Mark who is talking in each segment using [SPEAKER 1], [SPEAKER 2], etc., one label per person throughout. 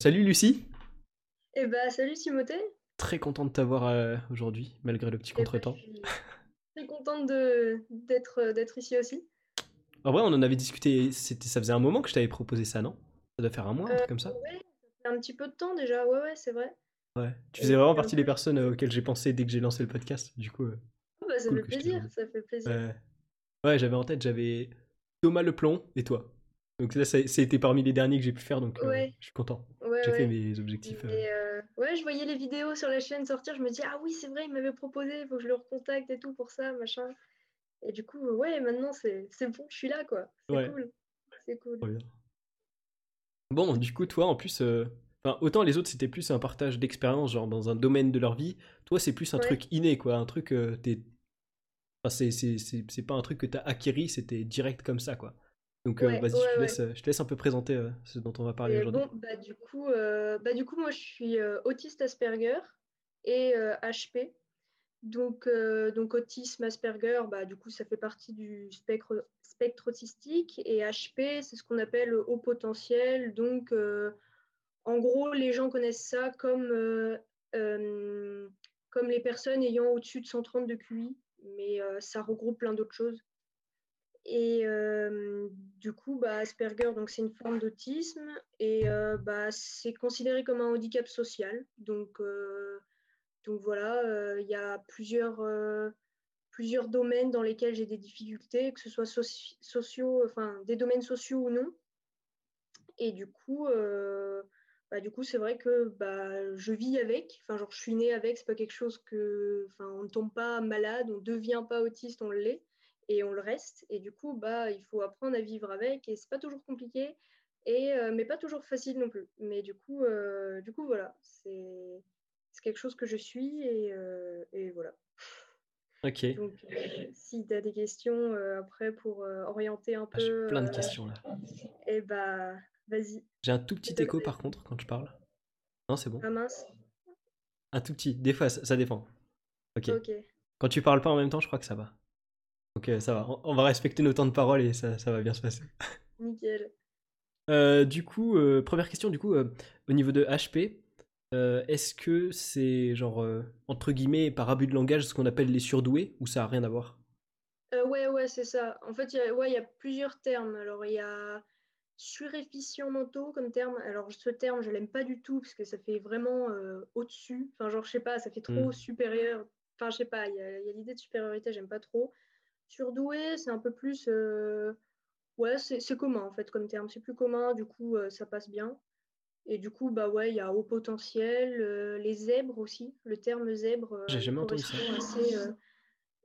[SPEAKER 1] Salut Lucie
[SPEAKER 2] Eh bah, salut Timothée.
[SPEAKER 1] Très content de t'avoir euh, aujourd'hui, malgré le petit
[SPEAKER 2] Eh bah,
[SPEAKER 1] contretemps.
[SPEAKER 2] très contente d'être euh, d'être ici aussi.
[SPEAKER 1] En vrai, on en avait discuté, c'était, ça faisait un moment que je t'avais proposé ça, non? Ça doit faire un mois, un
[SPEAKER 2] Euh,
[SPEAKER 1] truc comme ça?
[SPEAKER 2] ouais, ça fait un petit peu de temps déjà. Ouais, ouais, c'est vrai.
[SPEAKER 1] Ouais. Tu faisais vraiment
[SPEAKER 2] en
[SPEAKER 1] partie des personnes euh, auxquelles j'ai pensé dès que j'ai lancé le podcast, du coup, euh,
[SPEAKER 2] oh, bah, ça
[SPEAKER 1] cool
[SPEAKER 2] fait plaisir, ça fait plaisir.
[SPEAKER 1] Ouais, Ouais, j'avais en tête, j'avais Thomas Leplon et toi. Donc là, ça, c'était parmi les derniers que j'ai pu faire, donc euh, je suis content.
[SPEAKER 2] ouais,
[SPEAKER 1] J'ai fait mes objectifs. euh,
[SPEAKER 2] euh, ouais, je voyais les vidéos sur la chaîne sortir, je me dis, ah oui, c'est vrai, il m'avait proposé, il faut que je le recontacte et tout pour ça, machin. Et du coup, ouais, maintenant c'est bon, je suis là, quoi. C'est cool. C'est cool.
[SPEAKER 1] Bon, du coup, toi, en plus, euh, enfin, autant les autres, c'était plus un partage d'expérience, genre dans un domaine de leur vie. Toi, c'est plus un truc inné, quoi. Un truc, t'es, enfin, c'est pas un truc que t'as acquéri, c'était direct comme ça, quoi. Donc, euh,
[SPEAKER 2] ouais,
[SPEAKER 1] vas-y, je
[SPEAKER 2] ouais,
[SPEAKER 1] te
[SPEAKER 2] ouais.
[SPEAKER 1] laisse, euh, je te laisse un peu présenter euh, ce dont on va parler aujourd'hui.
[SPEAKER 2] bon, bah du coup, bah du coup, moi je suis autiste Asperger et HP. Donc, donc autisme Asperger, bah du coup, ça fait partie du spectre, spectre autistique. Et HP, c'est ce qu'on appelle haut potentiel. Donc, en gros, les gens connaissent ça comme, comme les personnes ayant au-dessus de 130 de QI, mais euh, ça regroupe plein d'autres choses. Et euh, du coup, bah, Asperger, donc c'est une forme d'autisme et euh, bah, c'est considéré comme un handicap social. Donc, euh, donc voilà, il y a plusieurs, plusieurs domaines dans lesquels j'ai des difficultés, que ce soit soci- sociaux, enfin des domaines sociaux ou non. Et du coup, bah, c'est vrai que bah, je vis avec. Enfin, genre, je suis née avec. C'est pas quelque chose que, enfin, on ne tombe pas malade, on devient pas autiste, on l'est et on le reste. Et du coup, bah, il faut apprendre à vivre avec. Et c'est pas toujours compliqué, et euh, mais pas toujours facile non plus. Mais du coup, euh, du coup, voilà, c'est quelque chose que je suis et, euh, et voilà.
[SPEAKER 1] Ok.
[SPEAKER 2] Donc, si tu as des questions après pour orienter un
[SPEAKER 1] Ah,
[SPEAKER 2] peu,
[SPEAKER 1] j'ai plein de questions là.
[SPEAKER 2] eh bah, vas-y,
[SPEAKER 1] J'ai un tout petit écho par contre quand je parle. Non, c'est bon.
[SPEAKER 2] Ah mince.
[SPEAKER 1] Un tout petit. Des fois, ça, ça dépend. Ok.
[SPEAKER 2] Ok,
[SPEAKER 1] Quand tu parles pas en même temps, je crois que ça va. Donc ça va. On, on va respecter nos temps de parole et ça, ça va bien se passer.
[SPEAKER 2] nickel.
[SPEAKER 1] Euh, du coup, euh, première question, du coup, euh, au niveau de HP, est-ce que c'est genre, entre guillemets, par abus de langage, ce qu'on appelle les surdoués, ou ça a rien à voir?
[SPEAKER 2] Ouais, ouais, c'est ça. En fait, il y a, ouais, il y a plusieurs termes. Alors, il y a suréfficients mentaux comme terme. Alors, ce terme, je l'aime pas du tout parce que ça fait vraiment au-dessus. Enfin, genre, je sais pas, ça fait trop
[SPEAKER 1] Hmm.
[SPEAKER 2] supérieur. Enfin, je sais pas, il y a, a l'idée de supériorité, j'aime pas trop. Surdoué, c'est un peu plus. euh, Ouais, c'est commun en fait comme terme. C'est plus commun, du coup, euh, ça passe bien. Et du coup, bah ouais, il y a haut potentiel, euh, les zèbres aussi. Le terme zèbre, euh,
[SPEAKER 1] J'ai
[SPEAKER 2] il
[SPEAKER 1] jamais entendu ça.
[SPEAKER 2] correspond assez, euh,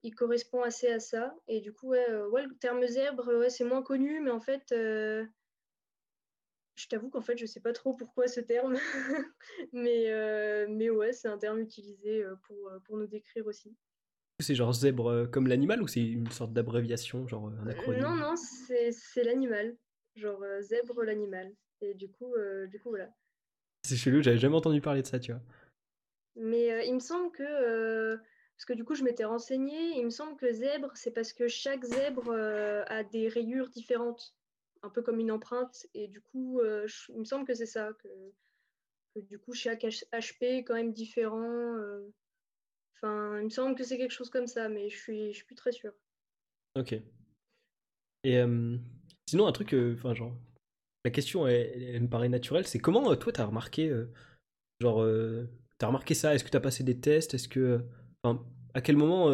[SPEAKER 2] il correspond assez à ça. Et du coup, ouais, ouais, le terme zèbre, ouais, c'est moins connu, mais en fait, je t'avoue qu'en fait, je sais pas trop pourquoi ce terme. Mais, mais ouais, c'est un terme utilisé pour, pour nous décrire aussi.
[SPEAKER 1] C'est genre zèbre euh, comme l'animal, ou c'est une sorte d'abréviation, genre euh, un
[SPEAKER 2] Euh, Non,
[SPEAKER 1] acronyme?
[SPEAKER 2] non, c'est c'est l'animal. Genre zèbre l'animal. Et du coup, euh, du coup, voilà.
[SPEAKER 1] C'est chelou, j'avais jamais entendu parler de ça, tu vois.
[SPEAKER 2] Mais euh, il me semble que, euh, parce que du coup je m'étais renseignée, il me semble que zèbre, c'est parce que chaque zèbre a des rayures différentes, un peu comme une empreinte. Et du coup, je- il me semble que c'est ça, que, que du coup chaque H- HP est quand même différent. Enfin, il me semble que c'est quelque chose comme ça, mais je suis, je suis plus très sûre.
[SPEAKER 1] Ok. Et euh, sinon, un truc, euh, enfin, genre, la question, elle, elle me paraît naturelle, c'est comment, euh, toi, t'as remarqué, genre, t'as remarqué ça? Est-ce que t'as passé des tests? Est-ce que, enfin, à quel moment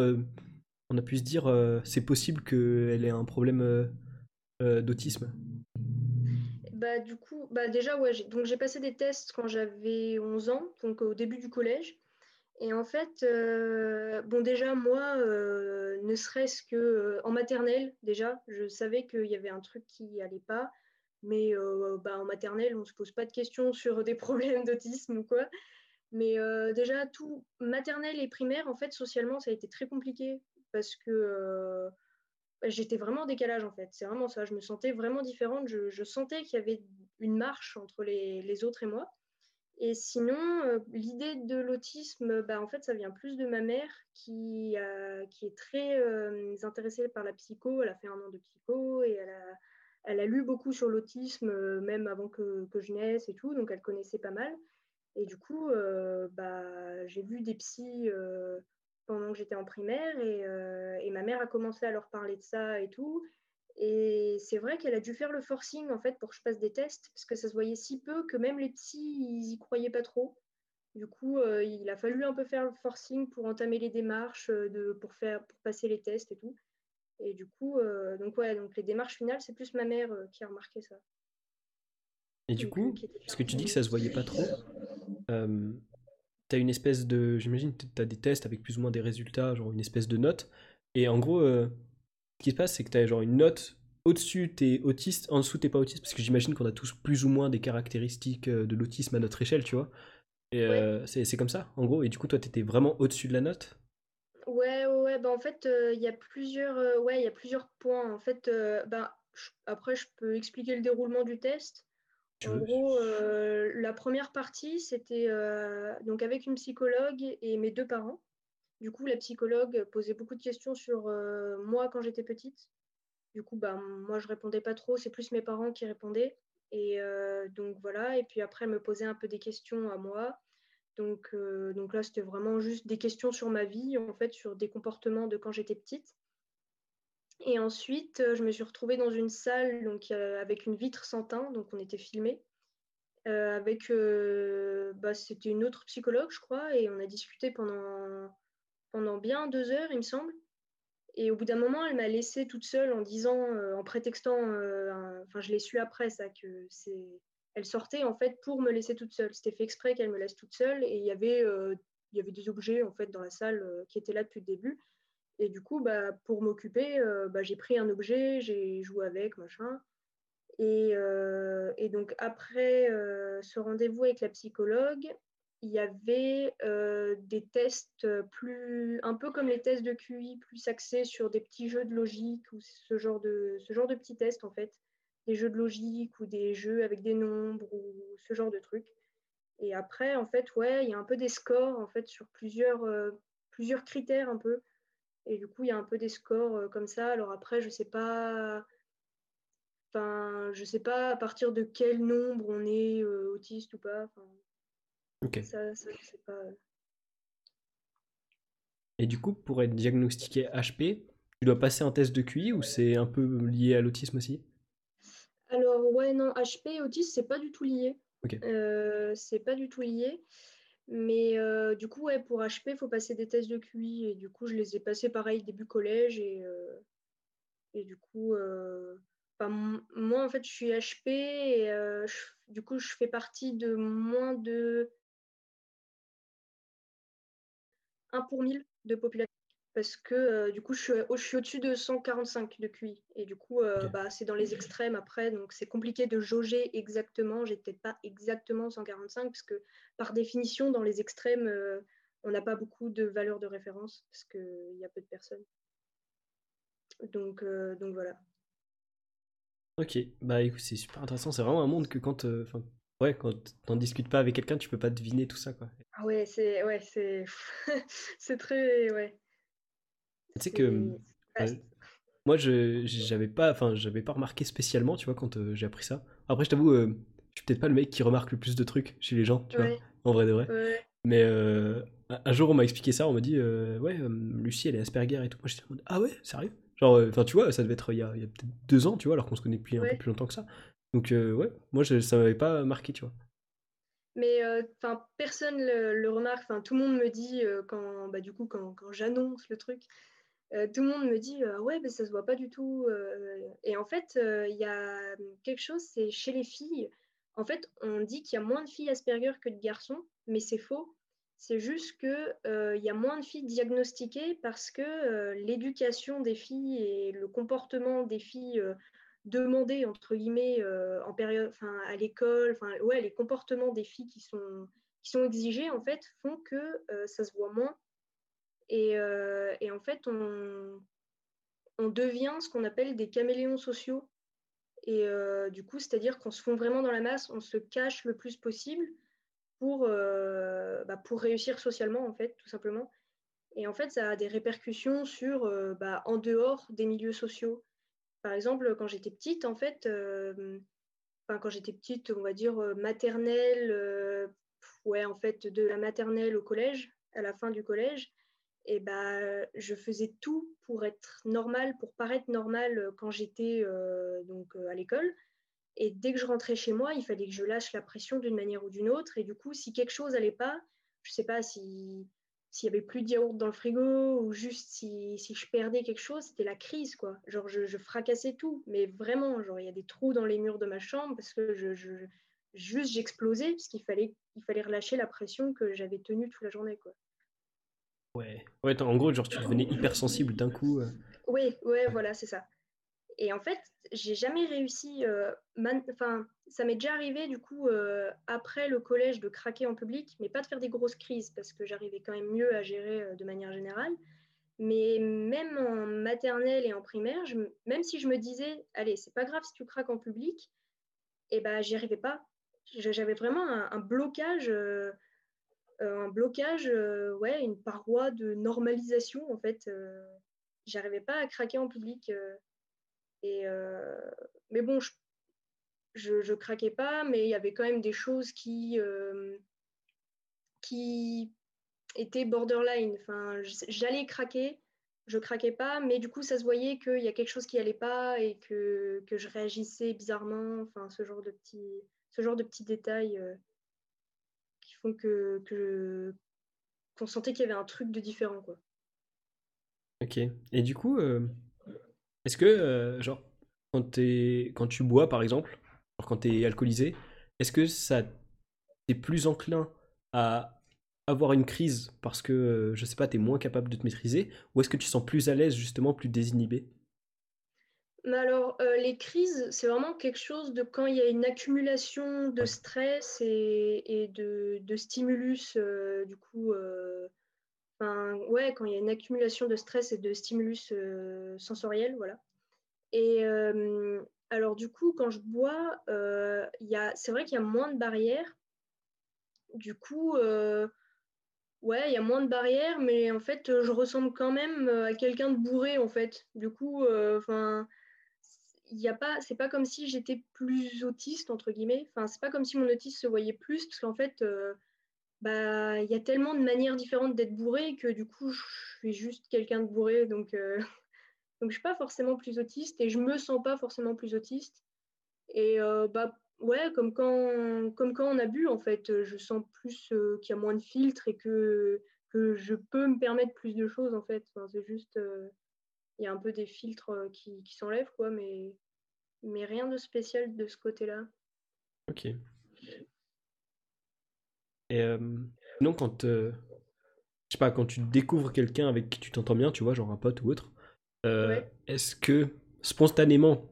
[SPEAKER 1] on a pu se dire, c'est possible qu'elle ait un problème d'autisme?
[SPEAKER 2] Bah, du coup, bah, déjà, ouais, j'ai, donc j'ai passé des tests quand j'avais 11 ans, donc au début du collège. Et en fait, euh, bon, déjà, moi, euh, ne serait-ce que euh, en maternelle, déjà, je savais qu'il y avait un truc qui allait pas. Mais bah, en maternelle, on se pose pas de questions sur des problèmes d'autisme ou quoi. Mais déjà, tout maternelle et primaire, en fait, socialement, ça a été très compliqué parce que j'étais vraiment en décalage, en fait. C'est vraiment ça. Je me sentais vraiment différente. Je, je sentais qu'il y avait une marche entre les, les autres et moi. Et sinon, euh, l'idée de l'autisme, bah, en fait, ça vient plus de ma mère qui, qui est très euh, intéressée par la psycho. Elle a fait un an de psycho et elle a, lu beaucoup sur l'autisme, même avant que, que, je naisse et tout, donc elle connaissait pas mal. Et du coup, bah, j'ai vu des psys pendant que j'étais en primaire et, et, ma mère a commencé à leur parler de ça et tout. Et c'est vrai qu'elle a dû faire le forcing en fait pour que je passe des tests parce que ça se voyait si peu que même les psys ils y croyaient pas trop. Du coup, euh, il a fallu un peu faire le forcing pour entamer les démarches euh, de, pour faire pour passer les tests et tout. Et du coup, euh, donc ouais, donc les démarches finales, c'est plus ma mère qui a remarqué ça.
[SPEAKER 1] Et du coup, parce que tu dis que ça se voyait pas trop, tu as une espèce de, j'imagine, tu as des tests avec plus ou moins des résultats, genre une espèce de note. Et en gros, qui se passe, c'est que tu as genre une note au-dessus, tu es autiste, en dessous, tu pas autiste, parce que j'imagine qu'on a tous plus ou moins des caractéristiques de l'autisme à notre échelle, tu vois. Et euh, c'est comme ça, en gros. Et du coup, toi, tu étais vraiment au-dessus de la note?
[SPEAKER 2] Ouais, ouais, bah en fait, euh, il y a plusieurs, euh, ouais, il y a plusieurs points. En fait, bah, après, je peux expliquer le déroulement du test. en gros, la première partie, c'était donc avec une psychologue et mes deux parents. Du coup, la psychologue posait beaucoup de questions sur moi quand j'étais petite. Du coup, bah, moi, je répondais pas trop. C'est plus mes parents qui répondaient. Et euh, donc voilà, et puis après, elle me posait un peu des questions à moi. Donc, euh, donc là, c'était vraiment juste des questions sur ma vie, en fait, sur des comportements de quand j'étais petite. Et ensuite, euh, je me suis retrouvée dans une salle donc, avec une vitre sans teint, donc on était filmés. avec, bah, c'était une autre psychologue, je crois, et on a discuté pendant, pendant bien deux heures, il me semble. Et au bout d'un moment, elle m'a laissée toute seule en disant, euh, en prétextant, euh, enfin, je l'ai su après ça, que. Elle sortait en fait pour me laisser toute seule. C'était fait exprès qu'elle me laisse toute seule et il y avait, euh, il y avait des objets en fait dans la salle qui étaient là depuis le début. Et du coup, bah, pour m'occuper, bah, j'ai pris un objet, j'ai joué avec, machin. Et, et donc après ce rendez-vous avec la psychologue, il y avait euh, des tests plus, un peu comme les tests de QI, plus axés sur des petits jeux de logique ou ce genre de, ce genre de petits tests en fait, des jeux de logique ou des jeux avec des nombres ou ce genre de trucs. Et après, en fait, ouais, il y a un peu des scores en fait sur plusieurs, euh, plusieurs critères un peu. Et du coup, il y a un peu des scores euh, comme ça. Alors après, je sais pas. Enfin, je sais pas à partir de quel nombre on est autiste ou pas.
[SPEAKER 1] Ok.
[SPEAKER 2] Ça, ça, je sais pas. Euh.
[SPEAKER 1] Et du coup, pour être diagnostiqué HP, tu dois passer un test de QI ou c'est un peu lié à l'autisme aussi?
[SPEAKER 2] Alors, ouais, non, HP et autisme, c'est pas du tout lié. Euh, c'est pas du tout lié. Mais euh, du coup, ouais, pour HP, il faut passer des tests de QI. Et du coup, je les ai passés pareil début collège. Et, et du coup, moi, en fait, je suis HP. Et du coup, je fais partie de moins de 1 pour 1000 de population. Parce que euh, du coup, je suis, au-dessus de 145 de QI. Et du coup, euh, bah, c'est dans les extrêmes après. Donc, c'est compliqué de jauger exactement. J'ai peut-être pas exactement 145, parce que par définition, dans les extrêmes, euh, on n'a pas beaucoup de valeurs de référence, parce qu'il y a peu de personnes. Donc, donc voilà.
[SPEAKER 1] Ok, bah écoute, c'est super intéressant. C'est vraiment un monde que quand, Ouais, quand t'en discutes pas avec quelqu'un, tu peux pas deviner tout ça, quoi.
[SPEAKER 2] Ah ouais, c'est ouais, c'est c'est très ouais.
[SPEAKER 1] Tu sais que moi, je j'avais pas, enfin, j'avais pas remarqué spécialement, tu vois, quand euh, j'ai appris ça. Après, je t'avoue, euh, je suis peut-être pas le mec qui remarque le plus de trucs chez les gens, tu vois, en vrai de vrai. Mais euh, un jour, on m'a expliqué ça, on m'a dit, ouais, Lucie, elle est Asperger et tout. Moi, j'étais en mode, ah ouais, sérieux? Genre, enfin, tu vois, ça devait être il y a, il y a peut-être deux ans, tu vois, alors qu'on se connaît depuis un peu plus longtemps que ça. Donc, euh, ouais, moi, je, ça m'avait pas marqué, tu vois.
[SPEAKER 2] Mais euh, enfin, personne le, le remarque. Enfin, tout le monde me dit euh, quand, bah, du coup, quand, quand j'annonce le truc, tout le monde me dit ouais, mais ça se voit pas du tout. et en fait, il y a quelque chose, c'est chez les filles. En fait, on dit qu'il y a moins de filles Asperger que de garçons, mais c'est faux. C'est juste qu'il il y a moins de filles diagnostiquées parce que l'éducation des filles et le comportement des filles demander entre guillemets euh, en période, enfin à l'école, enfin ouais, les comportements des filles qui sont qui sont exigés en fait font que euh, ça se voit moins. Et, euh, et en fait on on devient ce qu'on appelle des caméléons sociaux. Et du coup c'est-à-dire qu'on se fond vraiment dans la masse, on se cache le plus possible pour bah, pour réussir socialement en fait tout simplement. Et en fait ça a des répercussions sur bah, en dehors des milieux sociaux par exemple, quand j'étais petite, en fait, enfin, quand j'étais petite, on va dire maternelle, ouais, en fait, de la maternelle au collège, à la fin du collège, et bah, je faisais tout pour être normale, pour paraître normale quand j'étais donc à l'école. Et dès que je rentrais chez moi, il fallait que je lâche la pression d'une manière ou d'une autre. Et du coup, si quelque chose n'allait pas, je sais pas si s'il y avait plus de yaourt dans le frigo ou juste si, si je perdais quelque chose, c'était la crise quoi. Genre je, je, fracassais tout, mais vraiment, genre il y a des trous dans les murs de ma chambre parce que je, je juste j'explosais parce qu'il fallait il fallait relâcher la pression que j'avais tenue toute la journée quoi.
[SPEAKER 1] Ouais, ouais en gros genre tu devenais hypersensible d'un coup. Euh.
[SPEAKER 2] Oui, ouais, voilà, c'est ça. Et en fait, j'ai jamais réussi. Euh, enfin, ça m'est déjà arrivé du coup euh, après le collège de craquer en public, mais pas de faire des grosses crises parce que j'arrivais quand même mieux à gérer euh, de manière générale. Mais même en maternelle et en primaire, même si je me disais, allez, c'est pas grave si tu craques en public, eh ben j'y arrivais pas. J'avais vraiment un, blocage, un blocage, ouais, une paroi de normalisation en fait. J'arrivais pas à craquer en public. Et, euh, mais bon, je, je, craquais pas, mais il y avait quand même des choses qui, euh, qui étaient borderline. Enfin, j'allais craquer, je craquais pas, mais du coup, ça se voyait qu'il y a quelque chose qui allait pas et que, que je réagissais bizarrement. Enfin, ce genre de petits, ce genre de petits détails euh, qui font que, que qu'on sentait qu'il y avait un truc de différent, quoi.
[SPEAKER 1] Ok. Et du coup, est-ce que, euh, genre, quand, es, quand tu bois, par exemple, genre quand tu es alcoolisé, est-ce que ça t'es plus enclin à avoir une crise parce que, euh, je sais pas, tu es moins capable de te maîtriser, ou est-ce que tu sens plus à l'aise, justement, plus désinhibé?
[SPEAKER 2] Mais alors, euh, les crises, c'est vraiment quelque chose de quand il y a une accumulation de stress et, de, de, stimulus, du coup, ouais, quand il y a une accumulation de stress et de stimulus euh, sensoriels, voilà. Et euh, alors du coup, quand je bois, euh, c'est vrai qu'il y a moins de barrières. Du coup, ouais, il y a moins de barrières, mais en fait, je ressemble quand même à quelqu'un de bourré, en fait. Du coup, enfin, il y a pas, c'est pas comme si j'étais plus autiste entre guillemets. Enfin, c'est pas comme si mon autisme se voyait plus, parce qu'en fait bah, il y a tellement de manières différentes d'être bourré que du coup, je suis juste quelqu'un de bourré. Donc, euh, donc je suis pas forcément plus autiste et je me sens pas forcément plus autiste. Et euh, bah, ouais, comme quand, comme quand on a bu, en fait, je sens plus euh, qu'il y a moins de filtres et que, que je peux me permettre plus de choses, en fait. c'est juste, il y a un peu des filtres qui, qui s'enlèvent, quoi, mais, mais rien de spécial de ce côté-là.
[SPEAKER 1] Ok. Et euh, non, quand, euh, je sais pas, quand tu découvres quelqu'un avec qui tu t'entends bien, tu vois, genre un pote ou autre, euh, est-ce que spontanément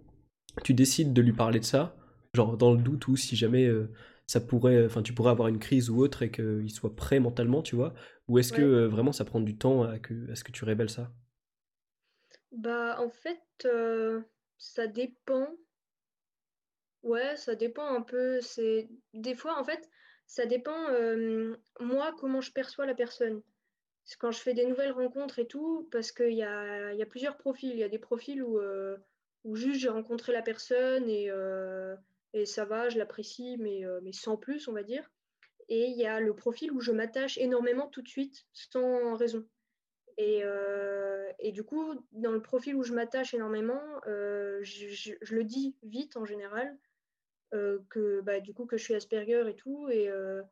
[SPEAKER 1] tu décides de lui parler de ça, genre dans le doute ou si jamais ça pourrait, enfin tu pourrais avoir une crise ou autre et qu'il soit prêt mentalement, tu vois, ou est-ce que vraiment ça prend du temps à, que, à ce que tu révèles ça?
[SPEAKER 2] Bah en fait, ça dépend. Ouais, ça dépend un peu. C'est des fois en fait ça dépend, euh, moi, comment je perçois la personne. Quand je fais des nouvelles rencontres et tout, parce qu'il y a, plusieurs profils. Il y a des profils où, euh, juste j'ai rencontré la personne et, euh, ça va, je l'apprécie, mais, sans plus, on va dire. Et il y a le profil où je m'attache énormément tout de suite, sans raison. Et, du coup, dans le profil où je m'attache énormément, je, le dis vite en général. Euh, que bah, du coup que je suis Asperger et tout. Et euh,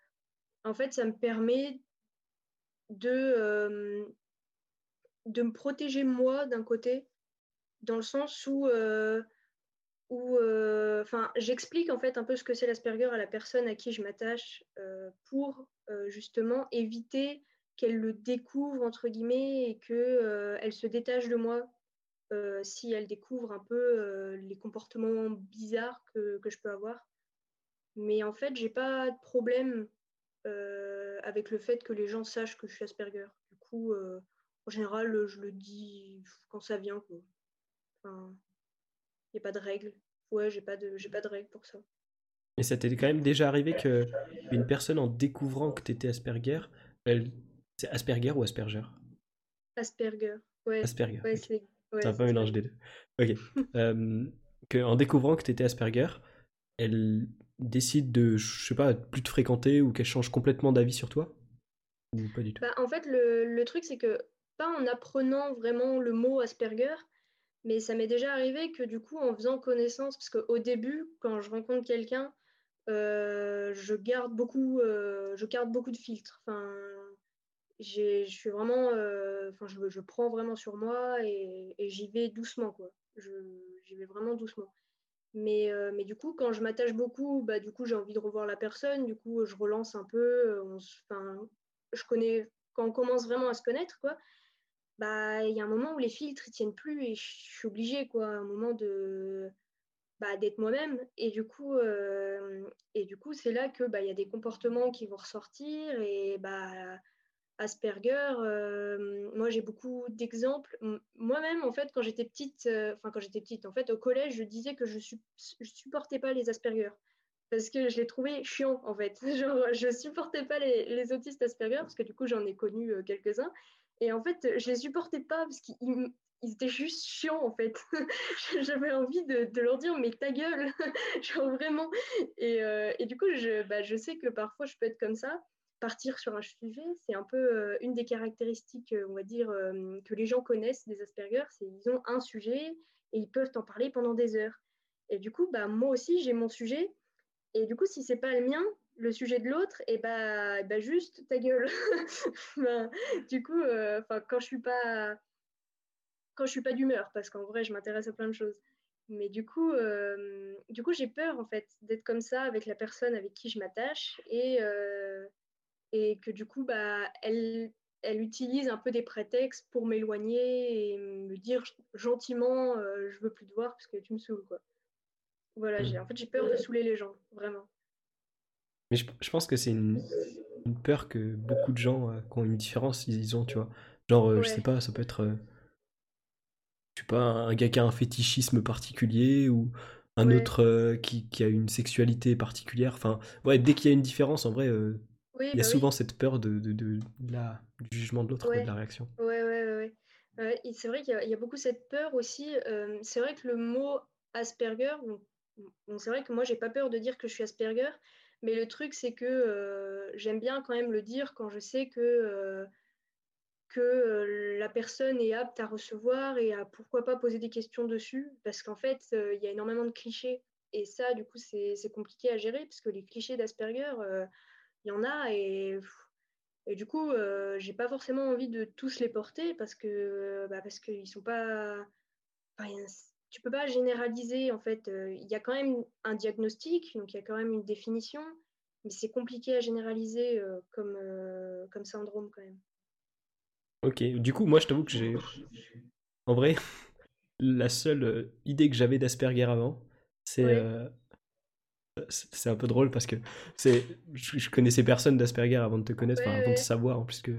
[SPEAKER 2] en fait, ça me permet de, euh, de me protéger moi d'un côté, dans le sens où, enfin, j'explique en fait un peu ce que c'est l'Asperger à la personne à qui je m'attache pour justement éviter qu'elle le découvre entre guillemets et qu'elle elle se détache de moi euh, si elle découvre un peu euh, les comportements bizarres que, que, je peux avoir. Mais en fait, j'ai pas de problème euh, avec le fait que les gens sachent que je suis Asperger. Du coup, en général, je le dis quand ça vient. Il n'y a pas de règle. Ouais, j'ai pas de, j'ai pas de règle pour ça.
[SPEAKER 1] Mais ça t'est quand même déjà arrivé qu'une personne, en découvrant que tu étais Asperger, elle... c'est Asperger ou Asperger?
[SPEAKER 2] Asperger, ouais.
[SPEAKER 1] Asperger.
[SPEAKER 2] Ouais,
[SPEAKER 1] c'est un peu un mélange des deux. Ok. que, en découvrant que tu étais Asperger, elle décide de, je sais pas, plus te fréquenter ou qu'elle change complètement d'avis sur toi? Ou pas du tout?
[SPEAKER 2] Bah, En fait, le, le truc, c'est que pas en apprenant vraiment le mot Asperger, mais ça m'est déjà arrivé que du coup, en faisant connaissance, parce qu'au début, quand je rencontre quelqu'un, euh, je garde beaucoup, euh, je garde beaucoup de filtres. Enfin, je suis vraiment, euh, enfin, je, je, prends vraiment sur moi et, j'y vais doucement, quoi. J'y vais vraiment doucement. Mais, mais du coup, quand je m'attache beaucoup, bah, du coup, j'ai envie de revoir la personne. Du coup, je relance un peu. enfin, je connais, quand on commence vraiment à se connaître, quoi, bah, il y a un moment où les filtres ne tiennent plus et je suis obligée, quoi, un moment de bah, d'être moi-même. Et du coup, euh, et du coup, c'est là que bah, il y a des comportements qui vont ressortir et bah Asperger, euh, moi j'ai beaucoup d'exemples. Moi-même, en fait, quand j'étais petite, euh, enfin quand j'étais petite, en fait, au collège, je disais que je, je supportais pas les Asperger parce que je les trouvais chiants, en fait. Genre, je supportais pas les, autistes Asperger parce que du coup, j'en ai connu quelques-uns. Et en fait, je les supportais pas parce qu'ils étaient juste chiants en fait. J'avais envie de, leur dire mais ta gueule, genre vraiment. Et, euh, et du coup, je, bah, je, sais que parfois je peux être comme ça. Partir sur un sujet, c'est un peu euh, une des caractéristiques, euh, on va dire, que les gens connaissent des Asperger, c'est ils ont un sujet et ils peuvent en parler pendant des heures. Et du coup, bah, moi aussi, j'ai mon sujet. Et du coup, si c'est pas le mien, le sujet de l'autre, et bah, bah, juste ta gueule. Ben, du coup, euh, quand je suis pas quand je suis pas d'humeur, parce qu'en vrai je m'intéresse à plein de choses. Mais du coup, euh, du coup j'ai peur en fait d'être comme ça avec la personne avec qui je m'attache et euh, et que du coup bah elle elle utilise un peu des prétextes pour m'éloigner et me dire gentiment je veux plus te voir parce que tu me saoules quoi. Voilà, j'ai en fait j'ai peur de saouler les gens, vraiment.
[SPEAKER 1] Mais je, pense que c'est une, peur que beaucoup de gens euh, qui ont une différence, ils, ont, tu vois. Genre, euh, je sais pas, ça peut être. Euh, je sais pas, un gars qui a un fétichisme particulier ou un autre qui, qui, a une sexualité particulière. Enfin, ouais, dès qu'il y a une différence, en vrai, il y a bah souvent cette peur de, de, de, la, du jugement de l'autre, de la réaction.
[SPEAKER 2] Ouais, ouais, ouais. c'est vrai qu'il y, a beaucoup cette peur aussi. c'est vrai que le mot Asperger, bon, c'est vrai que moi, j'ai pas peur de dire que je suis Asperger, mais le truc, c'est que euh, j'aime bien quand même le dire quand je sais que, euh, que euh, la personne est apte à recevoir et à pourquoi pas poser des questions dessus. Parce qu'en fait, il y a énormément de clichés. Et ça, du coup, c'est compliqué à gérer parce que les clichés d'Asperger, il y en a. Et, et du coup, j'ai pas forcément envie de tous les porter parce que bah, parce qu'ils sont pas. Enfin, tu peux pas généraliser en fait. Euh, il y a quand même un diagnostic, donc il y a quand même une définition, mais c'est compliqué à généraliser euh, comme, euh, comme syndrome quand même.
[SPEAKER 1] Ok, du coup, moi je t'avoue que j'ai. En vrai, la seule idée que j'avais d'Asperger avant, c'est. C'est un peu drôle parce que c'est je, connaissais personne d'Asperger avant de te connaître, avant de savoir en plus que.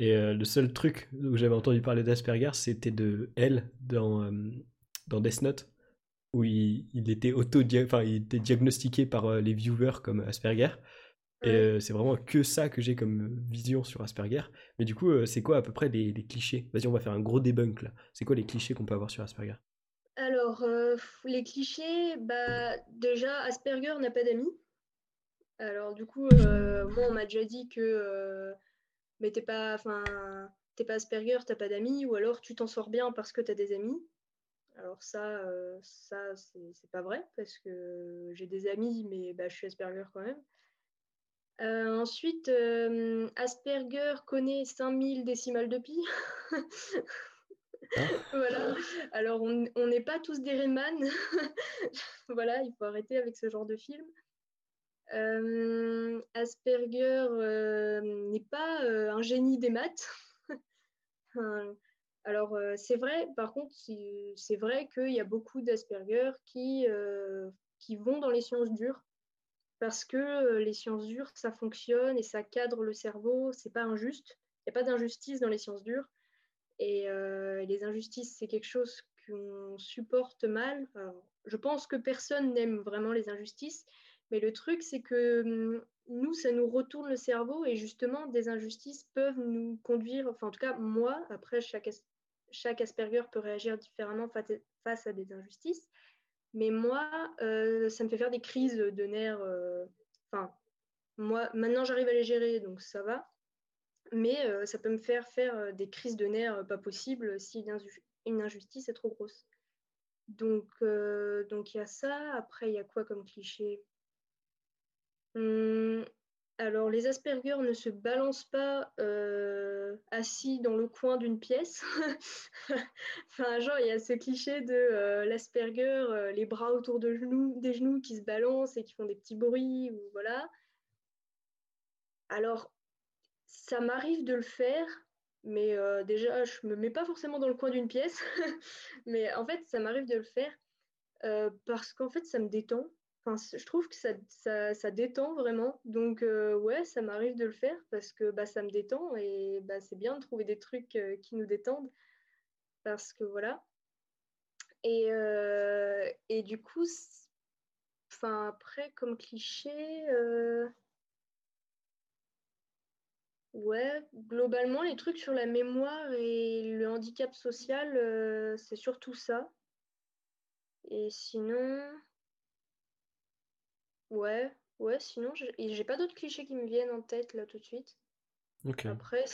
[SPEAKER 1] Et le seul truc où j'avais entendu parler d'Asperger, c'était de elle dans dans Death Note, où il, était auto enfin, il était diagnostiqué par euh, les viewers comme Asperger. Et euh, c'est vraiment que ça que j'ai comme euh, vision sur Asperger. Mais du coup, c'est quoi à peu près les, clichés? Vas-y, on va faire un gros débunk là. C'est quoi les clichés qu'on peut avoir sur Asperger?
[SPEAKER 2] Alors, les clichés, bah, déjà, Asperger n'a pas d'amis. Alors, du coup, moi, on m'a déjà dit que mais t'es pas, Asperger, t'as pas d'amis, ou alors tu t'en sors bien parce que t'as des amis. Alors ça, euh, ça c'est pas vrai parce que j'ai des amis, mais bah, je suis Asperger quand même. Euh, ensuite, euh, Asperger connaît 5000 décimales de pi. Ah. voilà. Alors, on n'est pas tous des Rayman. voilà, il faut arrêter avec ce genre de film. Asperger n'est pas un génie des maths. Alors, euh, c'est vrai, par contre, c'est vrai qu'il y a beaucoup d'Asperger qui, euh, qui vont dans les sciences dures parce que euh, les sciences dures, ça fonctionne et ça cadre le cerveau, c'est pas injuste. Il n'y a pas d'injustice dans les sciences dures. Et les injustices, c'est quelque chose qu'on supporte mal. je pense que personne n'aime vraiment les injustices, mais le truc, c'est que hum, nous, ça nous retourne le cerveau et justement, des injustices peuvent nous conduire, enfin en tout cas moi, après chaque, chaque Asperger peut réagir différemment face à des injustices. Mais moi, ça me fait faire des crises de nerfs. Enfin, moi, maintenant, j'arrive à les gérer, donc ça va. Mais ça peut me faire faire des crises de nerfs pas possibles si une injustice est trop grosse. Donc, donc il y a ça. Après, il y a quoi comme cliché? Hum, Alors, les Asperger ne se balancent pas assis dans le coin d'une pièce. enfin, genre, il y a ce cliché de l'Asperger, les bras autour des genoux qui se balancent et qui font des petits bruits, ou voilà. Alors, ça m'arrive de le faire, mais euh, déjà, je me mets pas forcément dans le coin d'une pièce. mais en fait, ça m'arrive de le faire euh, parce qu'en fait, ça me détend. Enfin, je trouve que ça, ça, détend vraiment. Donc, euh, ouais, ça m'arrive de le faire parce que bah, ça me détend et bah, c'est bien de trouver des trucs qui nous détendent. Parce que voilà. Et, et du coup, enfin, après, comme cliché. Ouais, globalement, les trucs sur la mémoire et le handicap social, euh, c'est surtout ça. Et sinon, ouais, ouais, sinon, j'ai pas d'autres clichés qui me viennent en tête là tout de suite. Après,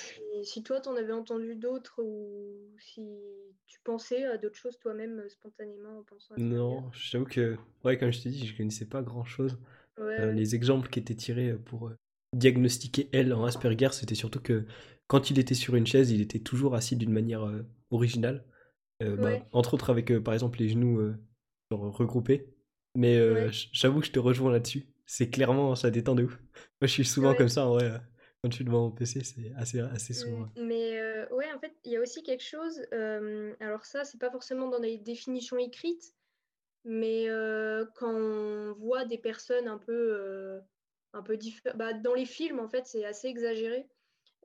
[SPEAKER 2] si, toi t'en avais entendu d'autres ou si tu pensais à d'autres choses toi-même euh, spontanément en pensant à
[SPEAKER 1] Non, j'avoue que, ouais, comme je t'ai dit, je connaissais pas grand-chose. Euh, les exemples qui étaient tirés pour diagnostiquer elle en Asperger, c'était surtout que quand il était sur une chaise, il était toujours assis d'une manière euh, originale. Euh, bah, entre autres avec euh, par exemple les genoux regroupés. Mais j'avoue que je te rejoins là-dessus. C'est clairement, ça détend de ouf. Moi je suis souvent comme ça en vrai. quand je suis devant mon PC, c'est assez, assez souvent.
[SPEAKER 2] Mais ouais, en fait, il y a aussi quelque chose. alors, ça, c'est pas forcément dans les définitions écrites, mais quand on voit des personnes un peu un peu différent. Bah, dans les films, en fait, c'est assez exagéré.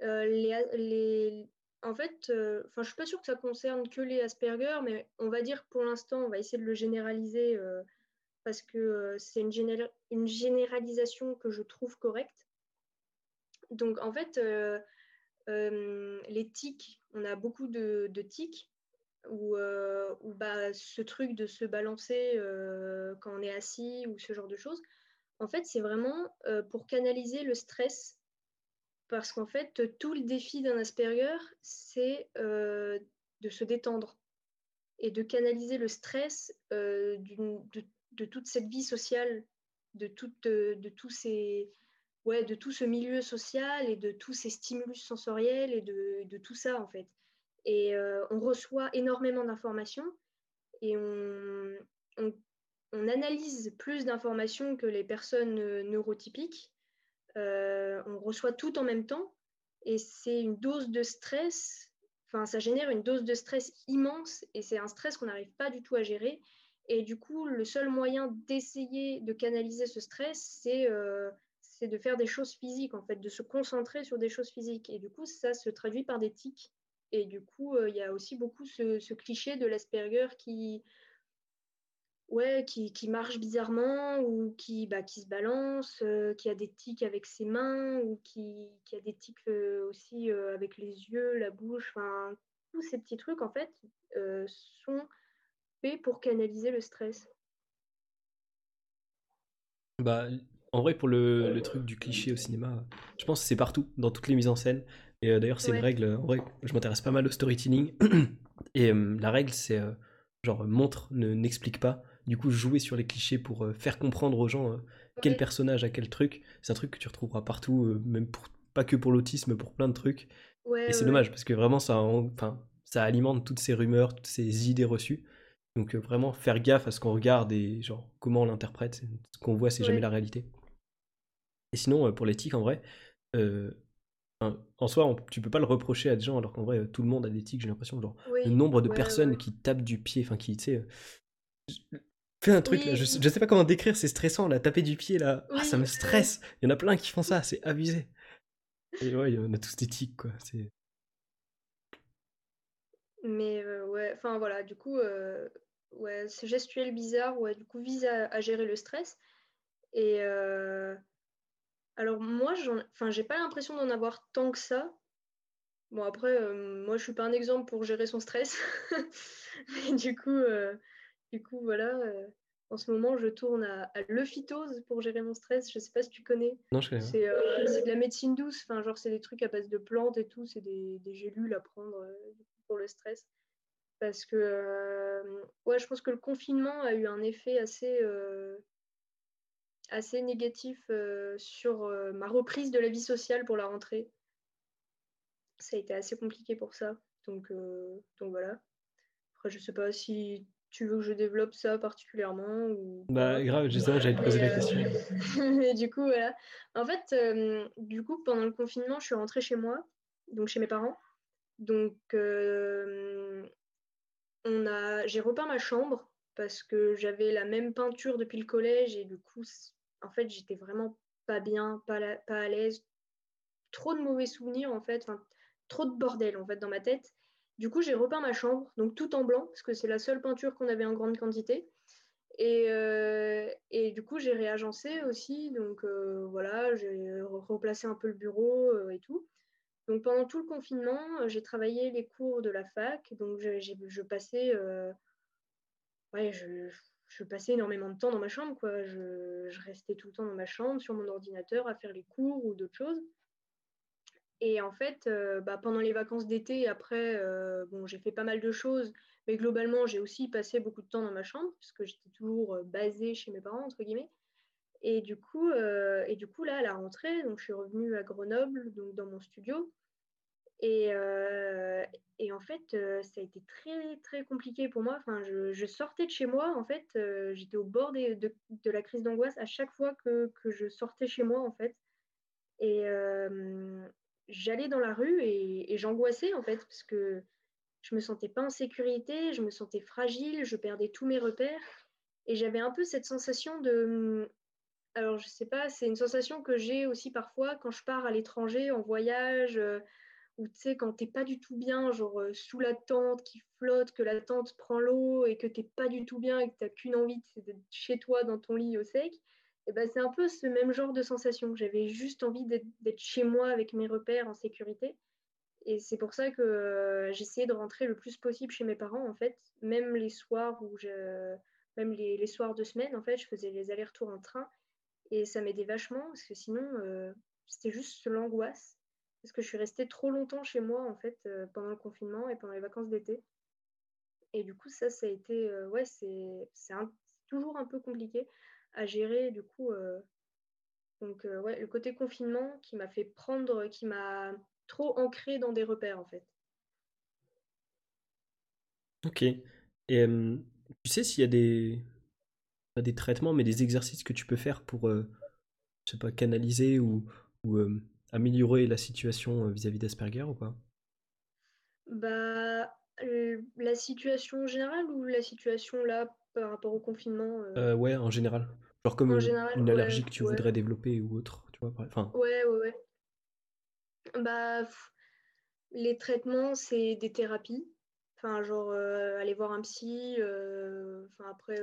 [SPEAKER 2] Euh, En fait, euh, je suis pas sûre que ça concerne que les Asperger, mais on va dire pour l'instant, on va essayer de le généraliser euh, parce que c'est une, une, généralisation que je trouve correcte. Donc, en fait, les tics, on a beaucoup de, de tics ou bah, ce truc de se balancer quand on est assis ou ce genre de choses. En fait, c'est vraiment euh, pour canaliser le stress. Parce qu'en fait, tout le défi d'un Asperger, c'est euh, de se détendre et de canaliser le stress euh, de, toute cette vie sociale, de, de, tous ces, ouais, de tout ce milieu social et de tous ces stimulus sensoriels et de, tout ça, en fait. Et on reçoit énormément d'informations et on on analyse plus d'informations que les personnes euh, neurotypiques. Euh, on reçoit tout en même temps et c'est une dose de stress, enfin ça génère une dose de stress immense et c'est un stress qu'on n'arrive pas du tout à gérer. Et du coup, le seul moyen d'essayer de canaliser ce stress, c'est euh, de faire des choses physiques, en fait, de se concentrer sur des choses physiques. Et du coup, ça se traduit par des tics. Et du coup, il y a aussi beaucoup ce cliché de l'Asperger qui, ouais, qui, qui, marche bizarrement ou qui, bah, qui se balance, euh, qui a des tics avec ses mains ou qui, qui a des tics euh, aussi euh, avec les yeux, la bouche, enfin, tous ces petits trucs, en fait, sont faits pour canaliser le stress.
[SPEAKER 1] Bah, en vrai, pour le, le truc du cliché au cinéma, je pense que c'est partout, dans toutes les mises en scène. Et d'ailleurs, c'est une règle, en vrai, je m'intéresse pas mal au storytelling. Et la règle, c'est genre montre, n'explique pas. Du coup, jouer sur les clichés pour euh, faire comprendre aux gens euh, quel personnage a quel truc, c'est un truc que tu retrouveras partout, euh, même pour, pas que pour l'autisme, pour plein de trucs. et c'est dommage parce que vraiment ça, enfin, ça alimente toutes ces rumeurs, toutes ces idées reçues. Donc vraiment faire gaffe à ce qu'on regarde et genre comment on l'interprète. Ce qu'on voit, c'est jamais la réalité. Et sinon, pour l'éthique, en vrai, en soi, tu peux pas le reprocher à des gens alors qu'en vrai, tout le monde a des tics. J'ai l'impression, genre, le nombre de personnes qui tapent du pied, enfin, qui, tu sais, Fais un truc là, je, je, sais pas comment décrire, c'est stressant là, taper du pied là, ah, ça me stresse. Il y en a plein qui font ça, c'est abusé. Et ouais, on a tous des tics quoi. C'est...
[SPEAKER 2] Mais euh, ouais, enfin voilà, du coup, euh, ouais, ce gestuel bizarre, ouais, du coup, vise à, gérer le stress. Et euh, alors moi, enfin, j'ai pas l'impression d'en avoir tant que ça. Bon, après, moi, je suis pas un exemple pour gérer son stress. Mais du coup, du coup, voilà. en ce moment, je tourne à, l'euphytose pour gérer mon stress. Je sais pas si tu connais.
[SPEAKER 1] Non, je connais.
[SPEAKER 2] C'est de la médecine douce. Enfin, genre, c'est des trucs à base de plantes et tout. C'est des, des, gélules à prendre pour le stress. Parce que, ouais, je pense que le confinement a eu un effet assez assez négatif sur ma reprise de la vie sociale pour la rentrée. Ça a été assez compliqué pour ça. Donc, donc voilà. Après, je sais pas si tu veux que je développe ça particulièrement ou...
[SPEAKER 1] Bah grave, justement, j'allais te poser la question.
[SPEAKER 2] Mais du coup, voilà. En fait, du coup, pendant le confinement, je suis rentrée chez moi, donc chez mes parents. Donc, on a... j'ai repeint ma chambre parce que j'avais la même peinture depuis le collège et du coup, en fait, j'étais vraiment pas bien, pas, pas à l'aise. Trop de mauvais souvenirs, en fait, trop de bordel, en fait, dans ma tête. Du coup, j'ai repeint ma chambre, donc tout en blanc, parce que c'est la seule peinture qu'on avait en grande quantité. Et, euh, du coup, j'ai réagencé aussi, donc euh, voilà, j'ai replacé un peu le bureau euh, et tout. Donc pendant tout le confinement, j'ai travaillé les cours de la fac, donc je, je passais, ouais, je passais énormément de temps dans ma chambre, quoi. Je, restais tout le temps dans ma chambre, sur mon ordinateur, à faire les cours ou d'autres choses. Et en fait, euh, bah, pendant les vacances d'été, après, euh, bon, j'ai fait pas mal de choses, mais globalement, j'ai aussi passé beaucoup de temps dans ma chambre, puisque j'étais toujours euh, basée chez mes parents, entre guillemets. Et du coup, et du coup là, à la rentrée, donc je suis revenue à Grenoble, donc dans mon studio. Et, et en fait, ça a été très très compliqué pour moi. Enfin, je, sortais de chez moi, en fait, j'étais au bord de, de, la crise d'angoisse à chaque fois que, que, je sortais chez moi, en fait. Et j'allais dans la rue et, j'angoissais, en fait, parce que je me sentais pas en sécurité, je me sentais fragile, je perdais tous mes repères. Et j'avais un peu cette sensation de... Alors, je sais pas, c'est une sensation que j'ai aussi parfois quand je pars à l'étranger, en voyage ou tu sais, quand t'es pas du tout bien, genre euh, sous la tente qui flotte, que la tente prend l'eau et que t'es pas du tout bien et que t'as qu'une envie, c'est d'être chez toi dans ton lit au sec, et ben c'est un peu ce même genre de sensation. J'avais juste envie d'être chez moi avec mes repères en sécurité. Et c'est pour ça que euh, j'essayais de rentrer le plus possible chez mes parents, en fait, même les soirs où je, même les, soirs de semaine, en fait, je faisais les allers-retours en train et ça m'aidait vachement parce que sinon, euh, c'était juste l'angoisse parce que je suis restée trop longtemps chez moi en fait euh, pendant le confinement et pendant les vacances d'été. Et du coup, ça, ça a été, ouais, c'est toujours un peu compliqué à gérer. Du coup, euh, donc ouais, le côté confinement qui m'a fait prendre, qui m'a trop ancré dans des repères en fait.
[SPEAKER 1] Ok. Et tu sais s'il y a des, pas des traitements, mais des exercices que tu peux faire pour, je sais pas, canaliser ou, ou améliorer la situation euh, vis-à-vis d'Asperger ou pas
[SPEAKER 2] Bah, la situation générale ou la situation là par rapport au confinement
[SPEAKER 1] euh? Euh, Ouais, en général. Genre comme une allergie que tu voudrais développer ou autre, tu vois. Enfin...
[SPEAKER 2] Ouais, ouais, ouais. Bah, les traitements, c'est des thérapies. Enfin, genre, aller voir un psy, enfin, après,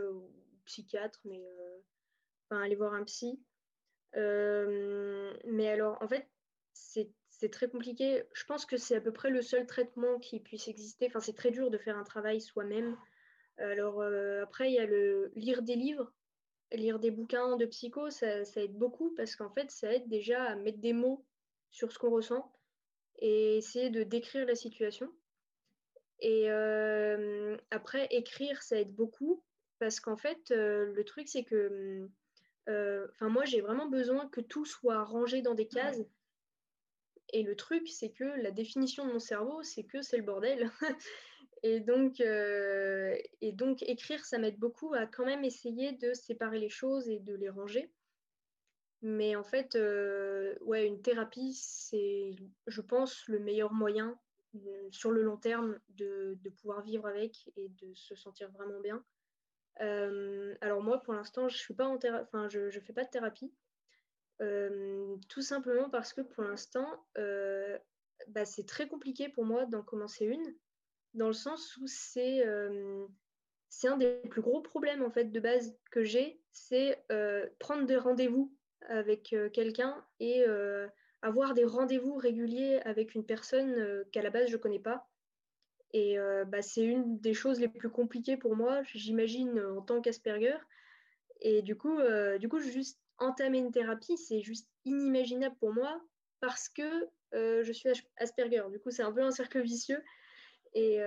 [SPEAKER 2] psychiatre, mais enfin, aller voir un psy. mais alors, en fait, c'est très compliqué. Je pense que c'est à peu près le seul traitement qui puisse exister. Enfin, c'est très dur de faire un travail soi-même. Alors euh, après, il y a le lire des livres, lire des bouquins de psycho, ça, aide beaucoup parce qu'en fait, ça aide déjà à mettre des mots sur ce qu'on ressent et essayer de décrire la situation. Et euh, après, écrire, ça aide beaucoup parce qu'en fait, euh, le truc, c'est que enfin moi, j'ai vraiment besoin que tout soit rangé dans des cases. Et le truc, c'est que la définition de mon cerveau, c'est que c'est le bordel. et, donc, euh, et donc, écrire, ça m'aide beaucoup à quand même essayer de séparer les choses et de les ranger. Mais en fait, euh, ouais, une thérapie, c'est, je pense, le meilleur moyen euh, sur le long terme de, de, pouvoir vivre avec et de se sentir vraiment bien. alors moi, pour l'instant, je suis pas en enfin, je, je fais pas de thérapie. Tout simplement parce que pour l'instant, bah, c'est très compliqué pour moi d'en commencer une, dans le sens où c'est euh, un des plus gros problèmes en fait de base que j'ai, c'est prendre des rendez-vous avec quelqu'un et avoir des rendez-vous réguliers avec une personne qu'à la base je connais pas. Et bah, c'est une des choses les plus compliquées pour moi, j'imagine, en tant qu'Asperger. Et du coup, du coup, juste entamer une thérapie, c'est juste inimaginable pour moi parce que je suis Asperger. Du coup, c'est un peu un cercle vicieux. Et,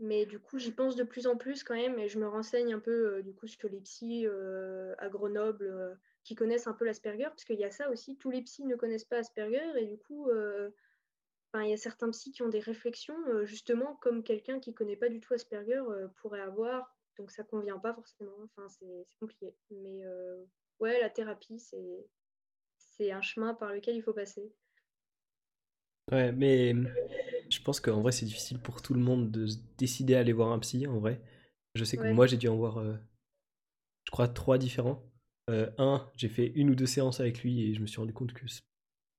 [SPEAKER 2] mais du coup, j'y pense de plus en plus quand même et je me renseigne un peu du coup sur les psys à Grenoble qui connaissent un peu l'Asperger, parce qu'il y a ça aussi, tous les psys ne connaissent pas Asperger et du coup, il y a certains psys qui ont des réflexions justement comme quelqu'un qui connaît pas du tout Asperger pourrait avoir, donc ça convient pas forcément, enfin c'est compliqué. Mais ouais, la thérapie, c'est un chemin par lequel il faut passer.
[SPEAKER 1] Ouais, mais pense qu'en vrai, c'est difficile pour tout le monde de se décider à aller voir un psy, en vrai. Je sais que moi, j'ai dû en voir, euh, je crois, trois différents. Euh, un, j'ai fait une ou deux séances avec lui et je me suis rendu compte que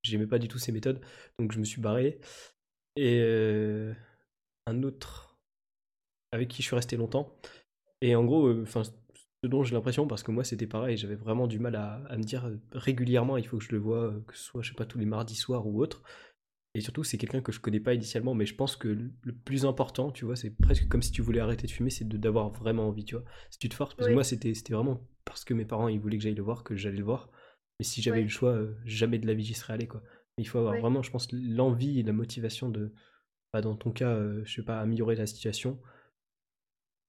[SPEAKER 1] j'aimais pas du tout ses méthodes, donc je me suis barré. Et euh, un autre avec qui je suis resté longtemps. Et en gros, enfin, ce dont j'ai l'impression, parce que moi c'était pareil, j'avais vraiment du mal à, à, me dire régulièrement, il faut que je le vois, que ce soit, je sais pas, tous les mardis soirs ou autre. Et surtout, c'est quelqu'un que je connais pas initialement, mais je pense que le plus important, tu vois, c'est presque comme si tu voulais arrêter de fumer, c'est d'avoir vraiment envie, tu vois. Si tu te forces, parce que moi, c'était vraiment parce que mes parents, ils voulaient que j'aille le voir, que j'allais le voir. Mais si j'avais eu le choix, euh, jamais de la vie j'y serais allé, quoi. Mais il faut avoir vraiment, je pense, l'envie et la motivation de, bah, dans ton cas, euh, je sais pas, améliorer la situation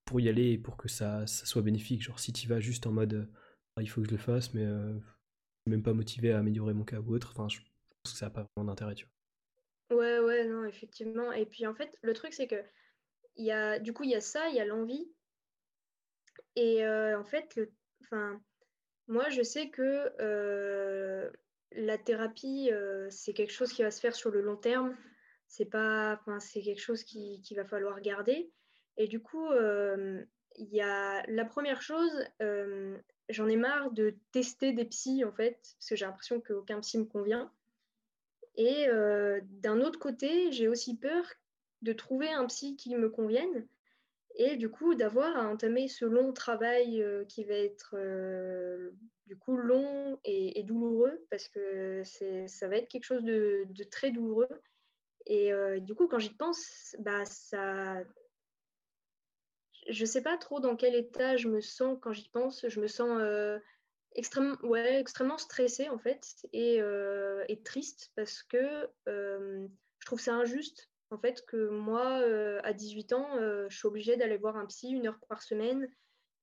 [SPEAKER 1] pour y aller et pour que ça, ça soit bénéfique. Genre, si tu vas juste en mode, ah, il faut que je le fasse, mais euh, je suis même pas motivé à améliorer mon cas ou autre, enfin, je pense que ça n'a pas vraiment d'intérêt, tu vois.
[SPEAKER 2] Ouais, ouais, non, effectivement. Et puis en fait, le truc, c'est que y a, du coup, il y a ça, il y a l'envie. Et euh, en fait, le, enfin, moi, je sais que euh, la thérapie, euh, c'est quelque chose qui va se faire sur le long terme. C'est pas, c'est quelque chose qui, qui va falloir garder. Et du coup, il y a la première chose, j'en ai marre de tester des psys, en fait, parce que j'ai l'impression qu'aucun psy me convient. Et euh, d'un autre côté, j'ai aussi peur de trouver un psy qui me convienne et du coup d'avoir à entamer ce long travail euh, qui va être euh, du coup long et, douloureux parce que ça va être quelque chose de, très douloureux. Et du coup, quand j'y pense, bah, ça... Je ne sais pas trop dans quel état je me sens quand j'y pense. Je me sens extrêmement, ouais, extrêmement stressée en fait et, euh, et triste parce que euh, je trouve ça injuste en fait que moi euh, à 18 ans je suis obligée d'aller voir un psy une heure par semaine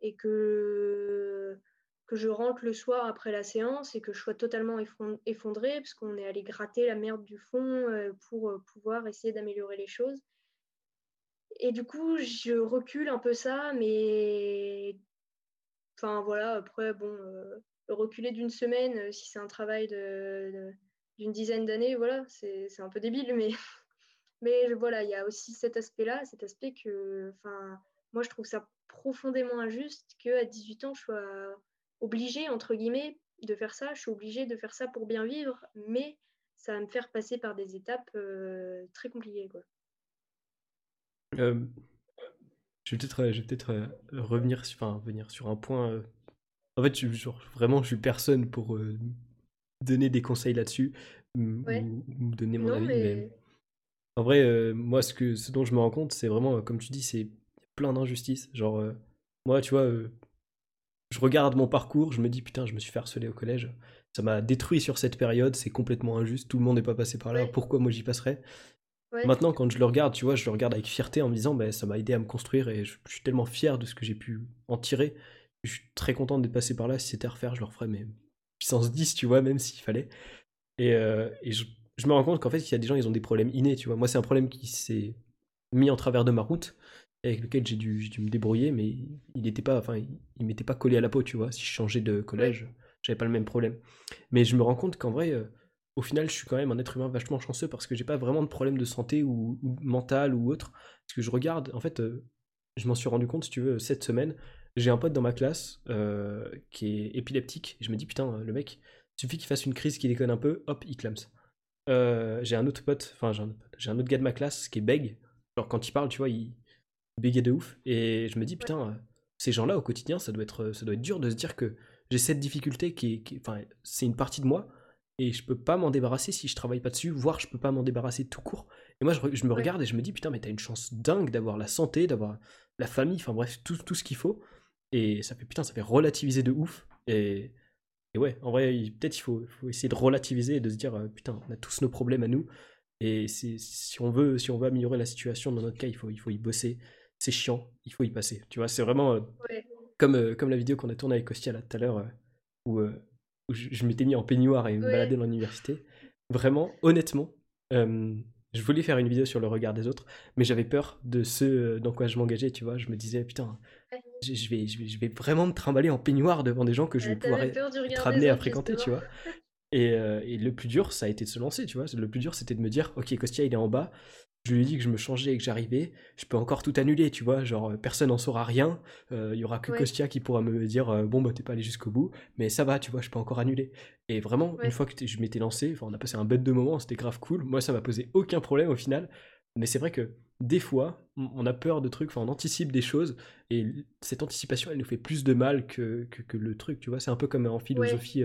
[SPEAKER 2] et que que je rentre le soir après la séance et que je sois totalement effondrée parce qu'on est allé gratter la merde du fond pour pouvoir essayer d'améliorer les choses. Et du coup, je recule un peu ça, mais Enfin voilà, après, bon, euh, reculer d'une semaine, euh, si c'est un travail d'une dizaine d'années, voilà, c'est un peu débile, mais, mais voilà, il y a aussi cet aspect-là, cet aspect que, enfin, moi je trouve ça profondément injuste qu'à 18 ans, je sois obligée, entre guillemets, de faire ça. Je suis obligée de faire ça pour bien vivre, mais ça va me faire passer par des étapes euh, très compliquées. Quoi.
[SPEAKER 1] Je vais peut-être euh, peut euh, revenir, sur, enfin, venir sur un point. Euh. En fait, je, genre, vraiment, je suis personne pour donner des conseils là-dessus ou, donner mon avis. Mais... En vrai, moi, ce, que, ce dont je me rends compte, c'est vraiment, comme tu dis, c'est plein d'injustices. Genre, moi, tu vois, je regarde mon parcours, je me dis, putain, je me suis fait harceler au collège. Ça m'a détruit sur cette période, c'est complètement injuste. Tout le monde n'est pas passé par là. Pourquoi moi j'y passerais? Maintenant, quand je le regarde, tu vois, je le regarde avec fierté en me disant, bah, ça m'a aidé à me construire et je, suis tellement fier de ce que j'ai pu en tirer. Je suis très content d'être passé par là. Si c'était à refaire, je le referais, mais puissance 10, tu vois, même s'il fallait. Et, euh, et je, je, me rends compte qu'en fait, il y a des gens, ils ont des problèmes innés, tu vois. Moi, c'est un problème qui s'est mis en travers de ma route, avec lequel j'ai dû, dû, me débrouiller, mais il n'était pas, enfin, il, m'était pas collé à la peau, tu vois. Si je changeais de collège, j'avais pas le même problème. Mais je me rends compte qu'en vrai, euh, au final, je suis quand même un être humain vachement chanceux parce que j'ai pas vraiment de problème de santé ou, mental ou autre. Parce que je regarde, en fait, euh, je m'en suis rendu compte, si tu veux, cette semaine, j'ai un pote dans ma classe euh, qui est épileptique. Et je me dis, putain, le mec, suffit qu'il fasse une crise qui déconne un peu, hop, il clame. Euh, j'ai un autre pote, enfin, j'ai un, autre gars de ma classe qui est bègue. Genre, quand il parle, tu vois, il, il de ouf. Et je me dis, putain, ces gens-là, au quotidien, ça doit, être, ça doit être dur de se dire que j'ai cette difficulté qui est. Enfin, c'est une partie de moi et je peux pas m'en débarrasser si je travaille pas dessus, voire je peux pas m'en débarrasser tout court. Et moi, je, me regarde et je me dis, putain, mais t'as une chance dingue d'avoir la santé, d'avoir la famille, enfin bref, tout, tout ce qu'il faut. Et ça fait, putain, ça fait relativiser de ouf. Et, et ouais, en vrai, peut-être il faut, faut, essayer de relativiser et de se dire, euh, putain, on a tous nos problèmes à nous. Et si on, veut, si on veut améliorer la situation, dans notre cas, il faut, il faut y bosser. C'est chiant, il faut y passer. Tu vois, c'est vraiment euh, comme, euh, comme la vidéo qu'on a tournée avec Kostia là tout à l'heure, où où je, m'étais mis en peignoir et me baladais dans l'université. Vraiment, honnêtement, euh, je voulais faire une vidéo sur le regard des autres, mais j'avais peur de ce euh, dans quoi je m'engageais, tu vois. Je me disais, putain, je, vais, je, vais, vraiment me trimballer en peignoir devant des gens que je vais pouvoir être amené à fréquenter, tu vois. Et, euh, et, le plus dur, ça a été de se lancer, tu vois. Le plus dur, c'était de me dire, ok, Kostia, il est en bas, je lui ai dit que je me changeais et que j'arrivais, je peux encore tout annuler, tu vois, genre euh, personne n'en saura rien, euh, il y aura que Kostia qui pourra me dire euh, bon bah t'es pas allé jusqu'au bout, mais ça va, tu vois, je peux encore annuler. Et vraiment, une fois que je m'étais lancé, on a passé un bête de moment, c'était grave cool, moi ça m'a posé aucun problème au final, mais c'est vrai que des fois, on a peur de trucs, enfin on anticipe des choses, et cette anticipation elle nous fait plus de mal que, que, le truc, tu vois, c'est un peu comme en philosophie,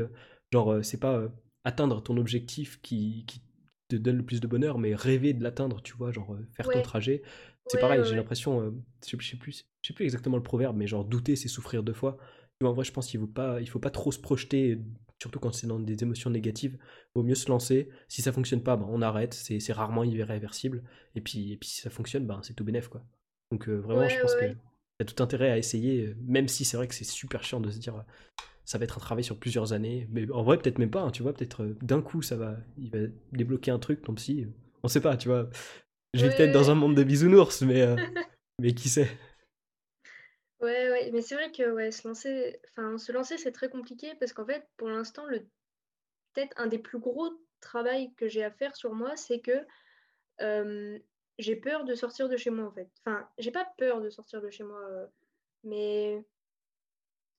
[SPEAKER 1] genre c'est pas atteindre ton objectif qui, qui te donne le plus de bonheur, mais rêver de l'atteindre, tu vois, genre euh, faire ton trajet. C'est pareil, j'ai l'impression, euh, je, sais plus, je sais plus exactement le proverbe, mais genre douter, c'est souffrir deux fois. en vrai, je pense qu'il faut pas, il faut pas trop se projeter, surtout quand c'est dans des émotions négatives. Vaut mieux se lancer. Si ça fonctionne pas, ben, on arrête. C'est rarement irréversible. Et puis, et puis si ça fonctionne, ben, c'est tout bénef, quoi. Donc euh, vraiment, je pense que y a tout intérêt à essayer, même si c'est vrai que c'est super chiant de se dire ça va être un travail sur plusieurs années. Mais en vrai, peut-être même pas, hein, tu vois, peut-être euh, d'un coup, ça va, il va débloquer un truc, ton psy. On sait pas, tu vois. Je vais peut-être dans un monde de bisounours, mais, euh, mais qui sait?
[SPEAKER 2] Ouais, ouais, mais c'est vrai que ouais, se lancer, enfin, se lancer, c'est très compliqué parce qu'en fait, pour l'instant, le peut-être un des plus gros travaux que j'ai à faire sur moi, c'est que j'ai peur de sortir de chez moi en fait. Enfin, j'ai pas peur de sortir de chez moi, euh, mais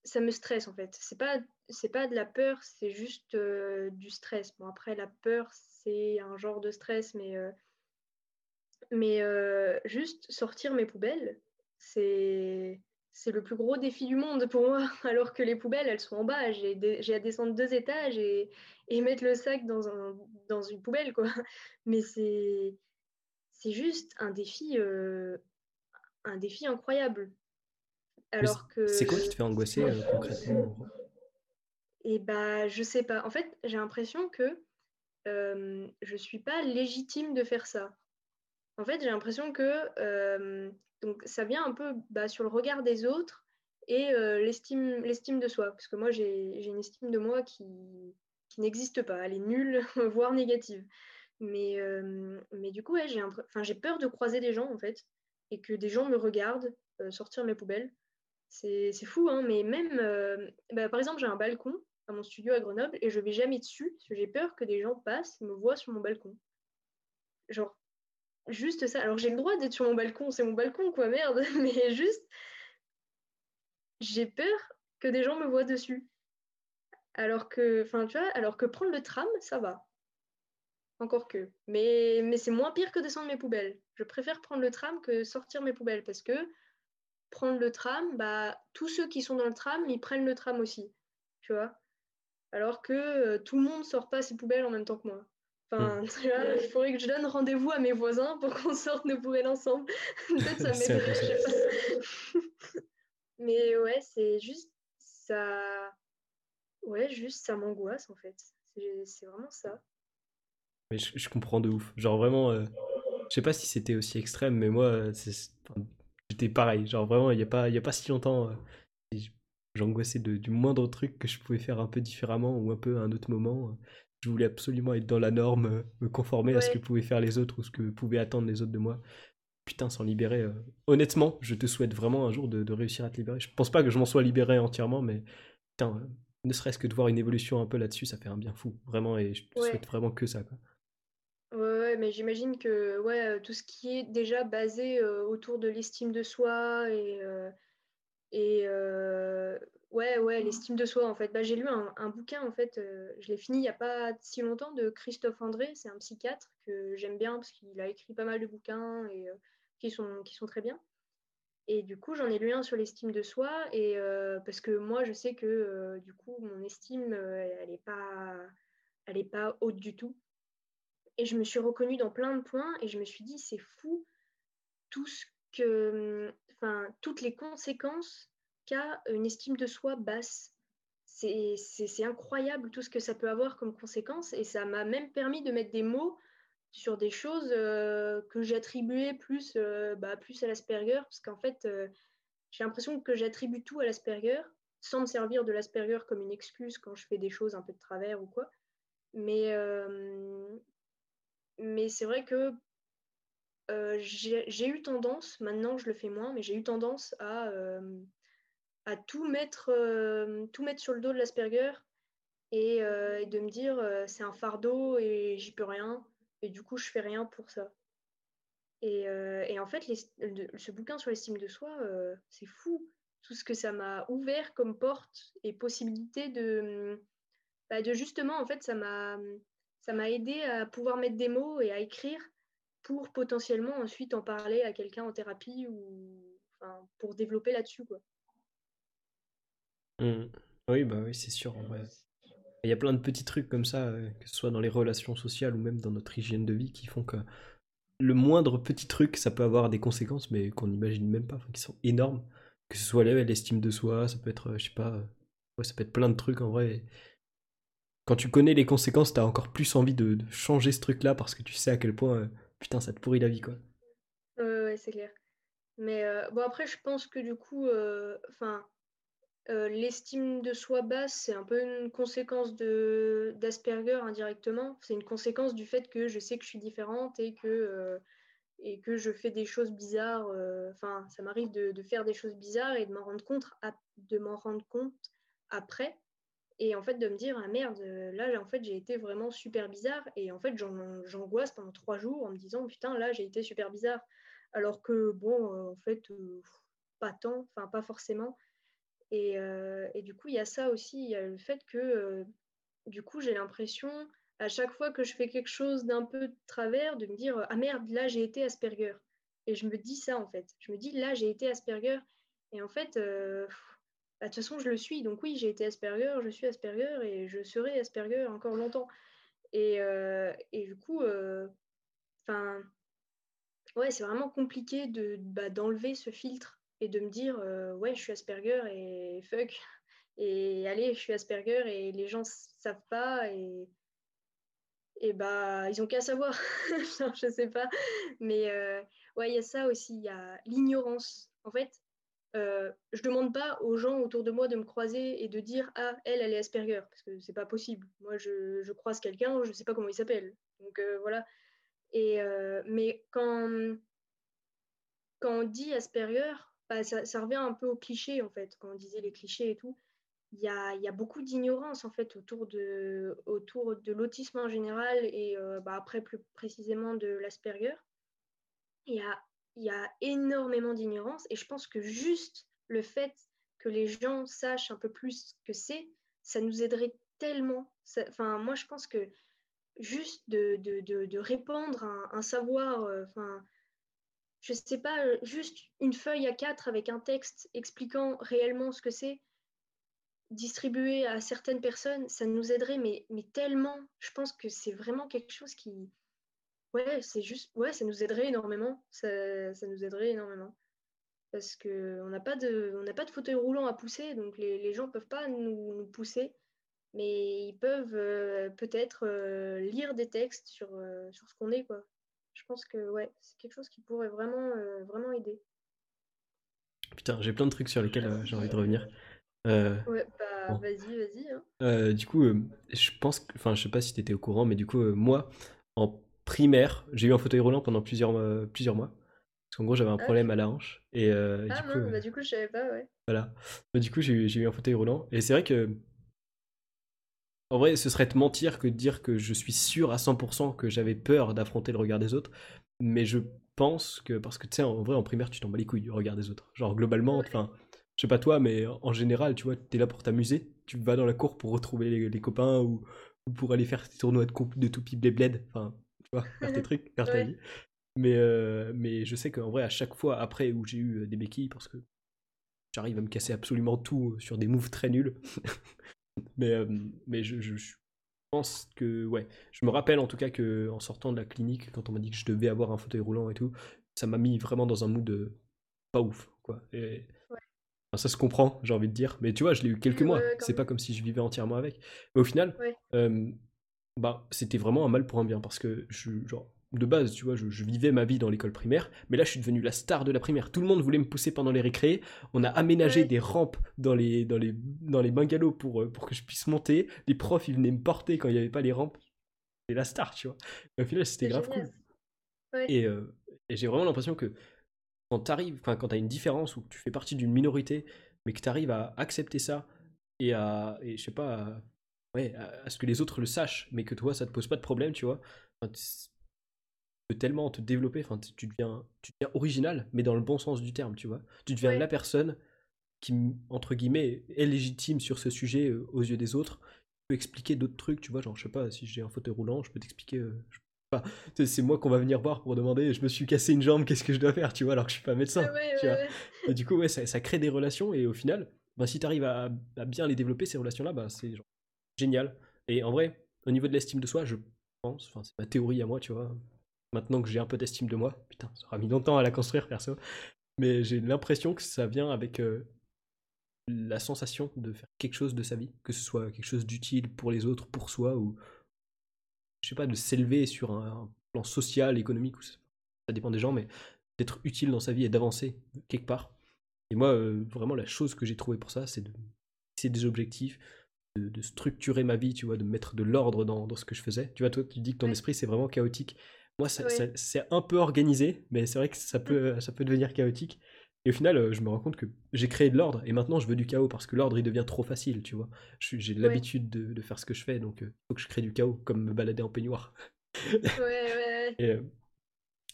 [SPEAKER 2] ça me stresse en fait. C'est pas c'est pas de la peur, c'est juste euh, du stress. Bon après la peur c'est un genre de stress, mais euh, mais euh, juste sortir mes poubelles, c'est c'est le plus gros défi du monde pour moi. Alors que les poubelles elles sont en bas, j'ai à descendre deux étages et, et mettre le sac dans un dans une poubelle quoi. Mais c'est c'est juste un défi un défi incroyable.
[SPEAKER 1] Alors que. C'est quoi qui te fait angoisser euh, concrètement
[SPEAKER 2] Et bah, je sais pas. En fait, j'ai l'impression que euh, je suis pas légitime de faire ça. En fait, j'ai l'impression que donc ça vient un peu bah, sur le regard des autres et l'estime, l'estime de soi. Parce que moi, j'ai, une estime de moi qui, qui n'existe pas. Elle est nulle, voire négative. Mais, mais du coup, ouais, j'ai, j'ai peur de croiser des gens, en fait, et que des gens me regardent sortir mes poubelles. C'est fou, hein, mais même, euh, bah, par exemple, j'ai un balcon à mon studio à Grenoble et je vais jamais dessus parce que j'ai peur que des gens passent et me voient sur mon balcon. Genre, juste ça. Alors j'ai le droit d'être sur mon balcon, c'est mon balcon, quoi, merde, mais juste, j'ai peur que des gens me voient dessus. Alors que, enfin, tu vois, alors que prendre le tram, ça va. Encore que. Mais, mais c'est moins pire que descendre mes poubelles. Je préfère prendre le tram que sortir mes poubelles parce que prendre le tram, bah, tous ceux qui sont dans le tram, ils prennent le tram aussi, tu vois. Alors que euh, tout le monde sort pas ses poubelles en même temps que moi. Enfin, hmm. tu vois, il faudrait que je donne rendez-vous à mes voisins pour qu'on sorte nos poubelles ensemble. Peut-être ça m'aiderait, Mais ouais, c'est juste ça. Ouais, juste ça m'angoisse en fait. C'est vraiment ça.
[SPEAKER 1] Mais je, comprends de ouf. Genre vraiment, euh, je sais pas si c'était aussi extrême, mais moi, euh, c'est J'étais pareil, genre vraiment, il n'y a, pas, il y a pas si longtemps, euh, j'angoissais du moindre truc que je pouvais faire un peu différemment ou un peu à un autre moment. Je voulais absolument être dans la norme, euh, me conformer à ce que pouvaient faire les autres ou ce que pouvaient attendre les autres de moi. Putain, s'en libérer. Euh, honnêtement, je te souhaite vraiment un jour de, réussir à te libérer. Je pense pas que je m'en sois libéré entièrement, mais putain, ne serait-ce que de voir une évolution un peu là-dessus, ça fait un bien fou, vraiment, et je te souhaite vraiment que ça. Quoi.
[SPEAKER 2] Mais j'imagine que ouais, tout ce qui est déjà basé autour de l'estime de soi et, et ouais, ouais, l'estime de soi. Bah, j'ai lu un, bouquin en fait, je l'ai fini il n'y a pas si longtemps de Christophe André, c'est un psychiatre que j'aime bien parce qu'il a écrit pas mal de bouquins et qui, sont, qui sont très bien. Et du coup, j'en ai lu un sur l'estime de soi et parce que moi, je sais que du coup, mon estime, elle n'est pas elle est pas haute du tout. Et je me suis reconnue dans plein de points et je me suis dit, c'est fou tout ce que, enfin, toutes les conséquences qu'a une estime de soi basse. C'est incroyable tout ce que ça peut avoir comme conséquence et ça m'a même permis de mettre des mots sur des choses euh, que j'attribuais plus, euh, bah, plus à l'Asperger, parce qu'en fait, euh, j'ai l'impression que j'attribue tout à l'Asperger, sans me servir de l'Asperger comme une excuse quand je fais des choses un peu de travers ou quoi. Mais, mais c'est vrai que j'ai eu tendance, maintenant je le fais moins, mais j'ai eu tendance à, à tout, mettre, tout mettre sur le dos de l'Asperger et, et, de me dire c'est un fardeau et j'y peux rien et du coup je fais rien pour ça. Et, et en fait, ce bouquin sur l'estime de soi, c'est fou tout ce que ça m'a ouvert comme porte et possibilité de, bah, de justement, en fait, ça m'a ça m'a aidé à pouvoir mettre des mots et à écrire pour potentiellement ensuite en parler à quelqu'un en thérapie ou pour développer là-dessus. quoi.
[SPEAKER 1] Mmh. Oui, bah oui, c'est sûr. Il y a plein de petits trucs comme ça, euh, que ce soit dans les relations sociales ou même dans notre hygiène de vie, qui font que le moindre petit truc, ça peut avoir des conséquences, mais qu'on n'imagine même pas, qui sont énormes. Que ce soit l'estime de soi, ça peut être, euh, je sais pas, ouais, ça peut être plein de trucs en vrai quand tu connais les conséquences, t'as encore plus envie de, changer ce truc-là parce que tu sais à quel point, euh, putain, ça te pourrit la vie, quoi.
[SPEAKER 2] ouais, c'est clair. Mais euh, bon, après, je pense que du coup, euh, enfin, l'estime de soi basse, c'est un peu une conséquence de d'Asperger indirectement. C'est une conséquence du fait que je sais que je suis différente et que et que je fais des choses bizarres. Enfin, ça m'arrive de, faire des choses bizarres et de m'en rendre compte après et en fait de me dire ah merde là en fait j'ai été vraiment super bizarre. Et en fait j'angoisse pendant trois jours en me disant putain là j'ai été super bizarre. Alors que bon euh, en fait euh, pas tant enfin pas forcément. Et, euh, et, du coup il y a ça aussi. Il y a le fait que du coup j'ai l'impression à chaque fois que je fais quelque chose d'un peu de travers de me dire ah merde là j'ai été Asperger. Et je me dis ça en fait. Je me dis là j'ai été Asperger. Et en fait bah, de toute façon, je le suis. Donc oui, j'ai été Asperger, je suis Asperger et je serai Asperger encore longtemps. Et, euh, et du coup, euh, enfin, ouais, c'est vraiment compliqué de bah, d'enlever ce filtre et de me dire, euh, ouais, je suis Asperger et fuck. Et allez, je suis Asperger et les gens savent pas et et bah ils ont qu'à savoir. je sais pas, mais ouais, il y a ça aussi, il y a l'ignorance. En fait, euh, je demande pas aux gens autour de moi de me croiser et de dire ah elle elle est Asperger parce que c'est pas possible. Moi je, je croise quelqu'un, je sais pas comment il s'appelle. Donc euh, voilà. Et euh, mais quand quand on dit Asperger, bah, ça, revient un peu au cliché en fait. Quand on disait les clichés et tout, il y a, y a, beaucoup d'ignorance en fait autour de autour de l'autisme en général et bah, après plus précisément de l'Asperger. Il y a il y a énormément d'ignorance et je pense que juste le fait que les gens sachent un peu plus ce que c'est, ça nous aiderait tellement. Enfin, moi, je pense que juste de, de, de, répandre un, savoir, euh, enfin, je sais pas, euh, juste une feuille à quatre avec un texte expliquant réellement ce que c'est, distribué à certaines personnes, ça nous aiderait, mais, mais tellement, je pense que c'est vraiment quelque chose qui, Ouais, c'est juste, ouais, ça nous aiderait énormément. Ça, ça nous aiderait énormément. Parce qu'on n'a pas, de, on pas de fauteuil roulant à pousser, donc les, les gens ne peuvent pas nous, nous, pousser, mais ils peuvent euh, peut-être euh, lire des textes sur, euh, sur ce qu'on est. Quoi. Je pense que ouais, c'est quelque chose qui pourrait vraiment, vraiment aider.
[SPEAKER 1] Putain, j'ai plein de trucs sur lesquels j'ai envie de revenir.
[SPEAKER 2] ouais, bah vas-y, vas-y.
[SPEAKER 1] Hein. du coup, je pense, enfin, je sais pas si tu étais au courant, mais du coup, moi, en primaire, j'ai eu un fauteuil roulant pendant plusieurs, euh, plusieurs mois. Parce qu'en gros, j'avais un ah, problème à la hanche. Et,
[SPEAKER 2] euh, ah, du, coup, bah, du coup, je savais pas, ouais.
[SPEAKER 1] Voilà. Bah, du coup, j'ai eu un fauteuil roulant. Et c'est vrai que. En vrai, ce serait te mentir que de dire que je suis sûr à 100% que j'avais peur d'affronter le regard des autres. Mais je pense que. Parce que tu sais, en vrai, en primaire, tu t'en bats les couilles du regard des autres. Genre, globalement, enfin. Je sais pas toi, mais en général, tu vois, t'es là pour t'amuser. Tu vas dans la cour pour retrouver les, copains ou, pour aller faire tes tournois de, de toupie bled. Enfin, faire tes trucs, faire ta vie. Mais, euh, mais je sais qu'en vrai, à chaque fois après où j'ai eu euh, des béquilles, parce que j'arrive à me casser absolument tout sur des moves très nuls, mais, euh, mais je, je, pense que, ouais, je me rappelle en tout cas que en sortant de la clinique, quand on m'a dit que je devais avoir un fauteuil roulant et tout, ça m'a mis vraiment dans un mood euh, pas ouf, quoi. Et, ça se comprend, j'ai envie de dire. Mais tu vois, je l'ai eu quelques mois. c'est pas comme si je vivais entièrement avec. Mais au final, euh, bah, c'était vraiment un mal pour un bien parce que je, genre, de base, tu vois, je, vivais ma vie dans l'école primaire, mais là je suis devenu la star de la primaire. Tout le monde voulait me pousser pendant les récrés. On a aménagé des rampes dans les, dans les, dans les bungalows pour, euh, pour que je puisse monter. Les profs, ils venaient me porter quand il n'y avait pas les rampes. C'était la star, tu vois. au final, c'était grave cool. Et, euh, et j'ai vraiment l'impression que quand tu arrives, quand tu as une différence ou que tu fais partie d'une minorité, mais que tu arrives à accepter ça et à, et je sais pas, à, ouais, à, ce que les autres le sachent, mais que toi ça te pose pas de problème, tu vois. Tellement te développer, enfin, tu deviens, tu deviens original, mais dans le bon sens du terme, tu vois. Tu deviens la personne qui, entre guillemets, est légitime sur ce sujet euh, aux yeux des autres, peut expliquer d'autres trucs, tu vois, genre, je sais pas, si j'ai un fauteuil roulant, je peux t'expliquer, euh, c'est moi qu'on va venir voir pour demander, je me suis cassé une jambe, qu'est-ce que je dois faire, tu vois, alors que je suis pas médecin, tu vois. Et du coup, ouais, ça, ça, crée des relations, et au final, bah, si tu arrives à, à, bien les développer, ces relations-là, bah, c'est génial. Et en vrai, au niveau de l'estime de soi, je pense, enfin, c'est ma théorie à moi, tu vois, maintenant que j'ai un peu d'estime de moi. Putain, ça aura mis longtemps à la construire, perso. Mais j'ai l'impression que ça vient avec euh, la sensation de faire quelque chose de sa vie, que ce soit quelque chose d'utile pour les autres, pour soi, ou je sais pas, de s'élever sur un, plan social, économique, ça, dépend des gens, mais d'être utile dans sa vie et d'avancer quelque part. Et moi, euh, vraiment, la chose que j'ai trouvée pour ça, c'est de fixer des objectifs, de, structurer ma vie, tu vois, de mettre de l'ordre dans, dans, ce que je faisais. Tu vois, toi, tu dis que ton esprit, c'est vraiment chaotique. Moi, c'est un peu organisé, mais c'est vrai que ça peut, mmh. ça peut devenir chaotique. Et au final, euh, je me rends compte que j'ai créé de l'ordre et maintenant je veux du chaos parce que l'ordre il devient trop facile, tu vois. J'ai l'habitude de, faire ce que je fais, donc il euh, faut que je crée du chaos, comme me balader en peignoir.
[SPEAKER 2] ouais, ouais.
[SPEAKER 1] Euh,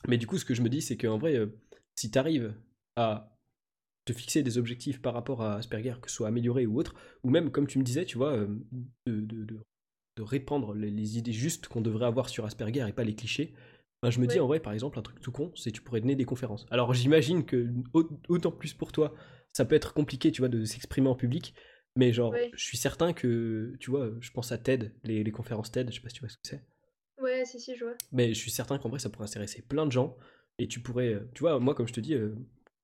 [SPEAKER 1] mais du coup, ce que je me dis, c'est qu'en vrai, si tu arrives à te fixer des objectifs par rapport à Asperger, que ce soit amélioré ou autre, ou même, comme tu me disais, tu vois, de, de, répandre les idées justes qu'on devrait avoir sur Asperger et pas les clichés, bah, je me dis en vrai, par exemple, un truc tout con, c'est tu pourrais donner des conférences. Alors j'imagine que autant plus pour toi, ça peut être compliqué, tu vois, de s'exprimer en public. Mais genre, je suis certain que, tu vois, je pense à TED, les, les conférences TED, je sais pas si tu vois ce que c'est.
[SPEAKER 2] Ouais, si, si, je vois.
[SPEAKER 1] Mais je suis certain qu'en vrai, ça pourrait intéresser plein de gens. Et tu pourrais, tu vois, moi, comme je te dis, euh,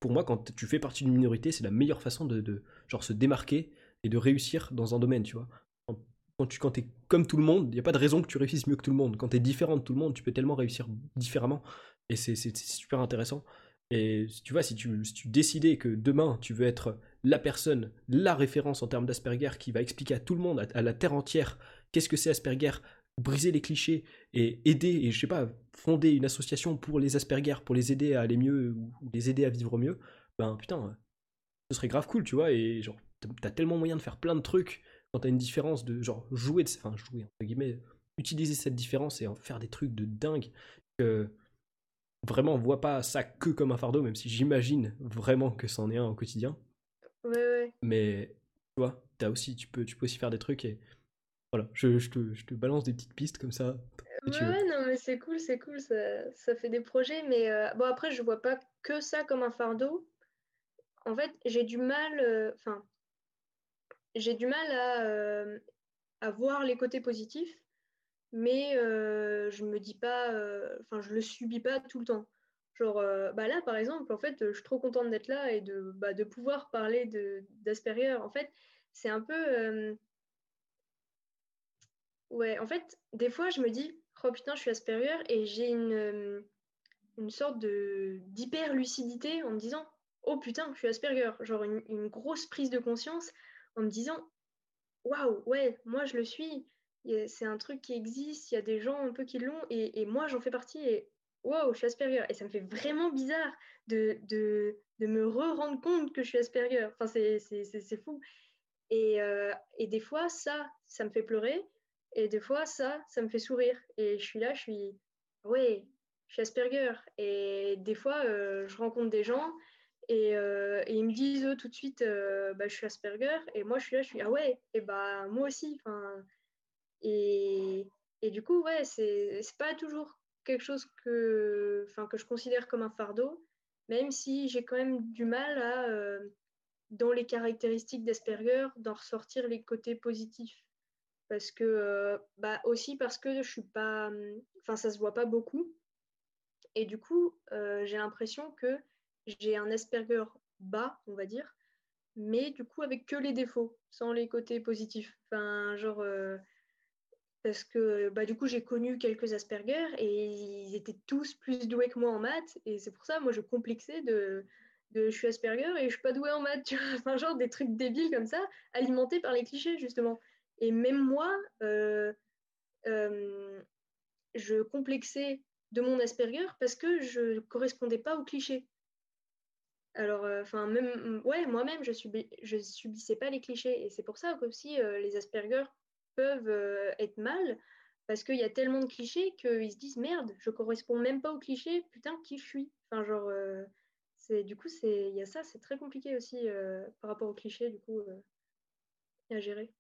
[SPEAKER 1] pour moi, quand tu fais partie d'une minorité, c'est la meilleure façon de, de, genre, se démarquer et de réussir dans un domaine, tu vois quand tu quand es comme tout le monde, il n'y a pas de raison que tu réussisses mieux que tout le monde. Quand tu es différent de tout le monde, tu peux tellement réussir différemment. Et c'est super intéressant. Et tu vois, si tu, si tu décidais que demain, tu veux être la personne, la référence en termes d'Asperger qui va expliquer à tout le monde, à, la terre entière, qu'est-ce que c'est Asperger, briser les clichés et aider, et je sais pas, fonder une association pour les Asperger, pour les aider à aller mieux ou les aider à vivre mieux, ben putain, ce serait grave cool, tu vois, et genre, t'as tellement moyen de faire plein de trucs quand t'as une différence de genre jouer, de, enfin jouer entre guillemets, utiliser cette différence et en faire des trucs de dingue que vraiment on voit pas ça que comme un fardeau, même si j'imagine vraiment que c'en est un au quotidien.
[SPEAKER 2] Ouais, ouais.
[SPEAKER 1] Mais tu vois, as aussi, tu peux, tu peux aussi faire des trucs et voilà, je, je, te, je te, balance des petites pistes comme ça.
[SPEAKER 2] Ouais, non, mais c'est cool, c'est cool, ça, ça, fait des projets, mais euh, bon, après, je vois pas que ça comme un fardeau. En fait, j'ai du mal, euh, enfin, j'ai du mal à, euh, à, voir les côtés positifs, mais je me dis pas, enfin, je le subis pas tout le temps. Genre, bah là, par exemple, en fait, je suis trop contente d'être là et de, bah, de pouvoir parler d'Asperger. En fait, c'est un peu. Ouais, en fait, des fois, je me dis, oh putain, je suis Asperger et j'ai une, une sorte d'hyper lucidité en me disant, oh putain, je suis Asperger. Genre, une, une grosse prise de conscience en me disant waouh, ouais, moi je le suis, c'est un truc qui existe, il y a des gens un peu qui l'ont, et, moi j'en fais partie, et waouh, je suis Asperger. Et ça me fait vraiment bizarre de, de, de me re-rendre compte que je suis Asperger. Enfin, c'est fou. Et, euh, et, des fois, ça, ça me fait pleurer, et des fois, ça, ça me fait sourire. Et je suis là, je suis, ouais, je suis Asperger. Et des fois, euh, je rencontre des gens euh, et, ils me disent eux, tout de suite, euh, bah, je suis Asperger. Et moi, je suis là, je suis, ah ouais, et bah moi aussi. Et, et du coup, ouais, c'est pas toujours quelque chose que, que je considère comme un fardeau, même si j'ai quand même du mal à, euh, dans les caractéristiques d'Asperger, d'en ressortir les côtés positifs. Parce que bah aussi parce que je suis pas mmh, enfin ça se voit pas beaucoup. Et du coup j'ai l'impression que j'ai un Asperger bas on va dire mais du coup avec que les défauts sans les côtés positifs. Enfin genre parce que bah, du coup j'ai connu quelques Asperger et ils étaient tous plus doués que moi en maths. Et c'est pour ça moi je complexais de, de je suis Asperger et je suis pas douée en maths enfin genre des trucs débiles comme ça alimentés par les clichés justement et même moi euh, euh, je complexais de mon Asperger parce que je correspondais pas aux clichés alors euh, enfin même ouais moi-même je, subis, je subissais pas les clichés. Et c'est pour ça aussi les Asperger peuvent être mal parce qu'il y a tellement de clichés qu'ils se disent merde, je corresponds même pas aux clichés, putain, qui je suis. Enfin, genre, c'est du coup, il y a ça, c'est très compliqué aussi par rapport aux clichés, du coup, à gérer.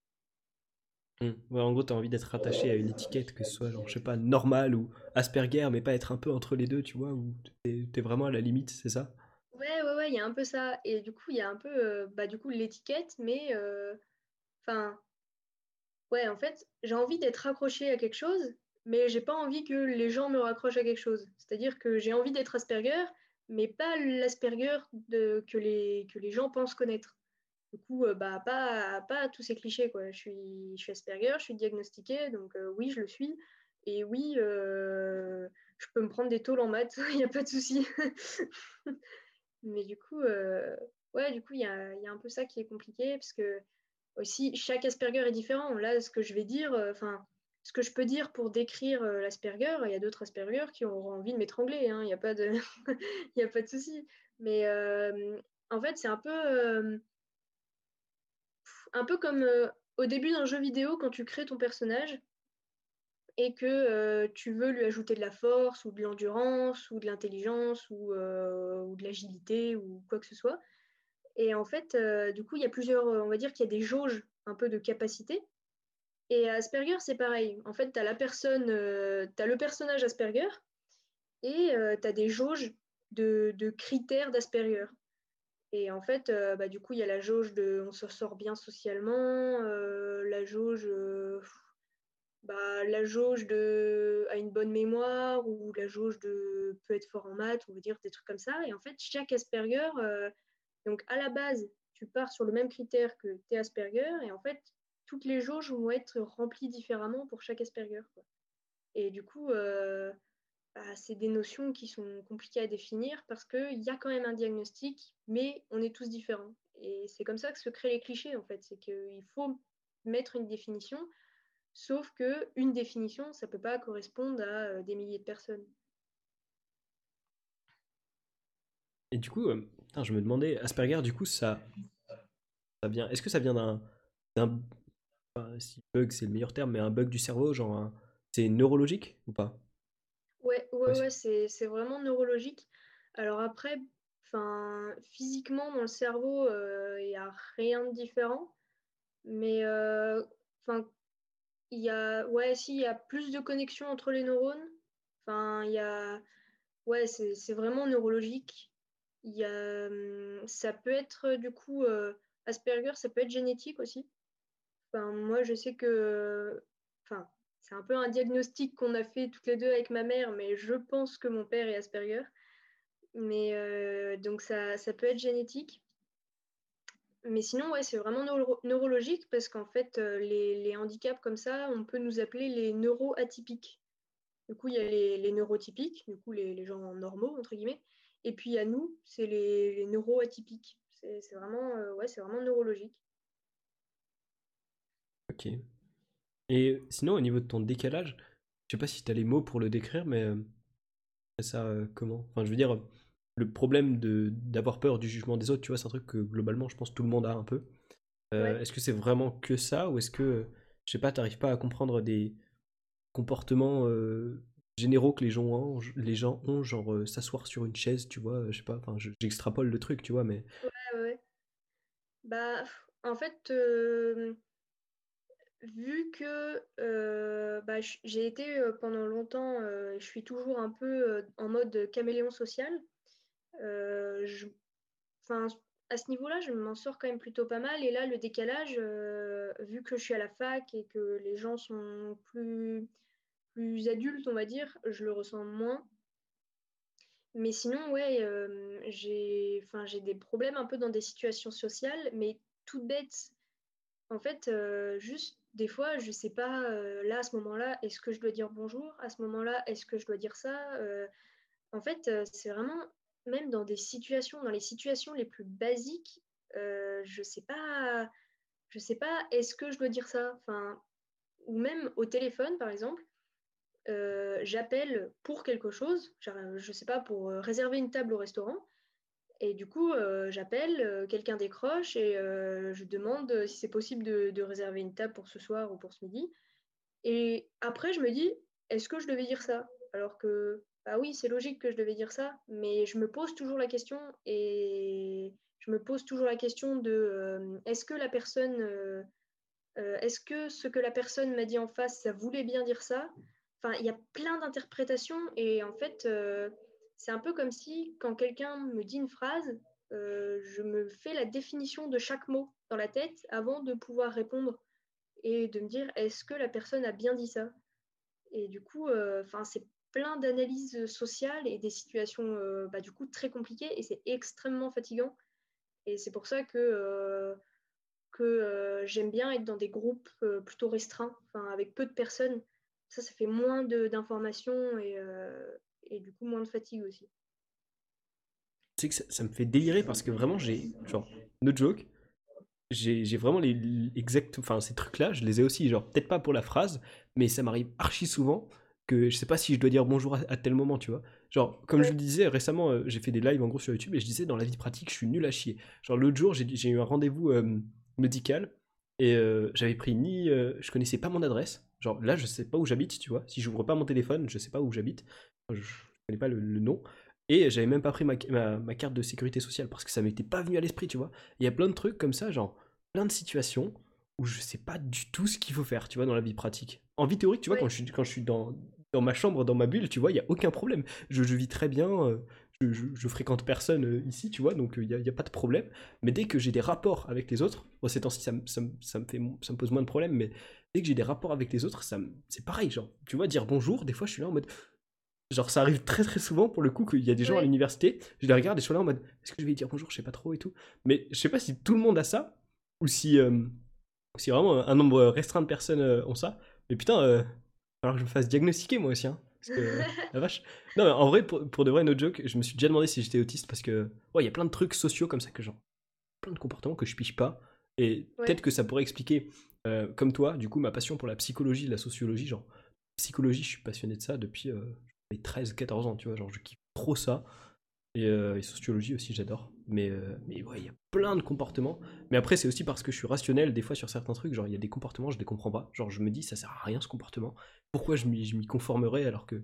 [SPEAKER 1] Mmh. Ouais, en gros, tu as envie d'être attaché à une étiquette, que ce soit, genre, je sais pas, normal ou Asperger, mais pas être un peu entre les deux, tu vois, ou t'es es vraiment à la limite, c'est ça?
[SPEAKER 2] Ouais, ouais, ouais, il y a un peu ça. Et du coup, il y a un peu, bah, du coup, l'étiquette, mais, enfin, ouais, en fait, j'ai envie d'être accroché à quelque chose, mais j'ai pas envie que les gens me raccrochent à quelque chose. C'est-à-dire que j'ai envie d'être Asperger, mais pas l'Asperger que les, que les gens pensent connaître. Du coup, euh, bah, pas, pas tous ces clichés. Quoi. Je, suis, je suis Asperger, je suis diagnostiquée, donc euh, oui, je le suis. Et oui, euh, je peux me prendre des tôles en maths, il n'y a pas de souci. mais du coup, ouais, du coup, il y a, y a, un peu ça qui est compliqué, parce que aussi, chaque Asperger est différent. Là, ce que je vais dire, enfin, ce que je peux dire pour décrire l'Asperger, il y a d'autres Asperger qui auront envie de m'étrangler, hein, il n'y a pas de, a pas de souci. Mais en fait, c'est un peu, un peu comme au début d'un jeu vidéo quand tu crées ton personnage et que tu veux lui ajouter de la force ou de l'endurance ou de l'intelligence ou, ou de l'agilité ou quoi que ce soit. Et en fait, euh, du coup, il y a plusieurs, euh, on va dire qu'il y a des jauges un peu de capacité. Et à Asperger, c'est pareil. En fait, tu as la personne, euh, tu as le personnage Asperger et tu as des jauges de, critères d'Asperger. Et en fait, bah, du coup, il y a la jauge de on se sort bien socialement, la jauge, bah, la jauge de a une bonne mémoire ou la jauge de peut être fort en maths, on veut dire des trucs comme ça. Et en fait, chaque Asperger donc à la base, tu pars sur le même critère que tes Asperger et en fait, toutes les jauges vont être remplies différemment pour chaque Asperger. Et du coup, euh, bah, c'est des notions qui sont compliquées à définir parce qu'il y a quand même un diagnostic, mais on est tous différents. Et c'est comme ça que se créent les clichés en fait. C'est qu'il faut mettre une définition, sauf que une définition, ça ne peut pas correspondre à euh, des milliers de personnes.
[SPEAKER 1] Et du coup, euh, je me demandais, Asperger, du coup, ça, ça vient. Est-ce que ça vient d'un, bug c'est le meilleur terme, mais un bug du cerveau, genre, c'est neurologique ou pas?
[SPEAKER 2] Ouais, ouais, c'est, c'est vraiment neurologique. Alors après, physiquement dans le cerveau, il euh, n'y a rien de différent, mais euh, enfin, il y a, ouais, si, il y a plus de connexions entre les neurones. Enfin, il y a, ouais, c'est, c'est vraiment neurologique. Il y a, hum, ça peut être du coup euh, Asperger, ça peut être génétique aussi. Enfin, moi, je sais que, enfin, c'est un peu un diagnostic qu'on a fait toutes les deux avec ma mère, mais je pense que mon père est Asperger. Mais euh, donc ça, peut être génétique. Mais sinon, c'est vraiment neurologique parce qu'en fait, euh, les, handicaps comme ça, on peut nous appeler les neuroatypiques. Du coup, il y a les, neurotypiques, du coup, les, les gens normaux, entre guillemets. Et puis à nous, c'est les, neuroatypiques. C'est vraiment, euh, ouais, vraiment neurologique.
[SPEAKER 1] Ok. Et sinon, au niveau de ton décalage, je sais pas si tu as les mots pour le décrire, mais euh, ça euh, comment? Enfin, je veux dire, le problème d'avoir peur du jugement des autres, tu vois, c'est un truc que globalement, je pense tout le monde a un peu. Est-ce que c'est vraiment que ça ou est-ce que, je sais pas, t'arrives pas à comprendre des comportements généraux que les gens ont, les gens ont genre euh, s'asseoir sur une chaise, tu vois, je sais pas, enfin j'extrapole le truc, tu vois, mais...
[SPEAKER 2] Ouais, ouais. Bah, en fait, euh, vu que euh, bah, j'ai été pendant longtemps, je suis toujours un peu en mode caméléon social, à ce niveau-là, je m'en sors quand même plutôt pas mal. Et là, le décalage, vu que je suis à la fac et que les gens sont plus, plus adultes, on va dire, je le ressens moins. Mais sinon, ouais, j'ai des problèmes un peu dans des situations sociales, mais tout bête. En fait, juste des fois, je sais pas, là, à ce moment-là, est-ce que je dois dire bonjour? À ce moment-là, est-ce que je dois dire ça? En fait, c'est vraiment, même dans des situations, dans les situations les plus basiques, je sais pas, je sais pas, est-ce que je dois dire ça? Enfin, ou même au téléphone, par exemple, j'appelle pour quelque chose, je sais pas, pour réserver une table au restaurant. Et du coup, euh, j'appelle, euh, quelqu'un décroche et euh, je demande si c'est possible de, réserver une table pour ce soir ou pour ce midi. Et après, je me dis, est-ce que je devais dire ça? Alors que, bah oui, c'est logique que je devais dire ça, mais je me pose toujours la question et je me pose toujours la question de est-ce que la personne, est-ce que ce que la personne m'a dit en face, ça voulait bien dire ça? Enfin, il y a plein d'interprétations et en fait c'est un peu comme si quand quelqu'un me dit une phrase, euh, je me fais la définition de chaque mot dans la tête avant de pouvoir répondre et de me dire est-ce que la personne a bien dit ça? Et du coup, euh, c'est plein d'analyses sociales et des situations euh, bah, du coup très compliquées et c'est extrêmement fatigant. Et c'est pour ça que, que j'aime bien être dans des groupes plutôt restreints, avec peu de personnes. Ça, ça fait moins d'informations et, et du coup moins de fatigue aussi.
[SPEAKER 1] Tu sais que ça, me fait délirer parce que vraiment j'ai, genre, no joke, j'ai vraiment les, exact, enfin ces trucs-là, je les ai aussi, genre peut-être pas pour la phrase, mais ça m'arrive archi souvent que je sais pas si je dois dire bonjour à, tel moment, tu vois. Genre, comme je le disais récemment, euh, j'ai fait des lives en gros sur YouTube et je disais dans la vie pratique, je suis nul à chier. Genre l'autre jour, j'ai eu un rendez-vous euh, médical et euh, j'avais pris ni, je connaissais pas mon adresse. Genre là, je sais pas où j'habite, tu vois. Si j'ouvre pas mon téléphone, je sais pas où j'habite je connais pas le, nom. Et j'avais même pas pris ma, ma, carte de sécurité sociale parce que ça m'était pas venu à l'esprit, tu vois. Il y a plein de trucs comme ça, genre plein de situations où je sais pas du tout ce qu'il faut faire, tu vois, dans la vie pratique. En vie théorique, tu vois, quand je suis, quand je suis dans, dans ma chambre, dans ma bulle, tu vois, il y a aucun problème. Je, vis très bien, euh, je, fréquente personne euh, ici, tu vois, donc il n'y a, a, pas de problème. Mais dès que j'ai des rapports avec les autres, bon, ces temps-ci, ça, ça, ça, me fait, ça me pose moins de problèmes, mais dès que j'ai des rapports avec les autres, c'est pareil, genre, tu vois, dire bonjour, des fois je suis là en mode, Genre, ça arrive très très souvent pour le coup qu'il y a des gens à l'université, je les regarde et je suis là en mode est-ce que je vais dire bonjour, je sais pas trop et tout. Mais je sais pas si tout le monde a ça ou si, euh, si vraiment un nombre restreint de personnes euh, ont ça. Mais putain, euh, alors que je me fasse diagnostiquer moi aussi. Hein, parce que la vache. Non, mais en vrai, pour, pour de vrai, no joke, je me suis déjà demandé si j'étais autiste parce que, ouais, il y a plein de trucs sociaux comme ça que genre, plein de comportements que je piche pas. Et peut-être que ça pourrait expliquer, comme toi, du coup, ma passion pour la psychologie, la sociologie. Genre, psychologie, je suis passionné de ça depuis 13-14 ans, tu vois, genre je kiffe trop ça. Et, euh, sociologie aussi, j'adore. Mais, euh, mais ouais, il y a plein de comportements. Mais après, c'est aussi parce que je suis rationnel, des fois, sur certains trucs. Genre, il y a des comportements, je les comprends pas. Genre, je me dis, ça sert à rien ce comportement. Pourquoi je m'y conformerais alors que.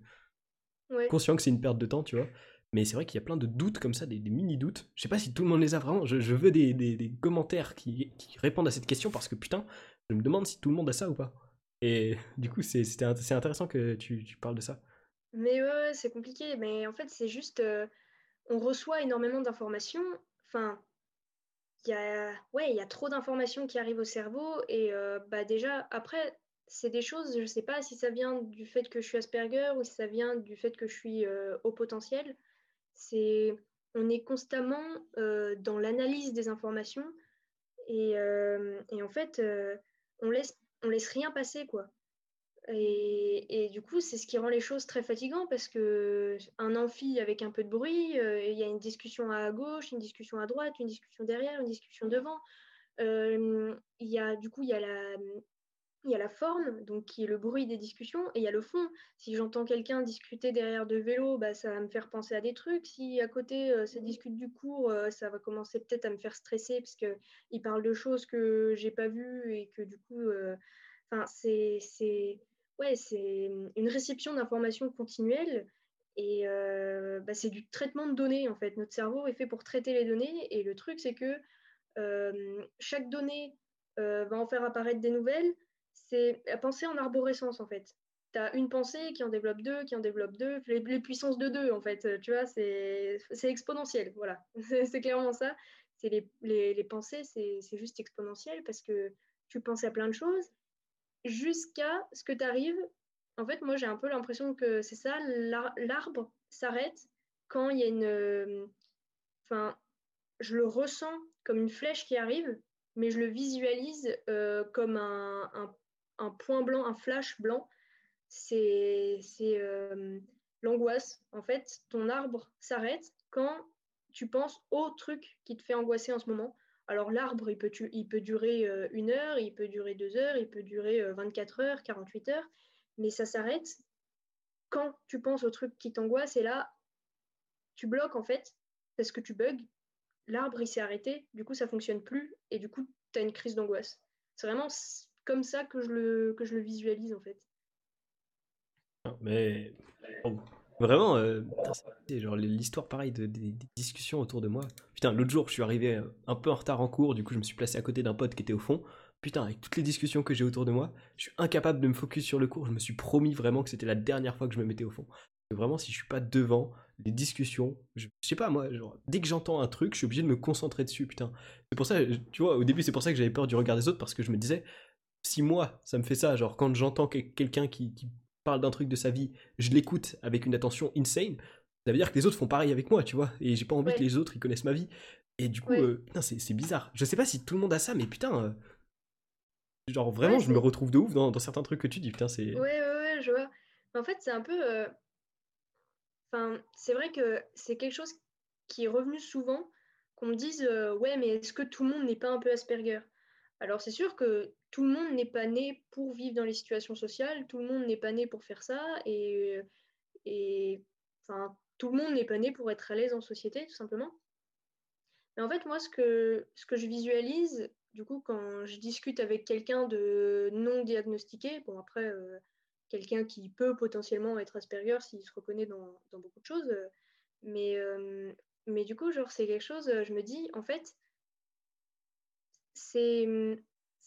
[SPEAKER 1] Conscient que c'est une perte de temps, tu vois? Mais c'est vrai qu'il y a plein de doutes comme ça, des, mini-doutes. Je sais pas si tout le monde les a vraiment. Je, veux des, des, commentaires qui, qui, répondent à cette question parce que putain, je me demande si tout le monde a ça ou pas. Et du coup, c'est intéressant que tu, tu parles de ça.
[SPEAKER 2] Mais ouais, c'est compliqué. Mais en fait, c'est juste, euh, on reçoit énormément d'informations. Enfin, il y a, ouais, il y a trop d'informations qui arrivent au cerveau. Et euh, bah déjà, après, c'est des choses, je ne sais pas si ça vient du fait que je suis Asperger ou si ça vient du fait que je suis euh, au potentiel. C'est, on est constamment dans l'analyse des informations et, et en fait, on laisse, on laisse rien passer, quoi. Et, du coup, c'est ce qui rend les choses très fatigantes parce que un amphi avec un peu de bruit, euh, il y a une discussion à gauche, une discussion à droite, une discussion derrière, une discussion devant. Euh, il y a du coup il y a la il y a la forme, donc qui est le bruit des discussions, et il y a le fond. Si j'entends quelqu'un discuter derrière de vélo, bah, ça va me faire penser à des trucs. Si à côté, euh, ça discute du cours, ça va commencer peut-être à me faire stresser parce qu'il parle de choses que j'ai pas vues et que du coup, enfin, c'est ouais, c'est une réception d'informations continuelle et euh, bah, c'est du traitement de données en fait. Notre cerveau est fait pour traiter les données et le truc c'est que euh, chaque donnée euh, va en faire apparaître des nouvelles. C'est à penser en arborescence en fait. Tu as une pensée qui en développe deux, qui en développe deux, les, puissances de deux en fait. Tu vois, c'est exponentiel. Voilà, c'est clairement ça. les, les, les, pensées, c'est juste exponentiel parce que tu penses à plein de choses jusqu'à ce que tu arrives. En fait, moi, j'ai un peu l'impression que c'est ça, l'arbre s'arrête quand il y a une. Euh, enfin, je le ressens comme une flèche qui arrive, mais je le visualise euh, comme un, un, point blanc, un flash blanc. C'est euh, l'angoisse. En fait, ton arbre s'arrête quand tu penses au truc qui te fait angoisser en ce moment. Alors l'arbre, il peut, durer euh, une heure, il peut durer deux heures, il peut durer 24 heures, 48 heures, mais ça s'arrête quand tu penses au truc qui t'angoisse et là, tu bloques en fait parce que tu bugs. L'arbre, il s'est arrêté, du coup, ça fonctionne plus et du coup, tu as une crise d'angoisse. C'est vraiment comme ça que je le, que je le visualise en fait.
[SPEAKER 1] Mais vraiment, euh, genre l'histoire pareille de, des discussions autour de moi. Putain, l'autre jour, je suis arrivé euh, un peu en retard en cours, du coup, je me suis placé à côté d'un pote qui était au fond. Putain, avec toutes les discussions que j'ai autour de moi, je suis incapable de me focus sur le cours. Je me suis promis vraiment que c'était la dernière fois que je me mettais au fond. Vraiment, si je suis pas devant les discussions, je, sais pas moi, genre, dès que j'entends un truc, je suis obligé de me concentrer dessus, putain. C'est pour ça, tu vois, au début, c'est pour ça que j'avais peur du regard des autres parce que je me disais, si moi, ça me fait ça, genre quand j'entends quelqu'un qui, parle d'un truc de sa vie, je l'écoute avec une attention insane, ça veut dire que les autres font pareil avec moi, tu vois, et j'ai pas envie que les autres ils connaissent ma vie. Et du coup, euh, putain, c'est bizarre. Je sais pas si tout le monde a ça, mais putain, euh, genre vraiment, je me retrouve de ouf dans, dans, certains trucs que tu dis, putain, c'est.
[SPEAKER 2] Ouais, ouais, ouais, je vois. En fait, c'est un peu. Euh, enfin, c'est vrai que c'est quelque chose qui est revenu souvent, qu'on me dise, ouais, mais est-ce que tout le monde n'est pas un peu Asperger? Alors c'est sûr que tout le monde n'est pas né pour vivre dans les situations sociales, tout le monde n'est pas né pour faire ça, et, enfin, tout le monde n'est pas né pour être à l'aise en société, tout simplement. Mais en fait, moi, ce que, je visualise, du coup, quand je discute avec quelqu'un de non diagnostiqué, bon, après, euh, quelqu'un qui peut potentiellement être Asperger s'il se reconnaît dans, beaucoup de choses, mais, euh, mais du coup, genre, c'est quelque chose, je me dis, en fait, c'est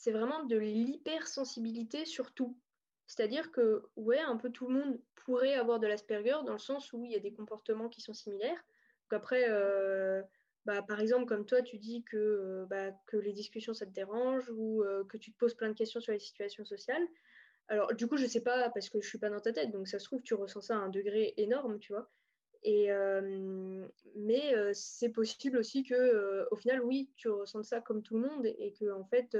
[SPEAKER 2] vraiment de l'hypersensibilité sur tout. C'est-à-dire que, ouais, un peu tout le monde pourrait avoir de l'Asperger dans le sens où il y a des comportements qui sont similaires. Après, euh, bah, par exemple, comme toi, tu dis que, euh, bah, que les discussions, ça te dérange ou euh, que tu te poses plein de questions sur les situations sociales. Alors, du coup, je sais pas parce que je suis pas dans ta tête, donc ça se trouve, tu ressens ça à un degré énorme, tu vois. Et, mais c'est possible aussi que, au final, oui, tu ressens ça comme tout le monde et que, en fait,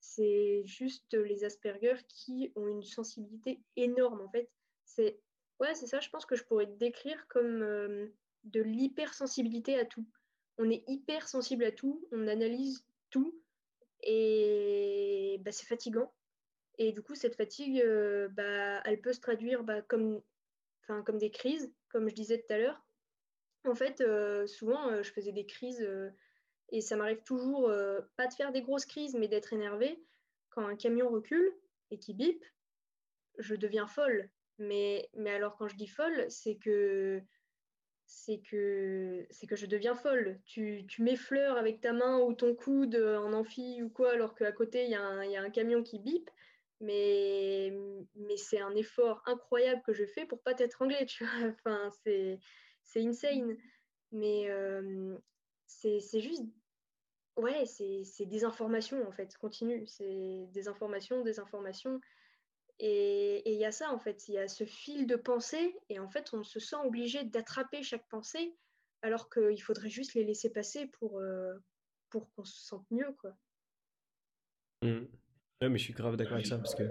[SPEAKER 2] c'est juste les Asperger qui ont une sensibilité énorme. En fait, c'est ouais, c'est ça. Je pense que je pourrais te décrire comme de l'hypersensibilité à tout. On est hyper sensible à tout, on analyse tout et bah, c'est fatigant. Et du coup, cette fatigue, bah, elle peut se traduire bah, comme, comme des crises comme je disais tout à l'heure. En fait, euh, souvent, euh, je faisais des crises euh, et ça m'arrive toujours, pas de faire des grosses crises, mais d'être énervée. Quand un camion recule et qui bip, je deviens folle. Mais, alors, quand je dis folle, c'est que c'est que c'est que je deviens folle. Tu, tu m'effleures avec ta main ou ton coude en amphi ou quoi, alors qu'à côté, il y, y, a un camion qui bip mais, mais c'est un effort incroyable que je fais pour pas t'étrangler, tu vois. Enfin, c'est, c'est insane. Mais euh, c'est, c'est juste. Ouais, c'est, c'est des informations en fait, continue. C'est des informations, des informations. Et il y a ça en fait, il y a ce fil de pensée, et en fait, on se sent obligé d'attraper chaque pensée, alors qu'il faudrait juste les laisser passer pour, euh, pour qu'on se sente mieux, quoi.
[SPEAKER 1] Mmh. Ouais, mais je suis grave d'accord avec ça parce que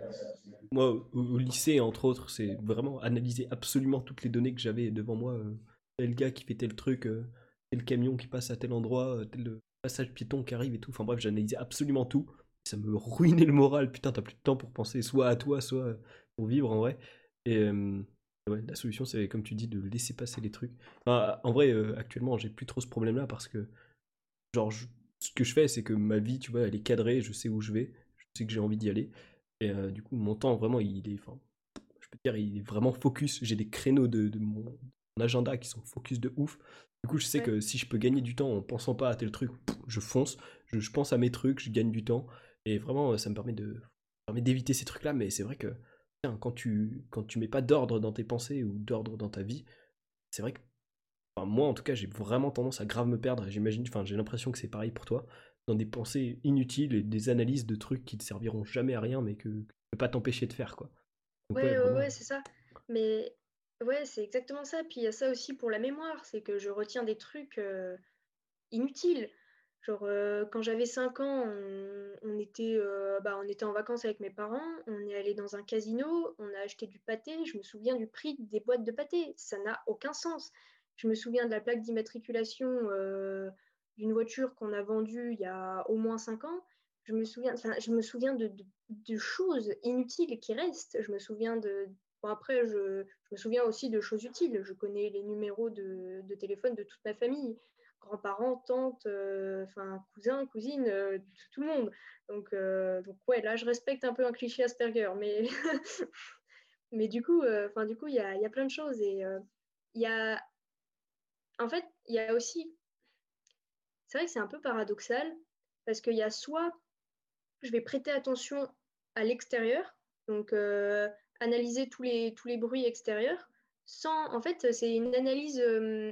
[SPEAKER 1] moi, au, lycée, entre autres, c'est vraiment analyser absolument toutes les données que j'avais devant moi. Euh, tel gars qui fait tel truc, euh, tel camion qui passe à tel endroit, euh, tel passage piéton qui arrive et tout. Enfin bref, j'analysais absolument tout. Ça me ruinait le moral. Putain, t'as plus de temps pour penser soit à toi, soit pour vivre en vrai. Et la solution, c'est comme tu dis, de laisser passer les trucs. en vrai, actuellement, j'ai plus trop ce problème-là parce que, genre, ce que je fais, c'est que ma vie, tu vois, elle est cadrée, je sais où je vais sais que j'ai envie d'y aller. Et euh, du coup, mon temps, vraiment, il est, enfin, je peux dire, il est vraiment focus. J'ai des créneaux de, mon, agenda qui sont focus de ouf. Du coup, je sais que si je peux gagner du temps en pensant pas à tel truc, je fonce. Je, pense à mes trucs, je gagne du temps. Et vraiment, ça me permet de permet d'éviter ces trucs-là. Mais c'est vrai que quand tu quand tu mets pas d'ordre dans tes pensées ou d'ordre dans ta vie, c'est vrai que enfin, moi en tout cas, j'ai vraiment tendance à grave me perdre. J'imagine, enfin, j'ai l'impression que c'est pareil pour toi, dans des pensées inutiles et des analyses de trucs qui ne serviront jamais à rien, mais que, que tu peux pas t'empêcher de faire, quoi.
[SPEAKER 2] Donc, ouais, ouais, ouais, c'est ça. Mais ouais, c'est exactement ça. Puis il y a ça aussi pour la mémoire, c'est que je retiens des trucs inutiles. Genre, quand j'avais 5 ans, on, était, bah, on était en vacances avec mes parents, on est allé dans un casino, on a acheté du pâté, je me souviens du prix des boîtes de pâté, ça n'a aucun sens. Je me souviens de la plaque d'immatriculation d'une voiture qu'on a vendue il y a au moins 5 ans. Je me souviens, je me souviens de, choses inutiles qui restent. Je me souviens de. Bon, après, je, me souviens aussi de choses utiles. Je connais les numéros de, téléphone de toute ma famille grands-parents, tantes, euh, enfin cousins, cousines, euh, tout le monde. Donc, euh, donc ouais, là je respecte un peu un cliché Asperger, mais mais du coup, enfin du coup il y a, y a, plein de choses et il y a, en fait il y a aussi, c'est vrai que c'est un peu paradoxal parce qu'il y a soit je vais prêter attention à l'extérieur, donc analyser tous les tous les bruits extérieurs sans, en fait, c'est une analyse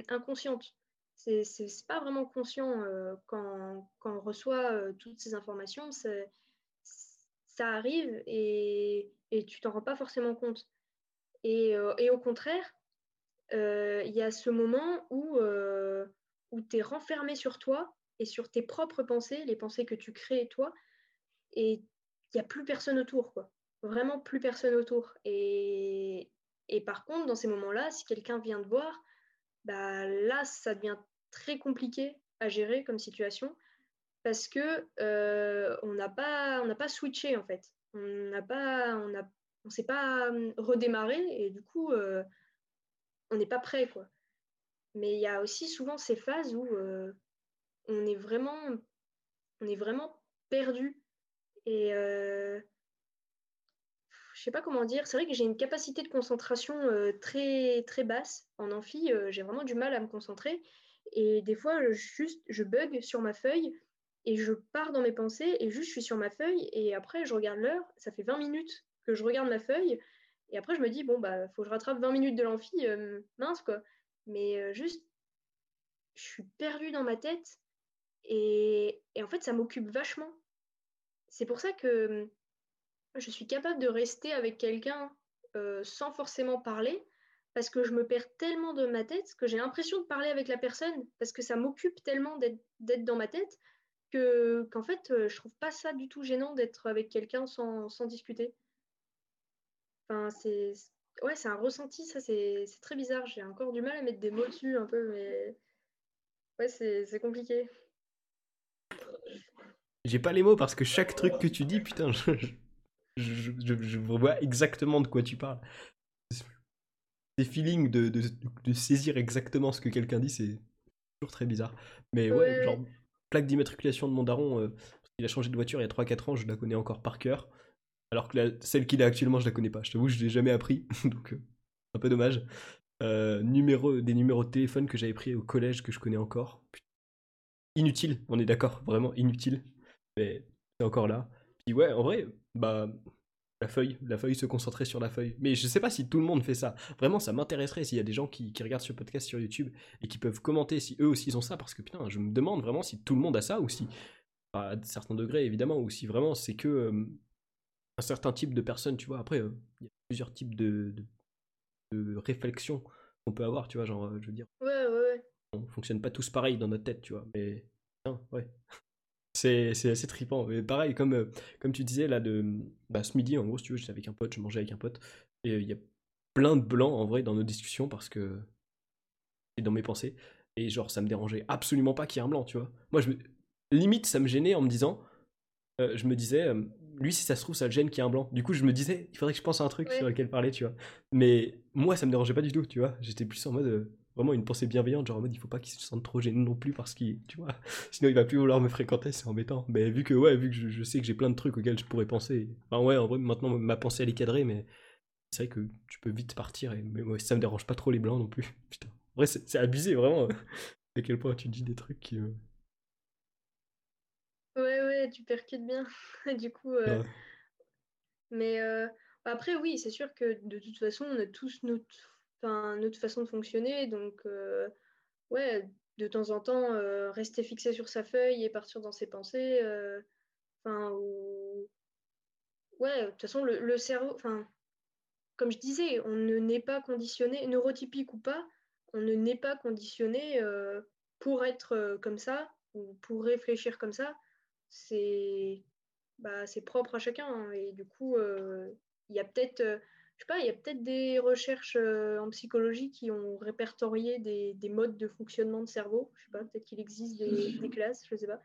[SPEAKER 2] inconsciente c'est pas vraiment conscient euh, quand, quand, on reçoit euh, toutes ces informations. Ça arrive et, et tu t'en rends pas forcément compte. Et, euh, et au contraire, il y a ce moment où, où tu es renfermé sur toi et sur tes propres pensées, les pensées que tu crées toi, et il n'y a plus personne autour, quoi. Vraiment plus personne autour. Et, et par contre, dans ces moments-là, si quelqu'un vient te voir, bah là, ça devient très compliqué à gérer comme situation parce que euh, on n'a pas, on pas switché en fait. On n'a pas, on on s'est pas hum, redémarré et du coup, euh, on n'est pas prêt. Mais il y a aussi souvent ces phases où euh, on est vraiment, on est vraiment perdu et je sais pas comment dire. C'est vrai que j'ai une capacité de concentration très très basse en amphi. j'ai vraiment du mal à me concentrer et des fois, juste, je bug sur ma feuille et je pars dans mes pensées et juste je suis sur ma feuille et après je regarde l'heure, ça fait 20 minutes que je regarde ma feuille et après je me dis bon bah faut que je rattrape 20 minutes de l'amphi, euh, mince quoi. Mais euh, juste je suis perdue dans ma tête et, et en fait ça m'occupe vachement. C'est pour ça que je suis capable de rester avec quelqu'un euh, sans forcément parler parce que je me perds tellement de ma tête que j'ai l'impression de parler avec la personne parce que ça m'occupe tellement d'être dans ma tête que qu'en fait euh, je trouve pas ça du tout gênant d'être avec quelqu'un sans, sans, discuter. Enfin c'est ouais c'est un ressenti ça c'est très bizarre j'ai encore du mal à mettre des mots dessus un peu mais ouais c'est compliqué.
[SPEAKER 1] J'ai pas les mots parce que chaque truc que tu dis putain je, je, je, je vois exactement de quoi tu parles des feelings de, de, de, saisir exactement ce que quelqu'un dit, c'est toujours très bizarre. Mais ouais, genre, plaque d'immatriculation de mon daron, euh, il a changé de voiture il y a 3-4 ans, je la connais encore par cœur. Alors que celle qu'il a actuellement, je la connais pas. Je t'avoue, je l'ai jamais appris, donc euh, un peu dommage. Euh, numéro, des numéros de téléphone que j'avais pris au collège que je connais encore. Inutile, on est d'accord, vraiment inutile. Mais c'est encore là. Puis ouais, en vrai, bah la feuille, la feuille, se concentrer sur la feuille. Mais je sais pas si tout le monde fait ça. Vraiment, ça m'intéresserait s'il y a des gens qui, regardent ce podcast sur YouTube et qui peuvent commenter si eux aussi ils ont ça, parce que putain, je me demande vraiment si tout le monde a ça ou si, à certains degrés évidemment, ou si vraiment c'est que euh, un certain type de personnes, tu vois. Après, euh, il y a plusieurs types de, de, réflexions qu'on peut avoir, tu vois, genre, euh, je veux dire.
[SPEAKER 2] Ouais, ouais, ouais.
[SPEAKER 1] On fonctionne pas tous pareil dans notre tête, tu vois. Mais, putain, ouais. C'est, assez trippant. Mais pareil, comme, euh, comme tu disais là, de, bah, ce midi, en gros, si tu veux, j'étais avec un pote, je mangeais avec un pote. Et il y a plein de blancs en vrai dans nos discussions parce que. c'est dans mes pensées. Et genre, ça me dérangeait absolument pas qu'il y ait un blanc, tu vois. Moi, je limite, ça me gênait en me disant. Euh, je me disais, lui, si ça se trouve, ça le gêne qu'il y ait un blanc. Du coup, je me disais, il faudrait que je pense à un truc sur lequel parler, tu vois. Mais moi, ça me dérangeait pas du tout, tu vois. J'étais plus en mode vraiment une pensée bienveillante, genre en mode il faut pas qu'il se sente trop gêné non plus parce qu'il, tu vois, sinon il va plus vouloir me fréquenter, c'est embêtant. Mais vu que, ouais, vu que je, sais que j'ai plein de trucs auxquels je pourrais penser, enfin ouais, en vrai, maintenant ma pensée elle est cadrée, mais c'est vrai que tu peux vite partir et mais ouais, ça me dérange pas trop les blancs non plus. Putain, en vrai, c'est abusé vraiment à quel point tu dis des trucs qui.
[SPEAKER 2] Ouais, tu percutes bien. du coup. Euh, mais euh, après, oui, c'est sûr que de toute façon, on a tous notre enfin, notre façon de fonctionner. Donc, euh, ouais, de temps en temps, rester fixé sur sa feuille et partir dans ses pensées. Enfin, ou... ouais, de toute façon, le, le cerveau, enfin, comme je disais, on ne n'est pas conditionné, neurotypique ou pas, on ne n'est pas conditionné pour être comme ça ou pour réfléchir comme ça. C'est bah, propre à chacun. Hein, et du coup, il y a peut-être je sais pas, il y a peut-être des recherches euh, en psychologie qui ont répertorié des, des, modes de fonctionnement de cerveau. Je sais pas, peut-être qu'il existe des, des, classes, je sais pas.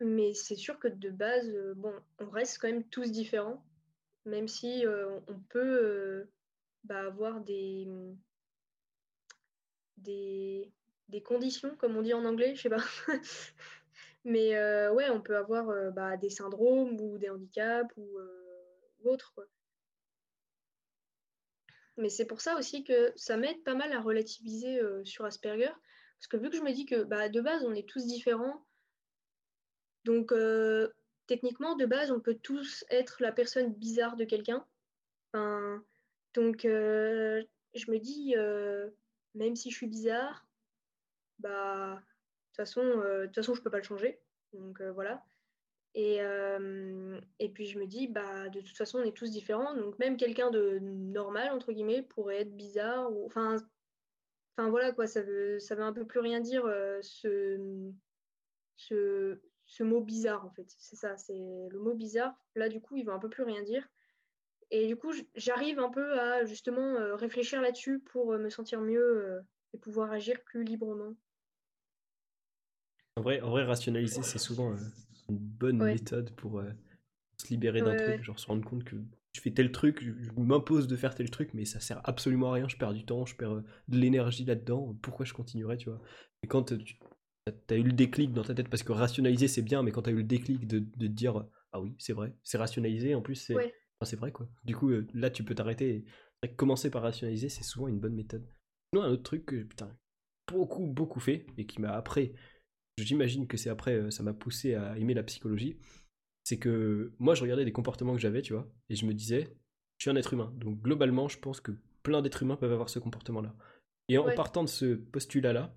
[SPEAKER 2] Mais c'est sûr que de base, euh, bon, on reste quand même tous différents, même si euh, on peut bah, avoir des, des, des, conditions, comme on dit en anglais, je sais pas. Mais ouais, on peut avoir bah, des syndromes ou des handicaps ou, ou autres. Quoi. Mais c'est pour ça aussi que ça m'aide pas mal à relativiser euh, sur Asperger. Parce que vu que je me dis que bah, de base, on est tous différents, donc euh, techniquement, de base, on peut tous être la personne bizarre de quelqu'un. Donc euh, je me dis, même si je suis bizarre, bah, toute façon, de toute façon, je peux pas le changer. Donc voilà. Et, euh, et puis je me dis, bah, de toute façon, on est tous différents. Donc même quelqu'un de normal, entre guillemets, pourrait être bizarre. Enfin, enfin voilà, quoi, ça veut, ça veut un peu plus rien dire, euh, ce, ce, ce, mot bizarre, en fait. C'est ça, c'est le mot bizarre. Là, du coup, il veut un peu plus rien dire. Et du coup, j'arrive un peu à justement euh, réfléchir là-dessus pour me sentir mieux et pouvoir agir plus librement.
[SPEAKER 1] En vrai, en vrai rationaliser, c'est souvent une bonne méthode pour euh, se libérer d'un truc, genre se rendre compte que je fais tel truc, je, m'impose de faire tel truc, mais ça sert absolument à rien, je perds du temps, je perds euh, de l'énergie là-dedans, pourquoi je continuerais, tu vois? Et quand euh, tu as eu le déclic dans ta tête, parce que rationaliser c'est bien, mais quand tu as eu le déclic de, de dire ah oui, c'est vrai, c'est rationalisé, en plus c'est c'est vrai quoi. Du coup, là tu peux t'arrêter. Et... Commencer par rationaliser, c'est souvent une bonne méthode. Sinon, un autre truc que putain, beaucoup, beaucoup fait, et qui m'a après j'imagine que c'est après, euh, ça m'a poussé à aimer la psychologie, c'est que moi je regardais des comportements que j'avais, tu vois, et je me disais, je suis un être humain, donc globalement je pense que plein d'êtres humains peuvent avoir ce comportement-là. Et en partant de ce postulat-là,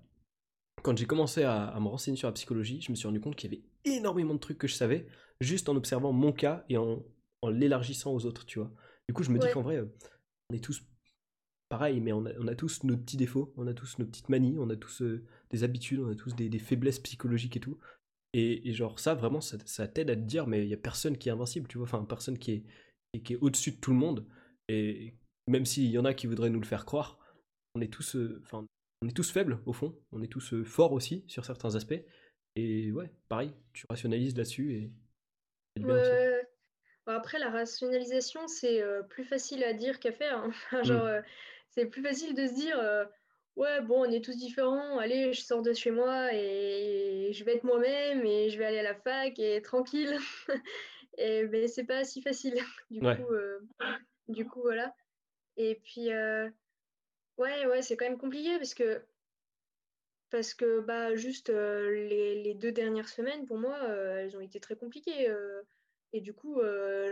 [SPEAKER 1] quand j'ai commencé à, me renseigner sur la psychologie, je me suis rendu compte qu'il y avait énormément de trucs que je savais, juste en observant mon cas et en, l'élargissant aux autres, tu vois. Du coup, je me dis qu'en vrai, euh, on est tous pareil, mais on a, tous nos petits défauts, on a tous nos petites manies, on a tous euh, des habitudes, on a tous des, faiblesses psychologiques et tout. Et, genre ça, vraiment, ça, t'aide à te dire, mais il y a personne qui est invincible, tu vois, enfin, personne qui est, qui est au-dessus de tout le monde. Et même s'il y en a qui voudraient nous le faire croire, on est tous, euh, enfin, on est tous faibles au fond, on est tous euh, forts aussi sur certains aspects. Et ouais, pareil, tu rationalises là-dessus et.
[SPEAKER 2] après, la rationalisation, c'est plus facile à dire qu'à faire. Hein. genre, mmh c'est plus facile de se dire euh, ouais bon on est tous différents allez je sors de chez moi et je vais être moi-même et je vais aller à la fac et tranquille. Et ben c'est pas si facile. Du coup euh, du coup voilà. Et puis euh, ouais ouais c'est quand même compliqué parce que parce que bah juste les, les, deux dernières semaines pour moi elles ont été très compliquées et du coup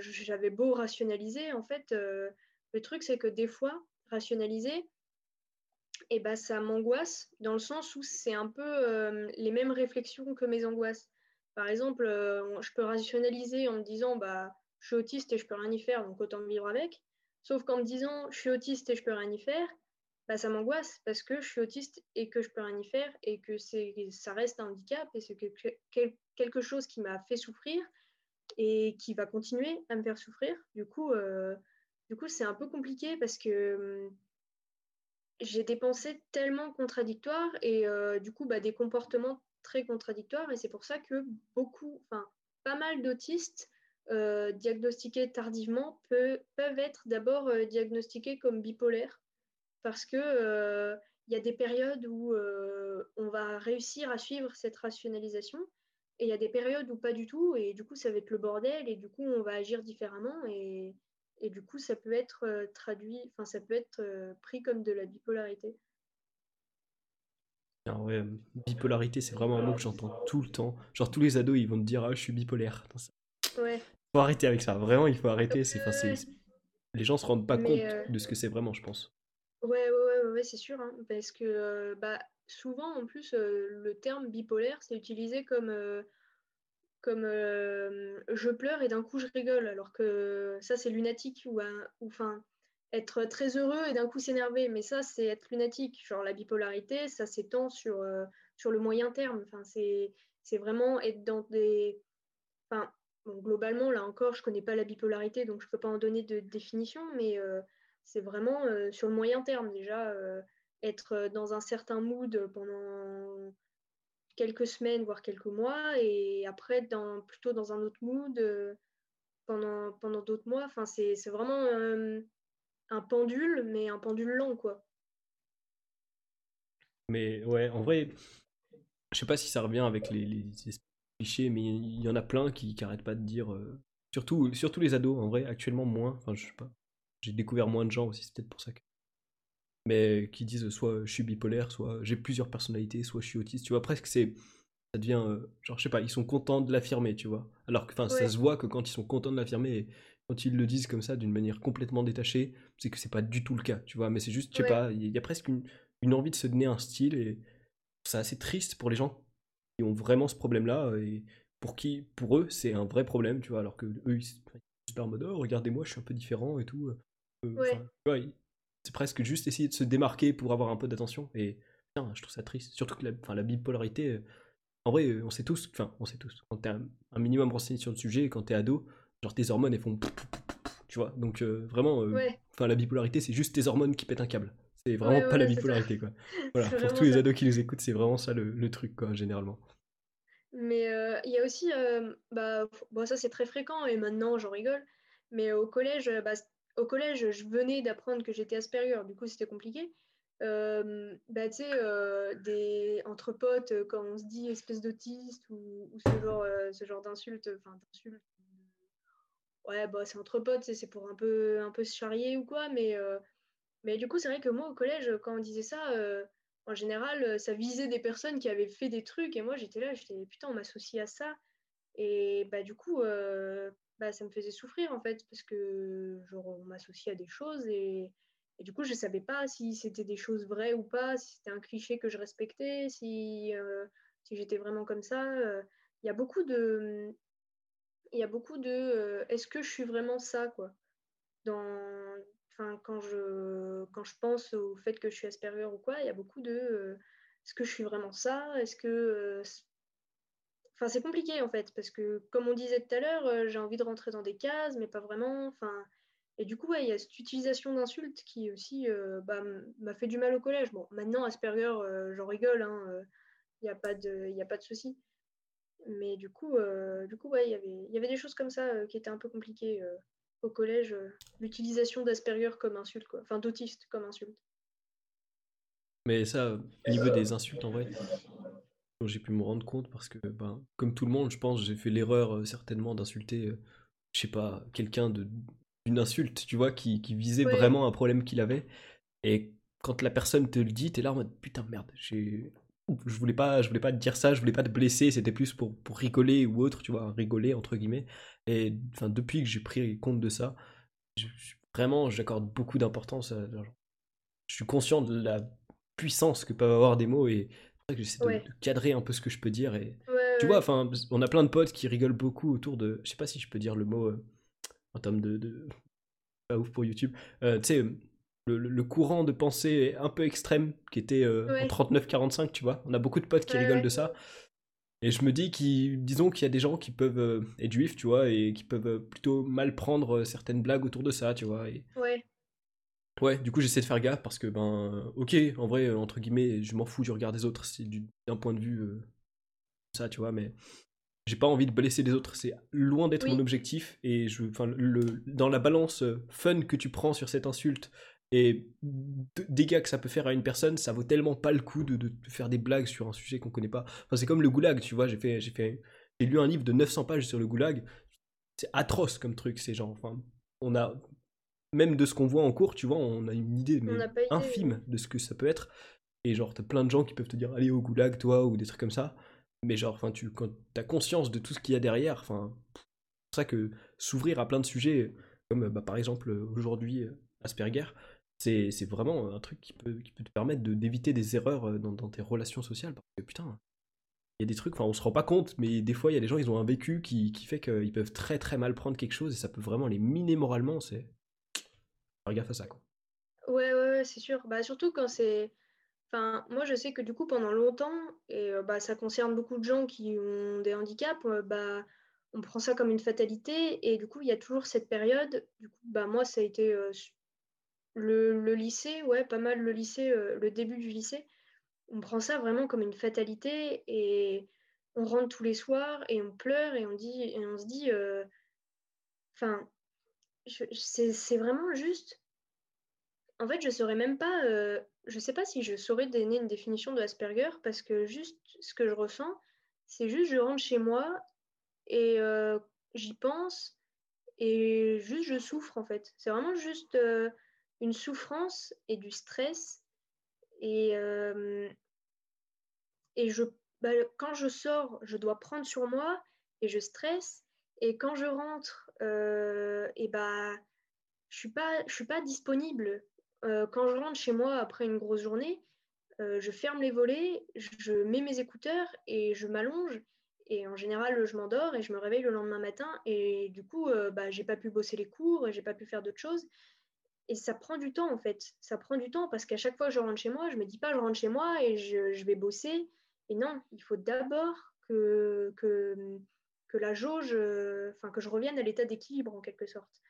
[SPEAKER 2] j'avais beau rationaliser en fait le truc c'est que des fois rationaliser, et bah, ça m'angoisse dans le sens où c'est un peu euh, les mêmes réflexions que mes angoisses. Par exemple, euh, je peux rationaliser en me disant bah, je suis autiste et je peux rien y faire, donc autant vivre avec. Sauf qu'en me disant je suis autiste et je peux rien y faire, bah, ça m'angoisse parce que je suis autiste et que je peux rien y faire et que ça reste un handicap et c'est quelque chose qui m'a fait souffrir et qui va continuer à me faire souffrir. Du coup, euh, du coup, c'est un peu compliqué parce que j'ai des pensées tellement contradictoires et du coup bah, des comportements très contradictoires et c'est pour ça que beaucoup, enfin pas mal d'autistes diagnostiqués tardivement peuvent être d'abord diagnostiqués comme bipolaires parce que il y a des périodes où on va réussir à suivre cette rationalisation et il y a des périodes où pas du tout et du coup ça va être le bordel et du coup on va agir différemment et et du coup, ça peut être euh, traduit, enfin, ça peut être euh, pris comme de la bipolarité.
[SPEAKER 1] Ah ouais, bipolarité, c'est vraiment un mot que j'entends tout le temps. Genre, tous les ados, ils vont te dire, ah, je suis bipolaire.
[SPEAKER 2] Ouais.
[SPEAKER 1] Faut arrêter avec ça. Vraiment, il faut arrêter. C'est, les gens se rendent pas compte
[SPEAKER 2] euh,
[SPEAKER 1] de ce que c'est vraiment, je pense.
[SPEAKER 2] Ouais, ouais, ouais, ouais c'est sûr. Hein, parce que, bah, souvent, en plus, le terme bipolaire, c'est utilisé comme, comme je pleure et d'un coup je rigole, alors que ça, c'est lunatique ou, enfin, être très heureux et d'un coup s'énerver. Mais ça, c'est être lunatique. Genre la bipolarité, ça s'étend sur, sur le moyen terme. Enfin, c'est vraiment être dans des. Enfin, globalement, là encore, je connais pas la bipolarité, donc je peux pas en donner de définition, mais c'est vraiment sur le moyen terme déjà être dans un certain mood pendant quelques semaines, voire quelques mois, et après dans, plutôt dans un autre mood pendant, pendant d'autres mois. Enfin, c'est vraiment un pendule, mais un pendule lent, quoi.
[SPEAKER 1] Mais ouais, en vrai, je sais pas si ça revient avec les, les, clichés, mais il y en a plein qui n'arrêtent pas de dire. surtout, surtout les ados, en vrai, actuellement moins. Enfin, je sais pas. J'ai découvert moins de gens aussi, c'est peut-être pour ça que mais qui disent soit je suis bipolaire, soit j'ai plusieurs personnalités, soit je suis autiste. Tu vois, presque c'est. Ça devient. Euh, genre, je sais pas, ils sont contents de l'affirmer, tu vois. Alors que, enfin, ça se voit que quand ils sont contents de l'affirmer, quand ils le disent comme ça, d'une manière complètement détachée, c'est que c'est pas du tout le cas, tu vois. Mais c'est juste, je sais pas, il y a presque une, une, envie de se donner un style et c'est assez triste pour les gens qui ont vraiment ce problème-là et pour qui, pour eux, c'est un vrai problème, tu vois. Alors que eux, ils sont super en mode, oh, regardez-moi, je suis un peu différent et tout.
[SPEAKER 2] Euh, ouais.
[SPEAKER 1] tu vois, c'est presque juste essayer de se démarquer pour avoir un peu d'attention. Et je trouve ça triste. Surtout que la, la bipolarité, euh, en vrai, euh, on sait tous, enfin, on sait tous, quand t'es un, minimum renseigné sur le sujet, quand t'es ado, genre tes hormones, elles font. Tu vois, donc euh, vraiment, enfin, la bipolarité, c'est juste tes hormones qui pètent un câble. C'est vraiment pas la bipolarité, quoi. Voilà, pour tous les ados qui nous écoutent, c'est vraiment ça le, truc, quoi, généralement.
[SPEAKER 2] Mais il y a aussi, bah, bon, ça c'est très fréquent et maintenant j'en rigole, mais au collège, bah, au collège, je venais d'apprendre que j'étais Asperger, du coup c'était compliqué. Euh, bah, tu sais, euh, des, entre potes, euh, quand on se dit espèce d'autiste ou, ce genre, ce genre d'insulte, enfin d'insulte, ouais, bah, c'est entre potes, c'est pour un peu, un peu se charrier ou quoi, mais, mais du coup, c'est vrai que moi au collège, quand on disait ça, en général, ça visait des personnes qui avaient fait des trucs, et moi j'étais là, j'étais putain, on m'associe à ça. Et bah, du coup, bah, ça me faisait souffrir en fait, parce que genre, on m'associait à des choses et, et, du coup, je ne savais pas si c'était des choses vraies ou pas, si c'était un cliché que je respectais, si, euh, si j'étais vraiment comme ça. Euh. Il y a beaucoup de. Il y a beaucoup de. Euh, est-ce que je suis vraiment ça, quoi Dans. Quand je, quand je pense au fait que je suis Asperger ou quoi, il y a beaucoup de est-ce que je suis vraiment ça? Est-ce que Enfin, c'est compliqué en fait, parce que comme on disait tout à l'heure, euh, j'ai envie de rentrer dans des cases, mais pas vraiment. Enfin, et du coup, il y a cette utilisation d'insultes qui aussi euh, bah, m'a fait du mal au collège. Bon, maintenant, Asperger, euh, j'en rigole, il hein, n'y a pas de, y de souci. Mais du coup, du coup, ouais, il y avait des choses comme ça qui étaient un peu compliquées au collège. L'utilisation d'Asperger comme insulte, quoi. Enfin, d'autiste comme insulte.
[SPEAKER 1] Mais ça, au niveau des insultes, en vrai, j'ai pu me rendre compte parce que, ben, comme tout le monde, je pense, j'ai fait l'erreur euh, certainement d'insulter, euh, je sais pas, quelqu'un d'une insulte, tu vois, qui, qui visait vraiment un problème qu'il avait. Et quand la personne te le dit, t'es là en mode putain merde, j'ai je voulais pas je voulais pas te dire ça je voulais pas te blesser c'était plus pour, pour rigoler ou autre tu vois rigoler entre guillemets. Et enfin depuis que j'ai pris compte de ça vraiment j'accorde beaucoup d'importance je suis conscient de la puissance que peuvent avoir des mots et que j'essaie de, cadrer un peu ce que je peux dire. Et tu vois, enfin, on a plein de potes qui rigolent beaucoup autour de. Je sais pas si je peux dire le mot euh, en termes de, Pas ouf pour YouTube. Euh, tu sais, le, courant de pensée un peu extrême qui était euh, en 39-45, tu vois. On a beaucoup de potes qui rigolent de ça. Et je me dis qu'ils, disons qu'il y a des gens qui peuvent être juifs, tu vois, et qui peuvent plutôt mal prendre certaines blagues autour de ça, tu vois. Et,
[SPEAKER 2] ouais.
[SPEAKER 1] Ouais, du coup j'essaie de faire gaffe parce que ben ok, en vrai entre guillemets, je m'en fous du regard des autres, c'est d'un point de vue euh, ça, tu vois, mais j'ai pas envie de blesser les autres, c'est loin d'être mon objectif et je enfin le dans la balance euh, fun que tu prends sur cette insulte et dégâts que ça peut faire à une personne, ça vaut tellement pas le coup de, de faire des blagues sur un sujet qu'on connaît pas. Enfin, c'est comme le goulag, tu vois, j'ai fait j'ai fait j'ai lu un livre de 900 pages sur le goulag. C'est atroce comme truc, c'est genre enfin on a même de ce qu'on voit en cours, tu vois, on a une idée infime de ce que ça peut être. Et genre, t'as plein de gens qui peuvent te dire allez au goulag, toi, ou des trucs comme ça. Mais genre, enfin, tu, quand t'as conscience de tout ce qu'il y a derrière, enfin, c'est pour ça que s'ouvrir à plein de sujets, comme bah, par exemple aujourd'hui Asperger, c'est vraiment un truc qui peut, qui peut te permettre d'éviter des erreurs dans, dans, tes relations sociales. Parce que putain, il y a des trucs, enfin on se rend pas compte, mais des fois il y a des gens, ils ont un vécu qui, qui fait qu'ils peuvent très très mal prendre quelque chose et ça peut vraiment les miner moralement. C'est. À ça, quoi.
[SPEAKER 2] Ouais, ouais, ouais c'est sûr. Bah, surtout quand c'est. Enfin, moi je sais que du coup pendant longtemps, et bah, ça concerne beaucoup de gens qui ont des handicaps, bah, on prend ça comme une fatalité et du coup il y a toujours cette période. Du coup, bah, moi ça a été le, le, lycée, ouais, pas mal le lycée, le début du lycée on prend ça vraiment comme une fatalité et on rentre tous les soirs et on pleure et on dit et on se dit euh, enfin c'est vraiment juste en fait je saurais même pas euh, je sais pas si je saurais donner une définition de Asperger parce que juste ce que je ressens c'est juste je rentre chez moi et euh, j'y pense et juste je souffre en fait c'est vraiment juste une souffrance et du stress et, euh, et je, bah, quand je sors, je dois prendre sur moi et je stresse. Et quand je rentre, euh, et bah, je suis pas, je suis pas disponible. Euh, quand je rentre chez moi après une grosse journée, je ferme les volets, je mets mes écouteurs et je m'allonge. Et en général, je m'endors et je me réveille le lendemain matin. Et du coup, bah, j'ai pas pu bosser les cours, j'ai pas pu faire d'autres choses. Et ça prend du temps en fait. Ça prend du temps parce qu'à chaque fois que je rentre chez moi, je me dis pas je rentre chez moi et je, vais bosser. Et non, il faut d'abord que, que, que, la jauge, enfin que je revienne à l'état d'équilibre en quelque sorte.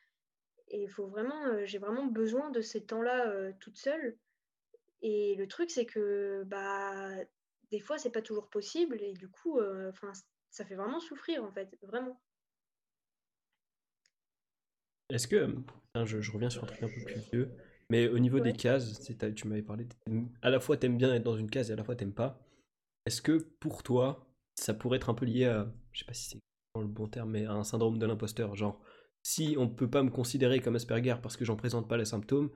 [SPEAKER 2] Et il faut vraiment, euh, j'ai vraiment besoin de ces temps-là euh, toute seule. Et le truc, c'est que bah, des fois, c'est pas toujours possible. Et du coup, euh, enfin, ça fait vraiment souffrir en fait, vraiment.
[SPEAKER 1] Est-ce que, je, reviens sur un truc un peu plus vieux, mais au niveau des cases, tu m'avais parlé, à la fois t'aimes bien être dans une case et à la fois t'aimes pas. Est-ce que pour toi, ça pourrait être un peu lié à, je sais pas si c'est le bon terme, mais un syndrome de l'imposteur, genre si on peut pas me considérer comme Asperger parce que j'en présente pas les symptômes,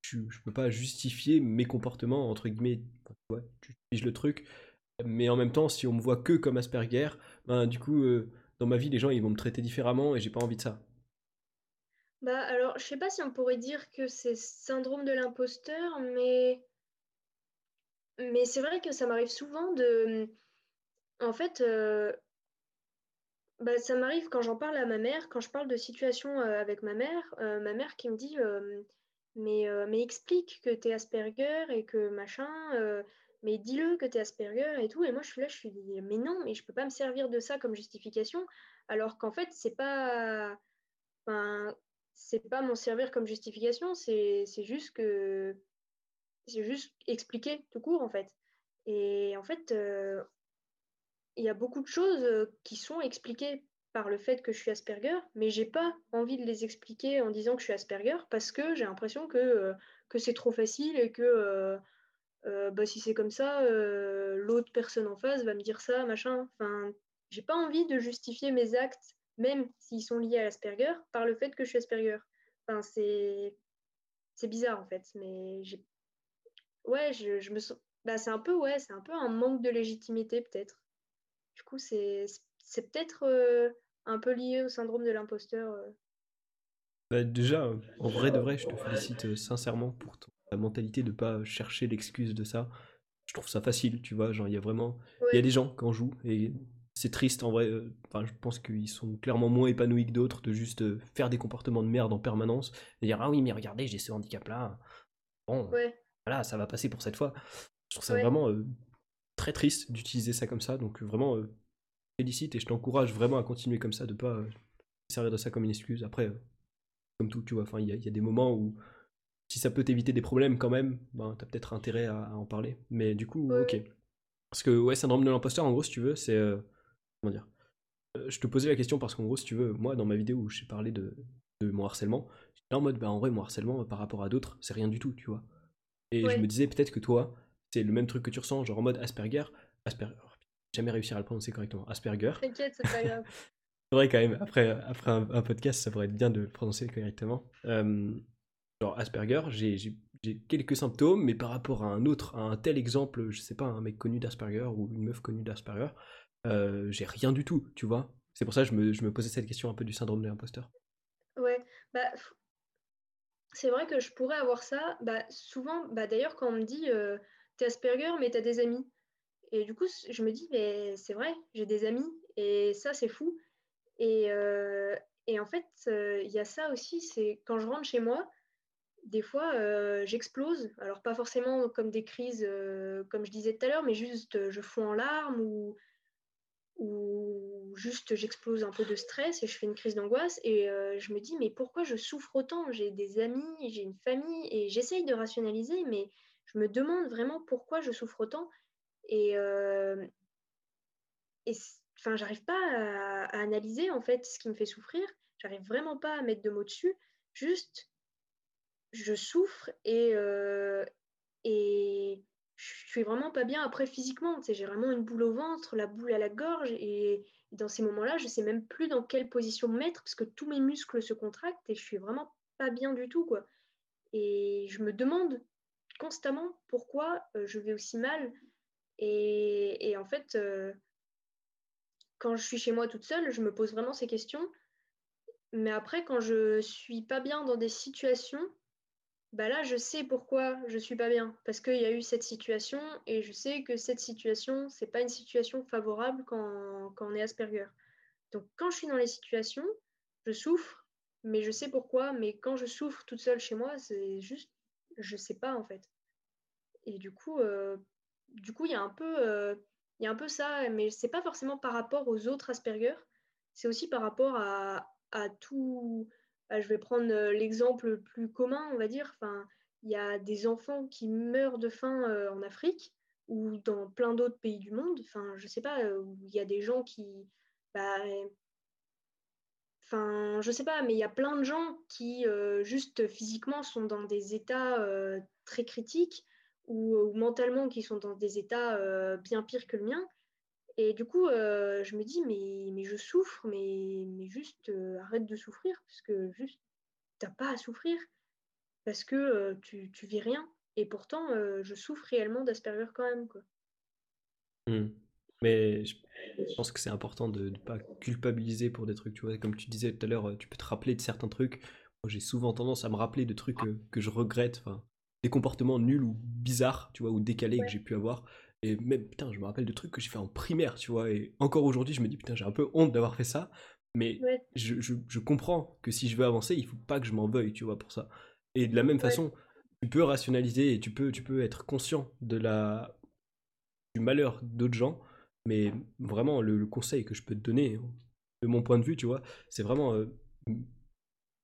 [SPEAKER 1] je, je peux pas justifier mes comportements entre guillemets, tu utilises le truc, mais en même temps, si on me voit que comme Asperger, ben du coup, euh, dans ma vie, les gens ils vont me traiter différemment et j'ai pas envie de ça.
[SPEAKER 2] Bah alors, je sais pas si on pourrait dire que c'est syndrome de l'imposteur, mais mais c'est vrai que ça m'arrive souvent de en fait euh, bah, ça m'arrive quand j'en parle à ma mère, quand je parle de situation euh, avec ma mère, euh, ma mère qui me dit mais, mais explique que t'es Asperger et que machin, mais dis-le que t'es Asperger et tout. Et moi je suis là, je suis mais non, mais je peux pas me servir de ça comme justification, alors qu'en fait c'est pas. Enfin, c'est pas m'en servir comme justification, c'est juste que c'est juste expliquer tout court en fait. Et en fait, euh, il y a beaucoup de choses euh, qui sont expliquées par le fait que je suis Asperger, mais j'ai pas envie de les expliquer en disant que je suis Asperger parce que j'ai l'impression que, euh, que c'est trop facile et que bah, si c'est comme ça, l'autre personne en face va me dire ça, machin. Enfin, j'ai pas envie de justifier mes actes même s'ils sont liés à l'Asperger, par le fait que je suis Asperger. Enfin, c'est, c'est bizarre en fait, mais ouais, je, je me sens, bah, c'est un peu, ouais, c'est un peu un manque de légitimité peut-être. Du coup, c'est, c'est peut-être euh, un peu lié au syndrome de l'imposteur. Euh.
[SPEAKER 1] Bah, déjà, en vrai de vrai, je te félicite euh, sincèrement pour ta mentalité de pas chercher l'excuse de ça. Je trouve ça facile, tu vois. Genre, il y a vraiment, il y a des gens qui en jouent et c'est triste en vrai. Euh, enfin, je pense qu'ils sont clairement moins épanouis que d'autres de juste euh, faire des comportements de merde en permanence et dire ah oui mais regardez j'ai ce handicap là. Bon, voilà ça va passer pour cette fois. Je trouve ça vraiment euh, très triste d'utiliser ça comme ça. Donc vraiment félicite et je t'encourage vraiment à continuer comme ça, de pas servir de ça comme une excuse. Après, comme tout, tu vois, enfin il y, a des moments où si ça peut t'éviter des problèmes quand même, ben t'as peut-être intérêt à, en parler. Mais du coup, ok. Parce que ouais, syndrome de l'imposteur, en gros, si tu veux, c'est comment dire euh, Je te posais la question parce qu'en gros, si tu veux, moi, dans ma vidéo où j'ai parlé de, mon harcèlement, j'étais en mode, bah en vrai, mon harcèlement par rapport à d'autres, c'est rien du tout, tu vois. Et je me disais peut-être que toi, c'est le même truc que tu ressens, genre en mode Asperger. Asperger, jamais réussir à le prononcer correctement. Asperger.
[SPEAKER 2] T'inquiète, c'est pas grave.
[SPEAKER 1] c'est vrai quand même, après, après un, podcast, ça pourrait être bien de le prononcer correctement. Euh, genre Asperger, j'ai quelques symptômes, mais par rapport à un autre, à un tel exemple, je sais pas, un mec connu d'Asperger ou une meuf connue d'Asperger, euh, j'ai rien du tout, tu vois. C'est pour ça que je me, je me, posais cette question un peu du syndrome de l'imposteur.
[SPEAKER 2] Ouais, bah, c'est vrai que je pourrais avoir ça. Bah, souvent, bah, d'ailleurs, quand on me dit euh, t'es Asperger, mais t'as des amis. Et du coup, je me dis, mais c'est vrai, j'ai des amis. Et ça, c'est fou. Et, euh, et en fait, euh, il y a ça aussi, c'est quand je rentre chez moi, des fois, euh, j'explose. Alors, pas forcément comme des crises, euh, comme je disais tout à l'heure, mais juste je fonds en larmes ou, ou juste j'explose un peu de stress et je fais une crise d'angoisse. Et je me dis, mais pourquoi je souffre autant? J'ai des amis, j'ai une famille et j'essaye de rationaliser, mais je me demande vraiment pourquoi je souffre autant. Et, et enfin, j'arrive pas à, à, analyser en fait ce qui me fait souffrir. J'arrive vraiment pas à mettre de mots dessus. Juste, je souffre et, euh, et je suis vraiment pas bien après physiquement. Tu sais, j'ai vraiment une boule au ventre, la boule à la gorge et, dans ces moments-là, je sais même plus dans quelle position me mettre parce que tous mes muscles se contractent et je suis vraiment pas bien du tout quoi. Et je me demande constamment pourquoi euh, je vais aussi mal. Et, et en fait, euh, quand je suis chez moi toute seule, je me pose vraiment ces questions. Mais après, quand je suis pas bien dans des situations, bah là, je sais pourquoi je suis pas bien. Parce qu'il y a eu cette situation et je sais que cette situation, c'est pas une situation favorable quand, quand on est Asperger. Donc, quand je suis dans les situations, je souffre, mais je sais pourquoi. Mais quand je souffre toute seule chez moi, c'est juste, je sais pas en fait. Et du coup, euh, du coup, il y a un peu. Euh, il y a un peu ça, mais c'est pas forcément par rapport aux autres Asperger, c'est aussi par rapport à, à tout. Je vais prendre euh, l'exemple le plus commun, on va dire. Enfin, il y a des enfants qui meurent de faim en Afrique ou dans plein d'autres pays du monde. Enfin, je sais pas, il y a des gens qui. Bah, Enfin, je sais pas, mais il y a plein de gens qui, juste physiquement, sont dans des états très critiques ou, mentalement qui sont dans des états euh, bien pires que le mien. Et du coup, euh, je me dis, mais, mais je souffre, mais, mais juste euh, arrête de souffrir, parce que juste, t'as pas à souffrir, parce que tu, tu vis rien. Et pourtant, je souffre réellement d'Asperger quand même. Quoi.
[SPEAKER 1] Mmh. Mais je pense que c'est important de ne pas culpabiliser pour des trucs, tu vois. Comme tu disais tout à l'heure, tu peux te rappeler de certains trucs. Moi, j'ai souvent tendance à me rappeler de trucs que, que je regrette. Enfin, des comportements nuls ou bizarres, tu vois, ou décalés que j'ai pu avoir. Et même, putain, je me rappelle de trucs que j'ai fait en primaire, tu vois. Et encore aujourd'hui, je me dis, putain, j'ai un peu honte d'avoir fait ça. Mais je, je, je, comprends que si je veux avancer, il faut pas que je m'en veuille, tu vois, pour ça. Et de la même façon, tu peux rationaliser et tu peux, tu peux être conscient de la, du malheur d'autres gens. Mais vraiment, le, conseil que je peux te donner, de mon point de vue, tu vois, c'est vraiment. Euh,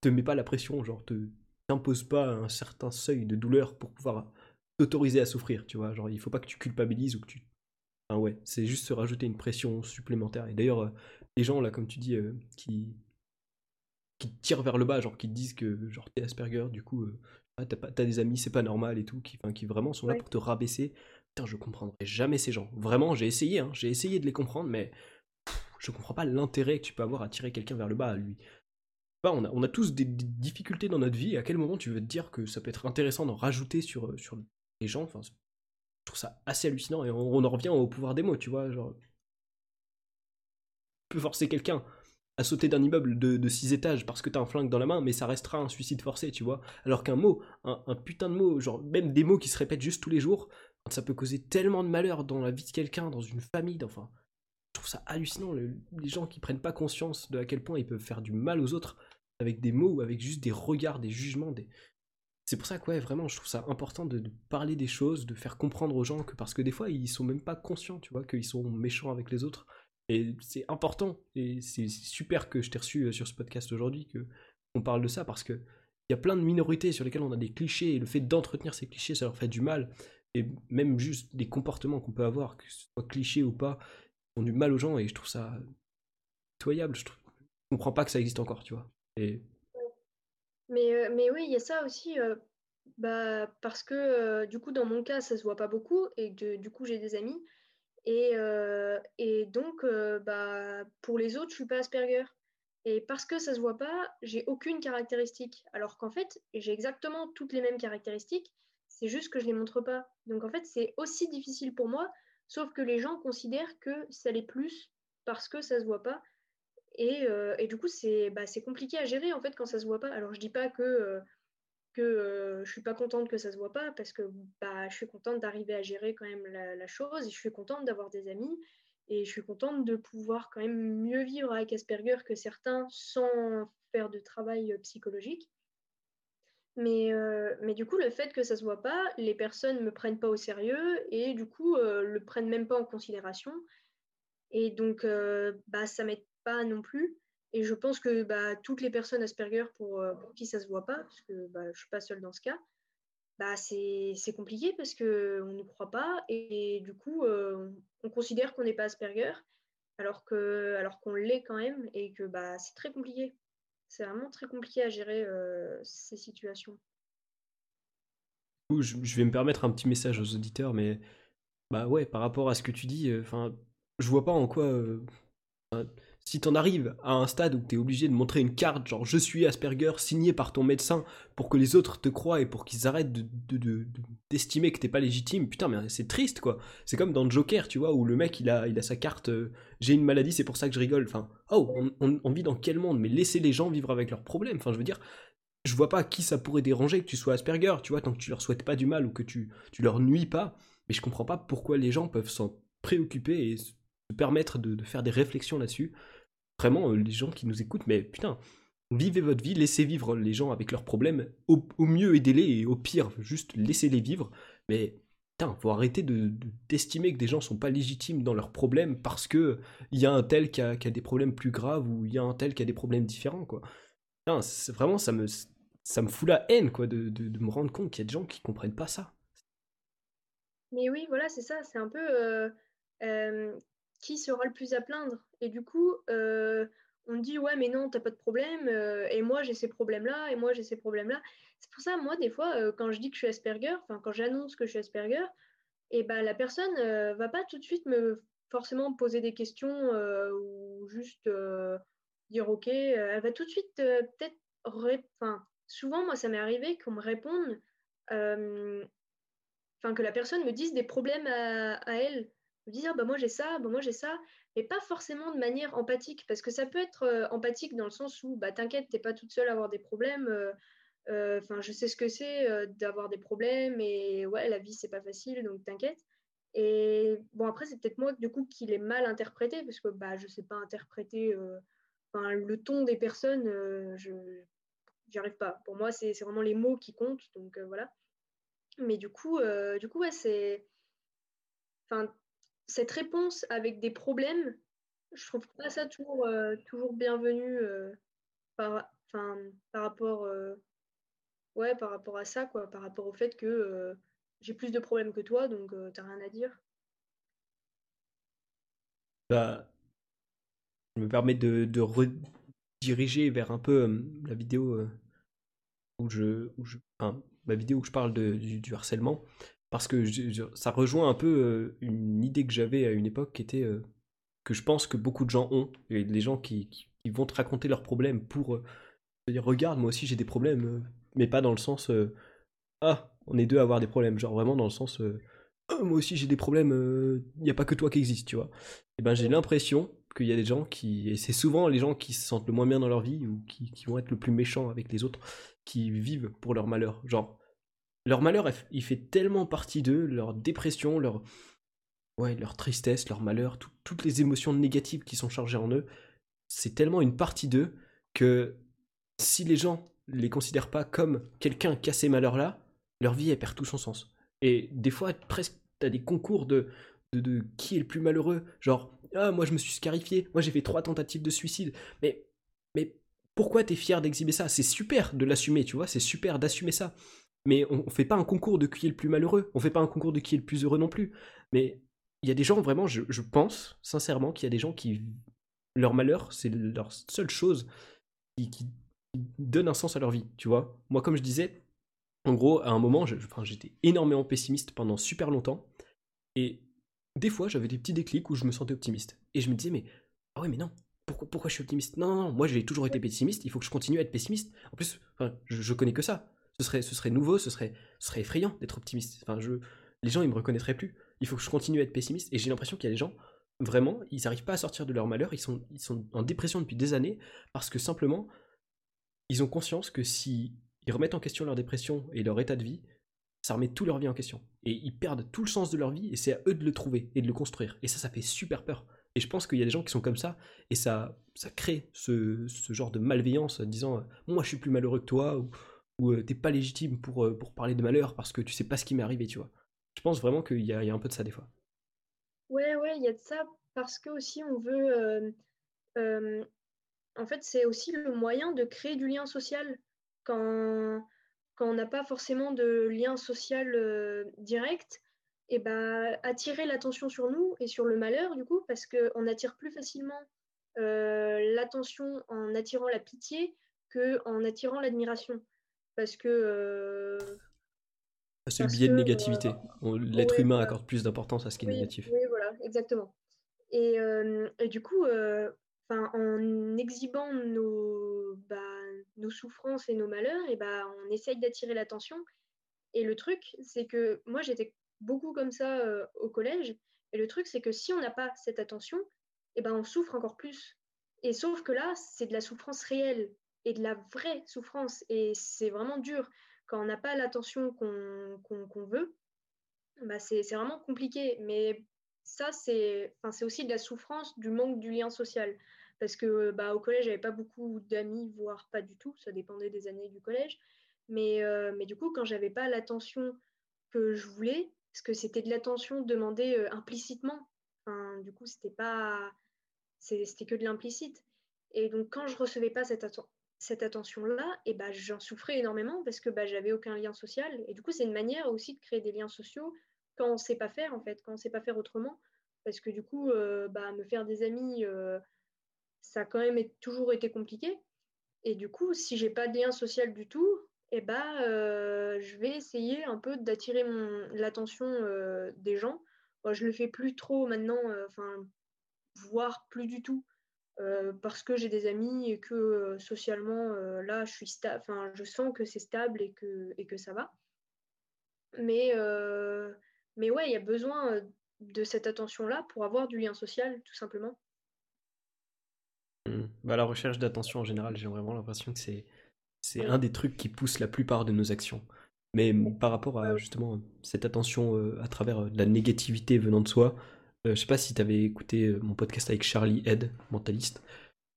[SPEAKER 1] te mets pas la pression, genre, te, t'imposes pas un certain seuil de douleur pour pouvoir t'autoriser à souffrir, tu vois. Genre, il faut pas que tu culpabilises ou que tu. Enfin, ouais, c'est juste se rajouter une pression supplémentaire. Et d'ailleurs, euh, les gens, là, comme tu dis, euh, qui qui te tirent vers le bas, genre qui te disent que genre t'es Asperger, du coup, euh, t'as, des amis, c'est pas normal et tout, qui, qui vraiment sont là pour te rabaisser. Putain, je comprendrai jamais ces gens. Vraiment, j'ai essayé, hein, j'ai essayé de les comprendre, mais je comprends pas l'intérêt que tu peux avoir à tirer quelqu'un vers le bas, lui on, a, tous des, difficultés dans notre vie. À quel moment tu veux te dire que ça peut être intéressant d'en rajouter sur, euh, les gens? Enfin, Je trouve ça assez hallucinant et on, en revient au pouvoir des mots, tu vois. Genre, tu peux forcer quelqu'un à sauter d'un immeuble de 6 étages parce que t'as un flingue dans la main, mais ça restera un suicide forcé, tu vois. Alors qu'un mot, un, putain de mot, genre même des mots qui se répètent juste tous les jours, ça peut causer tellement de malheur dans la vie de quelqu'un, dans une famille, enfin. Je trouve ça hallucinant, les gens qui prennent pas conscience de à quel point ils peuvent faire du mal aux autres avec des mots ou avec juste des regards, des jugements. C'est pour ça que, vraiment, je trouve ça important de, parler des choses, de faire comprendre aux gens que, parce que des fois, ils sont même pas conscients, tu vois, qu'ils sont méchants avec les autres. Et c'est important, et c'est super que je t'ai reçu euh, sur ce podcast aujourd'hui, que on parle de ça, parce que il y a plein de minorités sur lesquelles on a des clichés, et le fait d'entretenir ces clichés, ça leur fait du mal. Et même juste des comportements qu'on peut avoir, que ce soit cliché ou pas, font du mal aux gens, et je trouve ça toyable. Je, trouve... comprends pas que ça existe encore, tu vois.
[SPEAKER 2] Mais, euh, mais oui, il y a ça aussi, euh, bah, parce que euh, du coup, dans mon cas, ça se voit pas beaucoup et du coup, j'ai des amis. Et, et donc, bah, pour les autres, je suis pas Asperger. Et parce que ça se voit pas, j'ai aucune caractéristique. Alors qu'en fait, j'ai exactement toutes les mêmes caractéristiques, c'est juste que je les montre pas. Donc en fait, c'est aussi difficile pour moi, sauf que les gens considèrent que ça l'est plus parce que ça se voit pas. Et, euh, et, du coup, c'est bah, compliqué à gérer en fait quand ça se voit pas. Alors, je dis pas que, euh, que je suis pas contente que ça se voit pas parce que bah, je suis contente d'arriver à gérer quand même la, chose et je suis contente d'avoir des amis et je suis contente de pouvoir quand même mieux vivre avec Asperger que certains sans faire de travail psychologique. Mais, mais du coup, le fait que ça se voit pas, les personnes ne me prennent pas au sérieux et du coup, le prennent même pas en considération. Et donc, bah, ça m'aide pas non plus. Et je pense que bah, toutes les personnes Asperger pour, qui ça ne se voit pas, parce que bah, je ne suis pas seule dans ce cas, bah, c'est compliqué parce qu'on ne croit pas et, du coup, on considère qu'on n'est pas Asperger alors qu'on alors qu'on l'est quand même et que bah, c'est très compliqué. C'est vraiment très compliqué à gérer ces situations.
[SPEAKER 1] Je, vais me permettre un petit message aux auditeurs, mais bah ouais, par rapport à ce que tu dis, enfin, je vois pas en quoi si t'en arrives à un stade où t'es obligé de montrer une carte, genre je suis Asperger, signée par ton médecin, pour que les autres te croient et pour qu'ils arrêtent d'estimer de, que t'es pas légitime, putain, mais c'est triste quoi. C'est comme dans Joker, tu vois, où le mec il a, il a sa carte, euh, j'ai une maladie, c'est pour ça que je rigole. Enfin, oh, on, vit dans quel monde? Mais laissez les gens vivre avec leurs problèmes. Enfin, je veux dire, je vois pas qui ça pourrait déranger que tu sois Asperger, tu vois, tant que tu leur souhaites pas du mal ou que tu, tu leur nuis pas. Mais je comprends pas pourquoi les gens peuvent s'en préoccuper et se permettre de faire des réflexions là-dessus vraiment euh, les gens qui nous écoutent, mais putain, vivez votre vie, laissez vivre les gens avec leurs problèmes, au, mieux aidez-les et au pire, juste laissez-les vivre, mais putain, faut arrêter d'estimer de, que des gens sont pas légitimes dans leurs problèmes parce que il y a un tel qui a, qui a, des problèmes plus graves ou il y a un tel qui a des problèmes différents, quoi. Putain, vraiment, ça me, ça me fout la haine, quoi, de, de, me rendre compte qu'il y a des gens qui comprennent pas ça.
[SPEAKER 2] Mais oui, voilà, c'est ça, c'est un peu... Euh, euh, qui sera le plus à plaindre. Et du coup, euh, on dit ouais, mais non, t'as pas de problème, euh, et moi j'ai ces problèmes-là, et moi j'ai ces problèmes-là. C'est pour ça, moi, des fois, euh, quand je dis que je suis Asperger, enfin, quand j'annonce que je suis Asperger, et eh ben la personne va pas tout de suite me forcément poser des questions ou juste dire ok, elle va tout de suite peut-être. Enfin, souvent, moi, ça m'est arrivé qu'on me réponde, enfin, que la personne me dise des problèmes à elle dire bah moi j'ai ça, bah moi j'ai ça, mais pas forcément de manière empathique, parce que ça peut être euh, empathique dans le sens où bah t'inquiète, t'es pas toute seule à avoir des problèmes. Euh, euh, enfin, je sais ce que c'est d'avoir des problèmes et ouais, la vie c'est pas facile, donc t'inquiète. Et bon après c'est peut-être moi du coup qui l'ai mal interprété parce que bah je sais pas interpréter le ton des personnes, je j'y arrive pas. Pour moi c'est vraiment les mots qui comptent, donc voilà. Mais du coup, du coup ouais c'est Enfin, cette réponse avec des problèmes, je trouve pas ça toujours, euh, toujours bienvenu euh, par, par rapport, euh, par rapport à ça, par rapport au fait que j'ai plus de problèmes que toi, donc t'as rien à dire.
[SPEAKER 1] Bah, je me permets de, de rediriger vers un peu la vidéo où je, parle du, harcèlement parce que ça rejoint un peu euh, une idée que j'avais à une époque qui était euh, que je pense que beaucoup de gens ont, et les gens qui, vont te raconter leurs problèmes pour euh, te dire regarde moi aussi j'ai des problèmes, mais pas dans le sens ah on est deux à avoir des problèmes, genre vraiment dans le sens oh, moi aussi j'ai des problèmes, il n'y a pas que toi qui existe, tu vois. Et ben j'ai l'impression qu'il y a des gens qui, et c'est souvent les gens qui se sentent le moins bien dans leur vie ou qui, qui vont être le plus méchants avec les autres, qui vivent pour leur malheur, genre leur malheur, il fait tellement partie d'eux, leur dépression, leur, ouais, leur tristesse, leur malheur, toutes les émotions négatives qui sont chargées en eux, c'est tellement une partie d'eux que si les gens les considèrent pas comme quelqu'un qui a ces malheurs-là, leur vie, elle perd tout son sens. Et des fois, presque, t'as des concours de, de, de, qui est le plus malheureux. Genre, ah, moi je me suis scarifié, moi j'ai fait trois tentatives de suicide. Mais, mais pourquoi t'es fier d'exhiber ça? C'est super de l'assumer, tu vois, c'est super d'assumer ça mais on, ne fait pas un concours de qui est le plus malheureux, on fait pas un concours de qui est le plus heureux non plus. Mais il y a des gens, vraiment, je, pense sincèrement qu'il y a des gens qui. Leur malheur, c'est leur seule chose qui, donne un sens à leur vie, tu vois. Moi, comme je disais, en gros, à un moment, j'étais énormément pessimiste pendant super longtemps. Et des fois, j'avais des petits déclics où je me sentais optimiste. Et je me disais, mais ah ouais, mais non, pourquoi, pourquoi je suis optimiste? Non, non, moi j'ai toujours été pessimiste, il faut que je continue à être pessimiste. En plus, je, je connais que ça ce serait, nouveau, ce serait, serait effrayant d'être optimiste. Enfin, les gens, ils me reconnaîtraient plus. Il faut que je continue à être pessimiste. Et j'ai l'impression qu'il y a des gens, vraiment, ils n'arrivent pas à sortir de leur malheur. Ils sont, en dépression depuis des années parce que simplement, ils ont conscience que si ils remettent en question leur dépression et leur état de vie, ça remet tout leur vie en question. Et ils perdent tout le sens de leur vie et c'est à eux de le trouver et de le construire. Et ça, ça fait super peur. Et je pense qu'il y a des gens qui sont comme ça et ça, ça crée ce, genre de malveillance disant euh, moi je suis plus malheureux que toi ou, ou euh, t'es pas légitime pour, euh, pour parler de malheur parce que tu sais pas ce qui m'est arrivé, tu vois. Je pense vraiment qu'il y, a, un peu de ça des fois.
[SPEAKER 2] Ouais, ouais, il y a de ça parce que aussi on veut. en fait, c'est aussi le moyen de créer du lien social quand, quand on n'a pas forcément de lien social direct et bah, attirer l'attention sur nous et sur le malheur, du coup, parce qu'on attire plus facilement euh, l'attention en attirant la pitié qu'en attirant l'admiration. Parce que. Euh,
[SPEAKER 1] c'est le biais de négativité. Euh, l'être humain accorde plus d'importance à ce qui est négatif.
[SPEAKER 2] Oui, voilà, exactement. Et, et du coup, en exhibant nos, bah, nos souffrances et nos malheurs, et bah, on essaye d'attirer l'attention. Et le truc, c'est que moi, j'étais beaucoup comme ça euh, au collège. Et le truc, c'est que si on n'a pas cette attention, eh ben, on souffre encore plus. Et sauf que là, c'est de la souffrance réelle et de la vraie souffrance. Et c'est vraiment dur. Quand on n'a pas l'attention qu'on veut, bah c'est vraiment compliqué. Mais ça, c'est aussi de la souffrance du manque du lien social. Parce que bah, au collège, j'avais pas beaucoup d'amis, voire pas du tout. Ça dépendait des années du collège. Mais, euh, mais du coup, quand j'avais pas l'attention que je voulais, parce que c'était de l'attention demandée euh, implicitement. Enfin, du coup, c'était pas, c'était que de l'implicite. Et donc, quand je recevais pas cette, cette attention-là, et bah, j'en souffrais énormément parce que bah, j'avais aucun lien social. Et du coup, c'est une manière aussi de créer des liens sociaux quand on sait pas faire, en fait, quand on sait pas faire autrement. Parce que du coup, euh, bah, me faire des amis, euh, ça a quand même toujours été compliqué. Et du coup, si j'ai pas de lien social du tout, eh ben, euh, je vais essayer un peu d'attirer l'attention des gens. Moi, je le fais plus trop maintenant, enfin, voire plus du tout, parce que j'ai des amis et que socialement, là, je suis je sens que c'est stable et que, et que ça va. Mais, mais ouais, il y a besoin de cette attention-là pour avoir du lien social, tout simplement.
[SPEAKER 1] Mmh. Bah, la recherche d'attention en général, j'ai vraiment l'impression que c'est c'est un des trucs qui pousse la plupart de nos actions. Mais par rapport à justement cette attention euh, à travers euh, la négativité venant de soi, euh, je sais pas si tu avais écouté mon podcast avec Charlie Ed, mentaliste.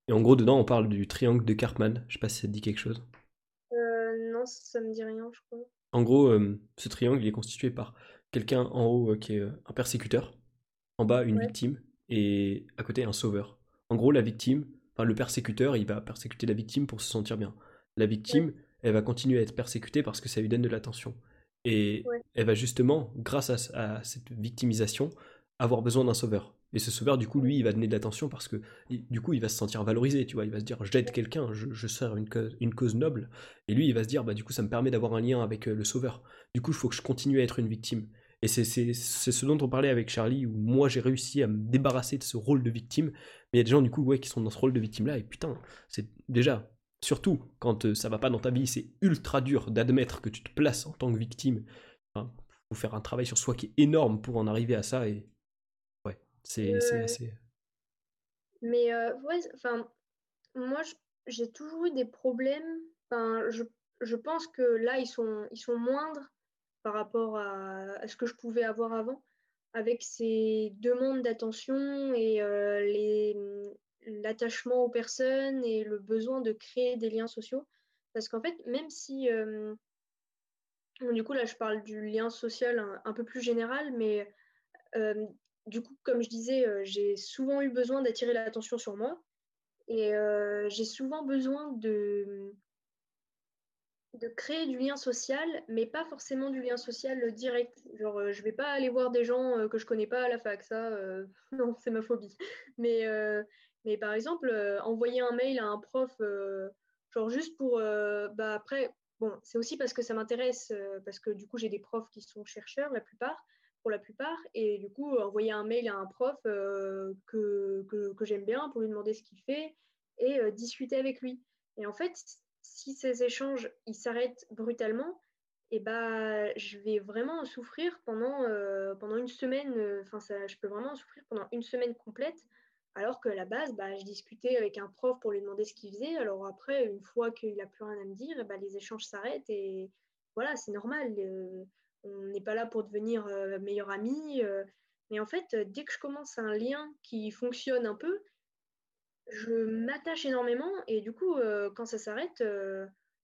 [SPEAKER 1] Et en gros, dedans, on parle du triangle de Karpman. Je sais pas si ça te dit quelque chose.
[SPEAKER 2] non, ça me dit rien, je crois.
[SPEAKER 1] En gros, ce triangle il est constitué par quelqu'un en haut qui est un persécuteur, en bas une victime et à côté un sauveur. En gros, la victime, enfin le persécuteur, il va persécuter la victime pour se sentir bien la victime, elle va continuer à être persécutée parce que ça lui donne de l'attention. Et elle va justement, grâce à, cette victimisation, avoir besoin d'un sauveur. Et ce sauveur, du coup, lui, il va donner de l'attention parce que, du coup, il va se sentir valorisé, tu vois. Il va se dire, j'aide quelqu'un, je, je sers une cause, une cause noble. Et lui, il va se dire, bah, du coup, ça me permet d'avoir un lien avec euh, le sauveur. Du coup, il faut que je continue à être une victime. Et c'est ce dont on parlait avec Charlie, où moi, j'ai réussi à me débarrasser de ce rôle de victime. Mais il y a des gens, du coup, ouais, qui sont dans ce rôle de victime-là. Et putain, c'est déjà, Surtout quand euh, ça va pas dans ta vie, c'est ultra dur d'admettre que tu te places en tant que victime. Il faut faire un travail sur soi qui est énorme pour en arriver à ça. Et c'est assez.
[SPEAKER 2] Mais euh, ouais, enfin, moi, j'ai toujours eu des problèmes. Enfin, je, je, pense que là, ils sont, ils sont moindres par rapport à, ce que je pouvais avoir avant, avec ces demandes d'attention et euh, l'attachement aux personnes et le besoin de créer des liens sociaux. Parce qu'en fait, même si, euh, du coup là je parle du lien social un, peu plus général, mais euh, du coup comme je disais, euh, j'ai souvent eu besoin d'attirer l'attention sur moi et j'ai souvent besoin de, créer du lien social, mais pas forcément du lien social direct. Genre, je vais pas aller voir des gens que je connais pas à la fac, ça, non, c'est ma phobie. Mais, par exemple, euh, envoyer un mail à un prof, euh, genre juste pour. Euh, bah après, c'est aussi parce que ça m'intéresse, parce que du coup, j'ai des profs qui sont chercheurs, la plupart, la plupart. Et du coup, envoyer un mail à un prof que, que, que j'aime bien pour lui demander ce qu'il fait et discuter avec lui. Et en fait, si ces échanges ils s'arrêtent brutalement, et eh bah, je vais vraiment souffrir pendant, pendant une semaine. Enfin, ça, je peux vraiment souffrir pendant une semaine complète Alors qu'à la base, bah, je discutais avec un prof pour lui demander ce qu'il faisait. Alors après, une fois qu'il n'a plus rien à me dire, bah, les échanges s'arrêtent et voilà, c'est normal. On n'est pas là pour devenir meilleur ami. mais en fait, dès que je commence un lien qui fonctionne un peu, je m'attache énormément et du coup, quand ça s'arrête,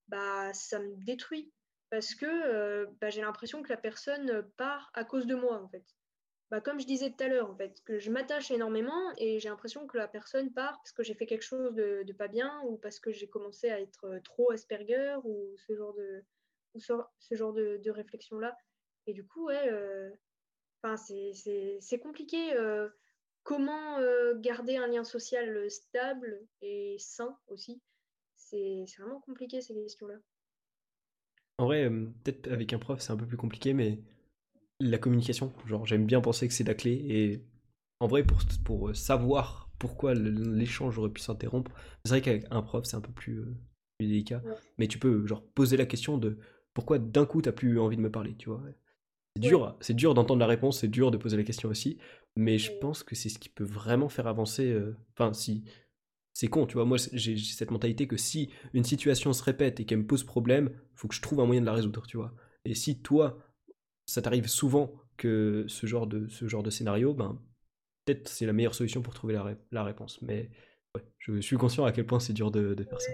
[SPEAKER 2] bah, ça me détruit parce que bah, j'ai l'impression que la personne part à cause de moi en fait. Bah, comme je disais tout à l'heure, en fait, que je m'attache énormément et j'ai l'impression que la personne part parce que j'ai fait quelque chose de, pas bien ou parce que j'ai commencé à être euh, trop Asperger ou ce genre de, ce, genre de, réflexion-là. Et du coup, ouais, euh, c'est compliqué. Euh, comment garder un lien social stable et sain aussi C'est vraiment compliqué ces questions-là.
[SPEAKER 1] En vrai, peut-être avec un prof, c'est un peu plus compliqué, mais la communication. Genre, j'aime bien penser que c'est la clé. Et en vrai, pour, pour euh, savoir pourquoi l'échange aurait pu s'interrompre, c'est vrai qu'avec un prof, c'est un peu plus, euh, délicat. Mais tu peux, genre, poser la question de pourquoi d'un coup, t'as plus envie de me parler, tu vois. C'est dur, c'est dur d'entendre la réponse, c'est dur de poser la question aussi. Mais je pense que c'est ce qui peut vraiment faire avancer. Euh, enfin, si. C'est con, tu vois. Moi, j'ai cette mentalité que si une situation se répète et qu'elle me pose problème, faut que je trouve un moyen de la résoudre, tu vois. Et si toi, ça t'arrive souvent que ce genre de, ce genre de scénario, ben, peut-être c'est la meilleure solution pour trouver la, la réponse. Mais ouais, je suis conscient à quel point c'est dur de, de faire ça.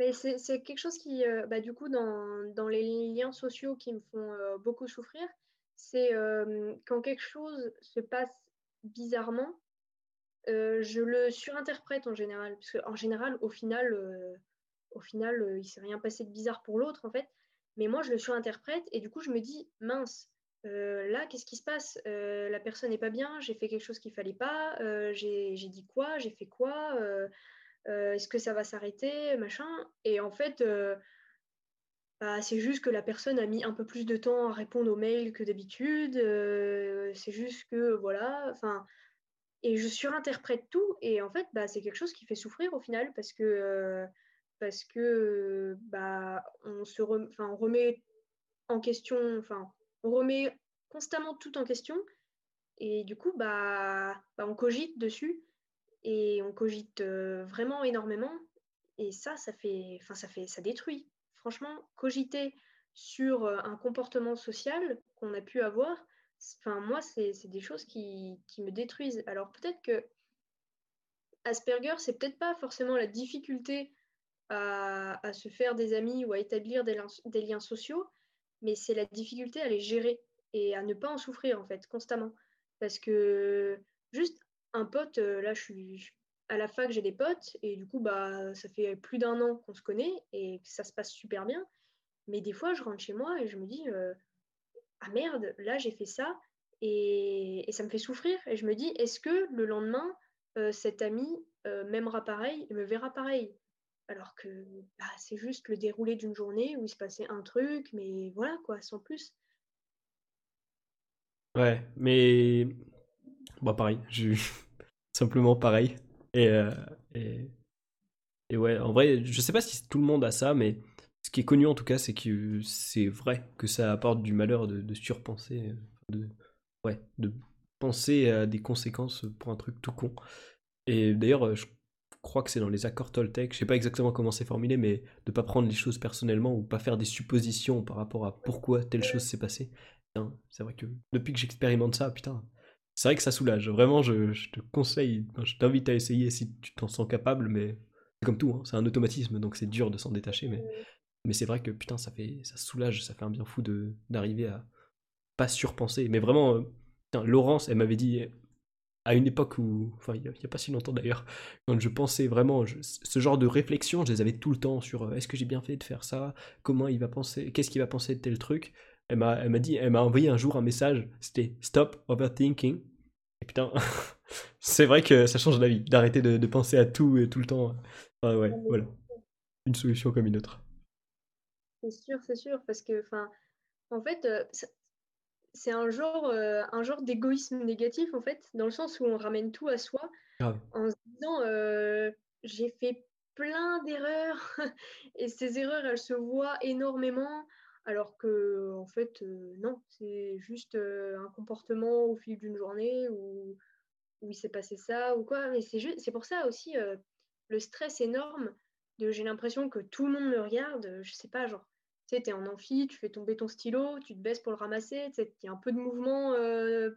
[SPEAKER 2] Mais c'est quelque chose qui, euh, bah, du coup, dans, les liens sociaux qui me font euh, beaucoup souffrir, c'est euh, quand quelque chose se passe bizarrement, je le surinterprète en général. Parce qu'en général, au final, au final il s'est rien passé de bizarre pour l'autre, en fait. Mais moi, je le surinterprète et du coup, je me dis, mince, là, qu'est-ce qui se passe? La personne n'est pas bien, j'ai fait quelque chose qu'il fallait pas, j'ai dit quoi, j'ai fait quoi, est-ce que ça va s'arrêter, machin Et en fait, bah, c'est juste que la personne a mis un peu plus de temps à répondre aux mails que d'habitude, c'est juste que, voilà, enfin... Et je surinterprète tout, et en fait, bah, c'est quelque chose qui fait souffrir au final, parce que parce que bah, on se remet en question, enfin, on remet constamment tout en question. Et du coup, bah, bah on cogite dessus et on cogite vraiment énormément. Et ça, ça fait, enfin, ça fait, ça détruit. Franchement, cogiter sur un comportement social qu'on a pu avoir, enfin, moi, c'est des choses qui, qui me détruisent. Alors peut-être que Asperger, c'est peut-être pas forcément la difficulté à, se faire des amis ou à établir des, liens sociaux, mais c'est la difficulté à les gérer et à ne pas en souffrir en fait constamment. Parce que juste un pote, euh, là je suis à la fac, j'ai des potes et du coup bah ça fait plus d'un an qu'on se connaît et ça se passe super bien. Mais des fois je rentre chez moi et je me dis euh, ah merde, là j'ai fait ça et, ça me fait souffrir et je me dis est-ce que le lendemain euh, cet ami m'aimera pareil et me verra pareil? Alors que bah, c'est juste le déroulé d'une journée où il se passait un truc, mais voilà quoi, sans plus.
[SPEAKER 1] Ouais, mais bon, pareil, je... simplement pareil. Et, euh, et... et, ouais, en vrai, je sais pas si tout le monde a ça, mais ce qui est connu en tout cas, c'est que c'est vrai que ça apporte du malheur de, surpenser, de, ouais, de penser à des conséquences pour un truc tout con. Et d'ailleurs, je crois que c'est dans les accords Toltec, je sais pas exactement comment c'est formulé, mais de pas prendre les choses personnellement ou pas faire des suppositions par rapport à pourquoi telle chose s'est passée. C'est vrai que depuis que j'expérimente ça, putain, c'est vrai que ça soulage. Vraiment, je, te conseille, je t'invite à essayer si tu t'en sens capable, mais c'est comme tout, hein, c'est un automatisme, donc c'est dur de s'en détacher, mais, mais c'est vrai que putain, ça fait, ça soulage, ça fait un bien fou de d'arriver à pas surpenser. Mais vraiment, euh, Laurence, elle m'avait dit, à une époque où, enfin il n'y a, pas si longtemps d'ailleurs, quand je pensais vraiment, ce genre de réflexion, je les avais tout le temps sur euh, est-ce que j'ai bien fait de faire ça, comment il va penser, qu'est-ce qu'il va penser de tel truc? Elle m'a, elle m'a dit, elle m'a envoyé un jour un message, c'était stop overthinking. Et putain, c'est vrai que ça change la vie, d'arrêter de, penser à tout et tout le temps. Enfin, ouais, voilà, une solution comme une autre.
[SPEAKER 2] C'est sûr, c'est sûr, parce que, enfin, en fait, euh, c'est un genre, euh, un genre d'égoïsme négatif, en fait, dans le sens où on ramène tout à soi en se disant euh, j'ai fait plein d'erreurs et ces erreurs, elles se voient énormément, alors que, en fait, euh, non, c'est juste un comportement au fil d'une journée ou où il s'est passé ça ou quoi. Mais c'est pour ça aussi le stress énorme de j'ai l'impression que tout le monde me regarde. Je sais pas, genre tu sais, es en amphi, tu fais tomber ton stylo, tu te baisses pour le ramasser, il y a un peu de mouvement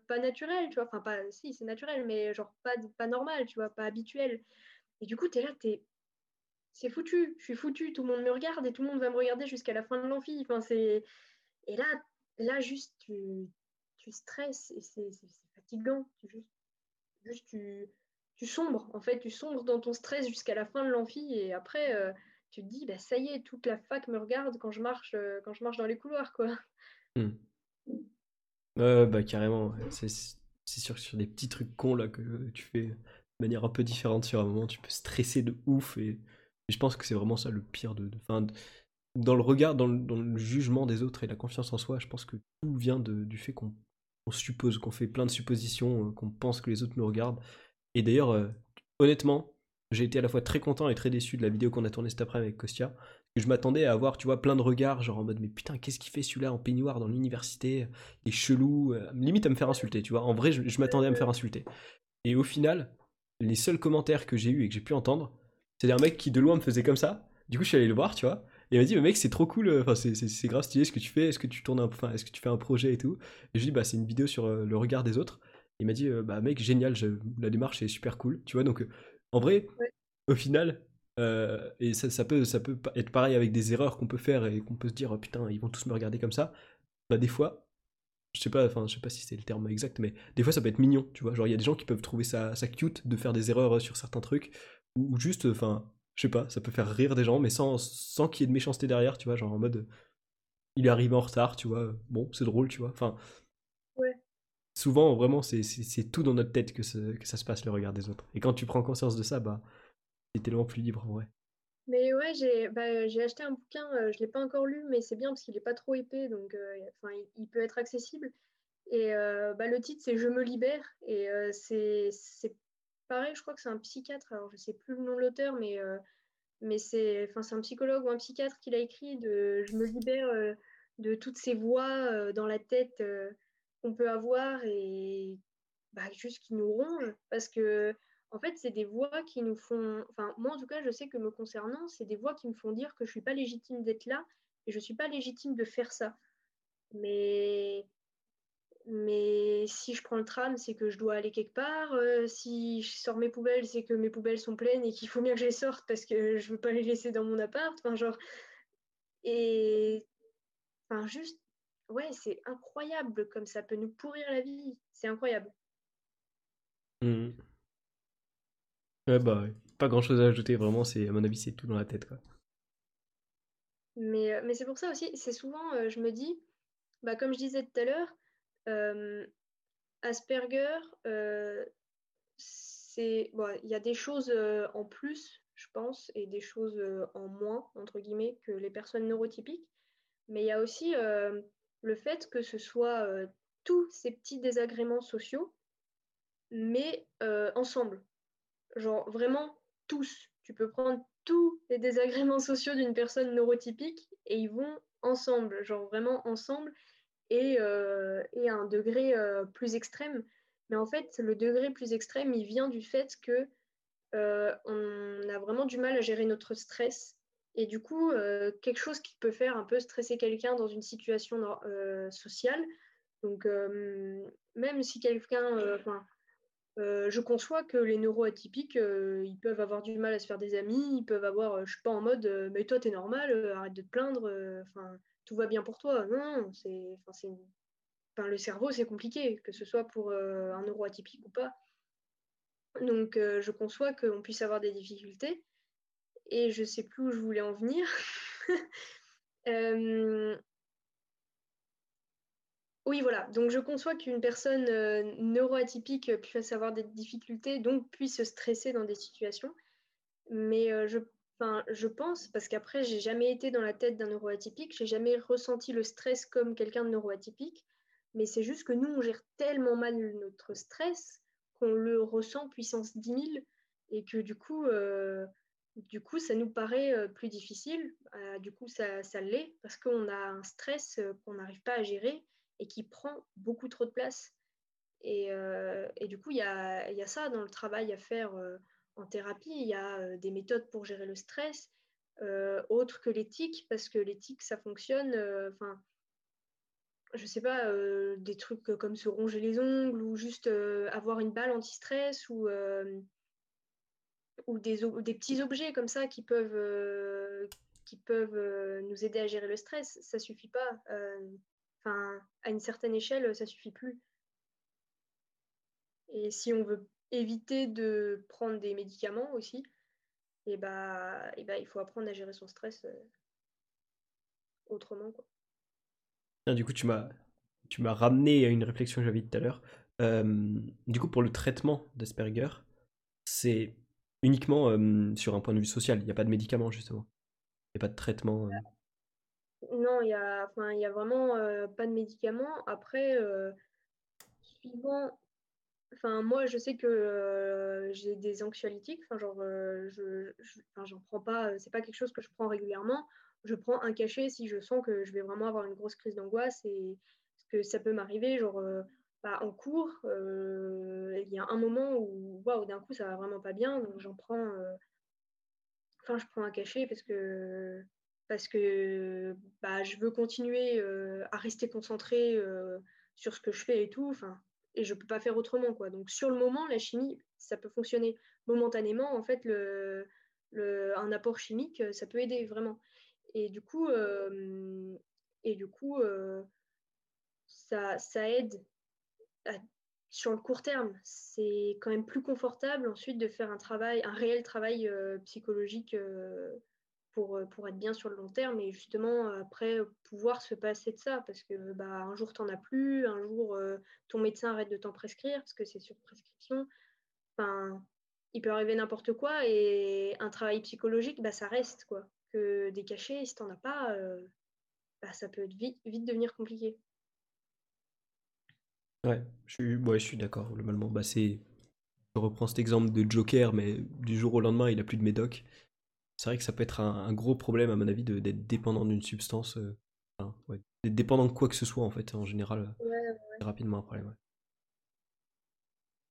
[SPEAKER 2] pas naturel, tu vois, enfin pas, si c'est naturel, mais genre pas, pas normal, tu vois, pas habituel. Et du coup, tu es là, t'es, c'est foutu, je suis foutu, tout le monde me regarde et tout le monde va me regarder jusqu'à la fin de l'amphi. Enfin. Et là, là juste, tu, tu stresses et c'est, fatigant. Tu, juste, juste tu, tu sombres, en fait, tu sombres dans ton stress jusqu'à la fin de l'amphi et après, euh, tu te dis, bah, ça y est, toute la fac me regarde quand je marche, euh, quand je marche dans les couloirs, quoi.
[SPEAKER 1] Hmm. bah carrément, c'est, c'est sûr que sur des petits trucs cons là que tu fais de manière un peu différente sur un moment, tu peux stresser de ouf et je pense que c'est vraiment ça le pire de, dans le regard, dans le, jugement des autres et la confiance en soi, je pense que tout vient du fait qu'on suppose, qu'on fait plein de suppositions, euh, qu'on pense que les autres nous regardent. Et d'ailleurs, euh, honnêtement, j'ai été à la fois très content et très déçu de la vidéo qu'on a tournée cet après avec Kostia. Je m'attendais à avoir, tu vois, plein de regards, genre en mode, mais putain, qu'est-ce qu'il fait celui-là en peignoir dans l'université? Il est chelou, euh, limite à me faire insulter, tu vois. En vrai, je m'attendais à me faire insulter. Et au final, les seuls commentaires que j'ai eu et que j'ai pu entendre, c'est un mec qui de loin me faisait comme ça. Du coup, je suis allé le voir, tu vois. Et il m'a dit, mais mec, c'est trop cool, enfin, c'est grave stylé ce que tu fais, est-ce que tu tournes un, enfin, est-ce que tu fais un projet et tout. Et je lui dis, bah, c'est une vidéo sur euh, le regard des autres. il m'a dit, euh, bah, mec, génial, la démarche est super cool, tu vois. Donc, euh, en vrai, au final, et ça, ça, peut, ça peut être pareil avec des erreurs qu'on peut faire et qu'on peut se dire, oh, putain, ils vont tous me regarder comme ça. Bah, des fois, je sais pas, enfin, je sais pas si c'est le terme exact, mais des fois, ça peut être mignon, tu vois. Genre, il y a des gens qui peuvent trouver ça, ça cute de faire des erreurs sur certains trucs ou, juste, enfin, je sais pas, ça peut faire rire des gens, mais sans, sans qu'il y ait de méchanceté derrière, tu vois, genre en mode, il est arrivé en retard, tu vois, bon, c'est drôle, tu vois, enfin.
[SPEAKER 2] Ouais.
[SPEAKER 1] Souvent, vraiment, c'est tout dans notre tête que, que ça se passe, le regard des autres. Et quand tu prends conscience de ça, bah, t'es tellement plus libre, en vrai.
[SPEAKER 2] Mais ouais, j'ai bah, acheté un bouquin, euh, je l'ai pas encore lu, mais c'est bien parce qu'il est pas trop épais, donc euh, il, peut être accessible. Et euh, bah, le titre, c'est Je me libère, et c'est pareil, je crois que c'est un psychiatre, alors je sais plus le nom de l'auteur, mais, euh, mais c'est un psychologue ou un psychiatre qui l'a écrit de Je me libère euh, de toutes ces voix euh, dans la tête qu'on peut avoir et bah, juste qui nous rongent. Parce que, en fait, c'est des voix qui nous font. Enfin, moi, en tout cas, je sais que me concernant, c'est des voix qui me font dire que je suis pas légitime d'être là et je suis pas légitime de faire ça. Mais mais si je prends le tram, c'est que je dois aller quelque part. Euh, si je sors mes poubelles, c'est que mes poubelles sont pleines et qu'il faut bien que je les sorte parce que je veux pas les laisser dans mon appart. Enfin, genre. Et. Enfin, juste. Ouais, c'est incroyable comme ça peut nous pourrir la vie. C'est incroyable.
[SPEAKER 1] Mmh. Ouais, bah, pas grand chose à ajouter, vraiment. À mon avis, c'est tout dans la tête, quoi.
[SPEAKER 2] Mais, euh, mais c'est pour ça aussi, c'est souvent, euh, je me dis, bah, comme je disais tout à l'heure, Asperger, euh, c'est il y a des choses euh, en plus, je pense, et des choses en moins entre guillemets que les personnes neurotypiques. Mais il y a aussi le fait que ce soit tous ces petits désagréments sociaux, mais ensemble. Genre vraiment tous. Tu peux prendre tous les désagréments sociaux d'une personne neurotypique et ils vont ensemble, genre vraiment ensemble et, euh, et un degré euh, plus extrême. Mais en fait, le degré plus extrême, il vient du fait que euh, on a vraiment du mal à gérer notre stress. Et du coup, quelque chose qui peut faire un peu stresser quelqu'un dans une situation sociale. Donc, même si quelqu'un, je conçois que les neuroatypiques, ils peuvent avoir du mal à se faire des amis, ils peuvent avoir, je suis pas en mode, mais toi t'es normal, arrête de te plaindre, enfin, tout va bien pour toi. Non, c'est, enfin, le cerveau, c'est compliqué, que ce soit pour euh, un euro atypique ou pas. Donc, euh, je conçois qu'on puisse avoir des difficultés. Et je sais plus où je voulais en venir. Euh, oui, voilà. Donc, je conçois qu'une personne neuroatypique puisse avoir des difficultés, donc puisse stresser dans des situations. Mais je Enfin, je pense, parce qu'après, j'ai jamais été dans la tête d'un neuroatypique, j'ai jamais ressenti le stress comme quelqu'un de neuroatypique, mais c'est juste que nous, on gère tellement mal notre stress qu'on le ressent puissance 10 000 et que du coup, euh, du coup ça nous paraît euh, plus difficile. Euh, du coup, ça, ça l'est parce qu'on a un stress qu'on n'arrive pas à gérer et qui prend beaucoup trop de place. Et, et du coup, il y a, y a, ça dans le travail à faire en thérapie. Il y a des méthodes pour gérer le stress, autres que l'éthique, parce que l'éthique, ça fonctionne. Enfin, je sais pas, des trucs comme se ronger les ongles ou juste avoir une balle anti-stress ou ou des, des, petits objets comme ça qui peuvent, euh, qui peuvent euh, nous aider à gérer le stress, ça suffit pas. Euh, à une certaine échelle, ça suffit plus. Et si on veut éviter de prendre des médicaments aussi, et eh bah, eh bah, il faut apprendre à gérer son stress autrement. Quoi.
[SPEAKER 1] Du coup, tu m'as, tu m'as ramené à une réflexion que j'avais tout à l'heure. du coup, pour le traitement d'Asperger, c'est uniquement sur un point de vue social. Il n'y a pas de médicaments, justement. Il n'y a pas de traitement.
[SPEAKER 2] Non, il n'y a, y a vraiment pas de médicaments. Après, suivant. Enfin, moi, je sais que j'ai des anxiolytiques. Enfin, genre, je, j'en prends pas. C'est pas quelque chose que je prends régulièrement. Je prends un cachet si je sens que je vais vraiment avoir une grosse crise d'angoisse et que ça peut m'arriver. Genre, bah, en cours, euh, il y a un moment où waouh, d'un coup ça va vraiment pas bien, donc j'en prends, euh, enfin je prends un cachet parce que parce que bah, je veux continuer euh, à rester concentrée sur ce que je fais et tout, et je peux pas faire autrement quoi. Donc sur le moment, la chimie, ça peut fonctionner momentanément. En fait, le, le un apport chimique, ça peut aider vraiment. Et du coup, et du coup, ça, ça aide sur le court terme, c'est quand même plus confortable ensuite de faire un travail, un réel travail euh, psychologique euh, pour, euh, pour être bien sur le long terme et justement après pouvoir se passer de ça parce que bah, un jour t'en as plus, un jour ton médecin arrête de t'en prescrire parce que c'est sur prescription. Enfin, il peut arriver n'importe quoi et un travail psychologique, bah, ça reste quoi. Que des cachets, si t'en as pas, bah, ça peut vite, vite devenir compliqué.
[SPEAKER 1] Ouais, je suis, ouais, je suis d'accord, globalement. Bah, c'est... Je reprends cet exemple de Joker, mais du jour au lendemain, il a plus de médoc. C'est vrai que ça peut être un, gros problème, à mon avis, d'être dépendant d'une substance. Euh, ouais, d'être dépendant de quoi que ce soit, en fait, en général. C'est rapidement un problème.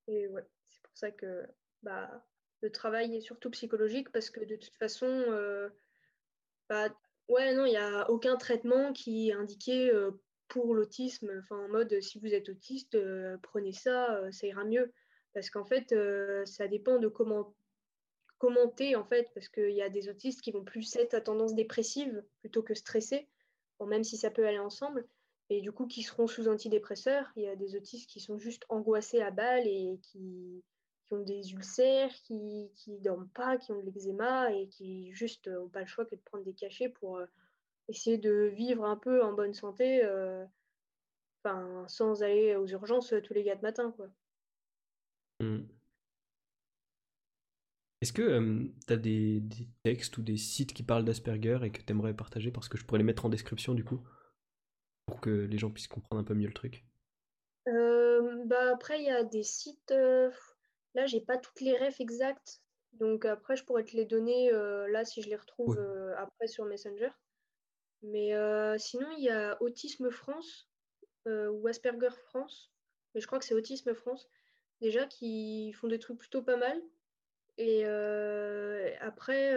[SPEAKER 2] Et ouais, c'est pour ça que bah, le travail est surtout psychologique, parce que de toute façon, euh, bah, ouais, non, il n'y a aucun traitement qui est indiqué euh, pour l'autisme, enfin en mode si vous êtes autiste, euh, prenez ça, euh, ça ira mieux. Parce qu'en fait, euh, ça dépend de comment commenter en fait, parce qu'il y a des autistes qui vont plus être à tendance dépressive plutôt que stressée, même si ça peut aller ensemble, et du coup qui seront sous antidépresseurs. Il y a des autistes qui sont juste angoissés à balle et qui, qui ont des ulcères, qui ne dorment pas, qui ont de l'eczéma et qui juste n'ont pas le choix que de prendre des cachets pour essayer de vivre un peu en bonne santé, euh, sans aller aux urgences tous les quatre matins. Quoi.
[SPEAKER 1] Mmh. Est-ce que tu as des, textes ou des sites qui parlent d'Asperger et que tu aimerais partager parce que je pourrais les mettre en description du coup pour que les gens puissent comprendre un peu mieux le truc?
[SPEAKER 2] Euh, bah Après, il y a des sites. Euh, là, j'ai pas toutes les refs exactes. Donc après, je pourrais te les donner là si je les retrouve après sur Messenger. Mais euh, sinon, il y a Autisme France euh, ou Asperger France, mais je crois que c'est Autisme France, déjà qui font des trucs plutôt pas mal. Et euh, après,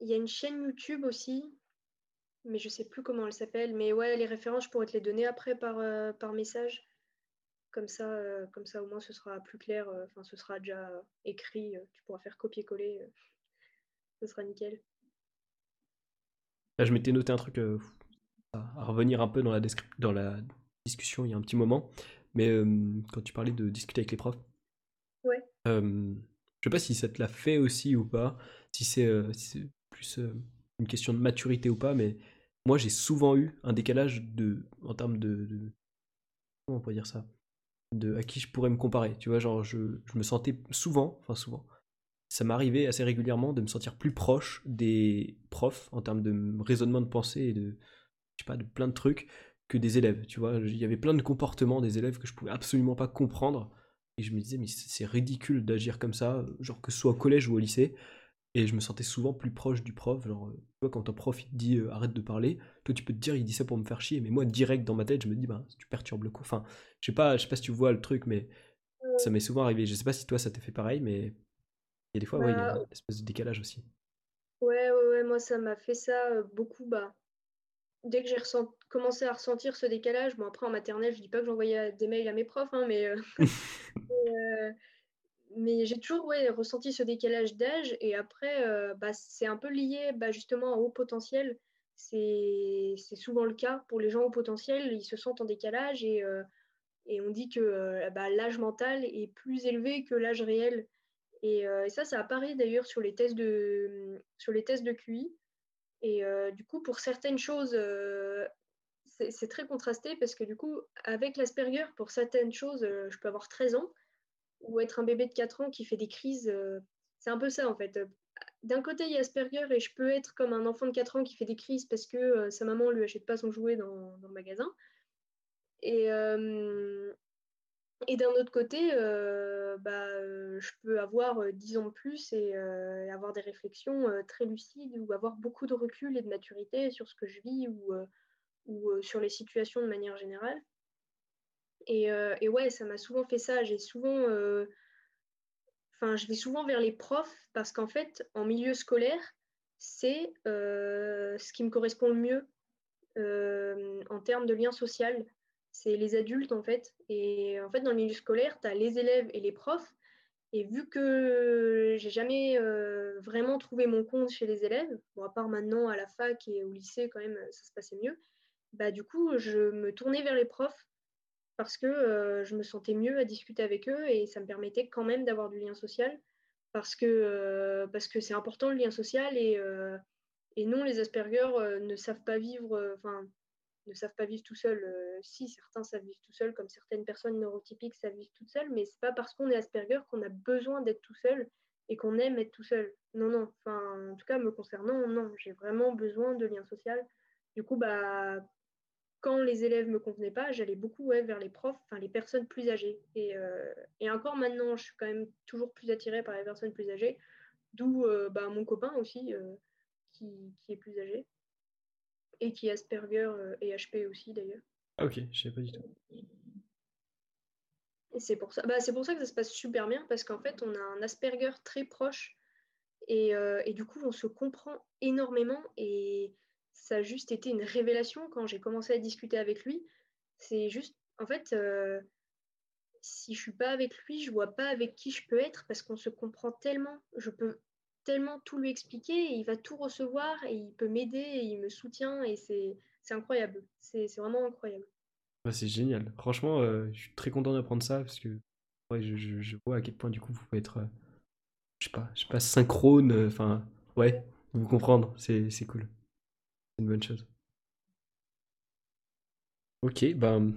[SPEAKER 2] il y a une chaîne YouTube aussi, mais je sais plus comment elle s'appelle. Mais ouais, les références, je pourrais te les donner après par, par message. Comme ça, comme ça, au moins, ce sera plus clair. Enfin, ce sera déjà écrit. tu pourras faire copier-coller. ce sera nickel
[SPEAKER 1] je m'étais noté un truc euh, à, revenir un peu dans la, dans la discussion il y a un petit moment. Mais euh, quand tu parlais de discuter avec les profs. Euh, je sais pas si ça te l'a fait aussi ou pas, si c'est plus une question de maturité ou pas, mais moi j'ai souvent eu un décalage de, en termes de, comment on pourrait dire ça, de à qui je pourrais me comparer. Tu vois, genre je, je me sentais souvent, enfin souvent, ça m'arrivait assez régulièrement de me sentir plus proche des profs en termes de raisonnement de pensée et de, je sais pas, de plein de trucs que des élèves. Tu vois, il y avait plein de comportements des élèves que je pouvais absolument pas comprendre. Et je me disais, mais c'est ridicule d'agir comme ça, genre que ce soit au collège ou au lycée. et je me sentais souvent plus proche du prof. Genre, euh, tu vois, quand ton prof il te dit euh, arrête de parler, toi tu peux te dire il dit ça pour me faire chier, mais moi direct dans ma tête je me dis bah tu perturbes le cours. Enfin, je sais pas, je sais pas si tu vois le truc, mais ça m'est souvent arrivé. Je sais pas si toi ça t'est fait pareil, mais il y a des fois, ouais, il y a
[SPEAKER 2] Bah,
[SPEAKER 1] une espèce de décalage aussi.
[SPEAKER 2] ouais, ouais, ouais, moi ça m'a fait ça euh, beaucoup. Bah, dès que j'ai commencé à ressentir ce décalage, bon après en maternelle, je dis pas que j'envoyais des mails à mes profs, hein, mais, euh, euh, mais j'ai toujours ouais, ressenti ce décalage d'âge et après, euh, bah, c'est un peu lié bah, justement au haut potentiel. C'est souvent le cas pour les gens au potentiel, ils se sentent en décalage et, et on dit que bah, l'âge mental est plus élevé que l'âge réel. Et, et ça, ça apparaît d'ailleurs sur les tests de, sur les tests de QI. Et euh, du coup, pour certaines choses, euh, c'est très contrasté parce que du coup, avec l'Asperger, pour certaines choses, euh, je peux avoir 13 ans ou être un bébé de 4 ans qui fait des crises. c'est un peu ça en fait. D'un côté, il y a Asperger et je peux être comme un enfant de 4 ans qui fait des crises parce que sa maman lui achète pas son jouet dans, le magasin. Et, et d'un autre côté, euh, bah, euh, je peux avoir euh, 10 ans de plus et euh, avoir des réflexions très lucides ou avoir beaucoup de recul et de maturité sur ce que je vis ou, sur les situations de manière générale. Et, et ouais, ça m'a souvent fait ça. J'ai souvent, enfin, je vais souvent vers les profs parce qu'en fait, en milieu scolaire, c'est ce qui me correspond le mieux en termes de lien social. C'est les adultes en fait. Et en fait, dans le milieu scolaire, tu as les élèves et les profs. Et vu que j'ai jamais euh, vraiment trouvé mon compte chez les élèves, bon, à part maintenant à la fac et au lycée, quand même, ça se passait mieux, bah, du coup, je me tournais vers les profs parce que euh, je me sentais mieux à discuter avec eux et ça me permettait quand même d'avoir du lien social parce que euh, c'est important le lien social et, et non, les Asperger ne savent pas vivre, ne savent pas vivre tout seuls. Euh, si, certains savent vivre tout seuls, comme certaines personnes neurotypiques savent vivre toutes seules, mais c'est pas parce qu'on est Asperger qu'on a besoin d'être tout seul et qu'on aime être tout seul. Non, non. Enfin, en tout cas, me concernant, non. J'ai vraiment besoin de lien social. Du coup, bah, quand les élèves me convenaient pas, j'allais beaucoup vers les profs, enfin les personnes plus âgées. Et, euh, et encore maintenant, je suis quand même toujours plus attirée par les personnes plus âgées, d'où euh, bah, mon copain aussi, euh, qui est plus âgé, et qui est Asperger euh, et HP aussi d'ailleurs.
[SPEAKER 1] Ah ok, je sais pas du tout.
[SPEAKER 2] Et c'est pour ça, bah, c'est pour ça que ça se passe super bien, parce qu'en fait, on a un Asperger très proche, et, euh, et du coup, on se comprend énormément, et ça a juste été une révélation quand j'ai commencé à discuter avec lui. C'est juste, en fait, euh, si je suis pas avec lui, je vois pas avec qui je peux être, parce qu'on se comprend tellement, je peux tellement tout lui expliquer, et il va tout recevoir, et il peut m'aider, et il me soutient, et c'est incroyable. C'est vraiment incroyable.
[SPEAKER 1] Ouais, c'est génial. Franchement, euh, je suis très content d'apprendre ça parce que je, vois à quel point du coup vous pouvez être, euh, je sais pas, je sais pas, synchrone. euh, Enfin, ouais, vous comprendre, c'est c'est cool. C'est une bonne chose. Ok, ben,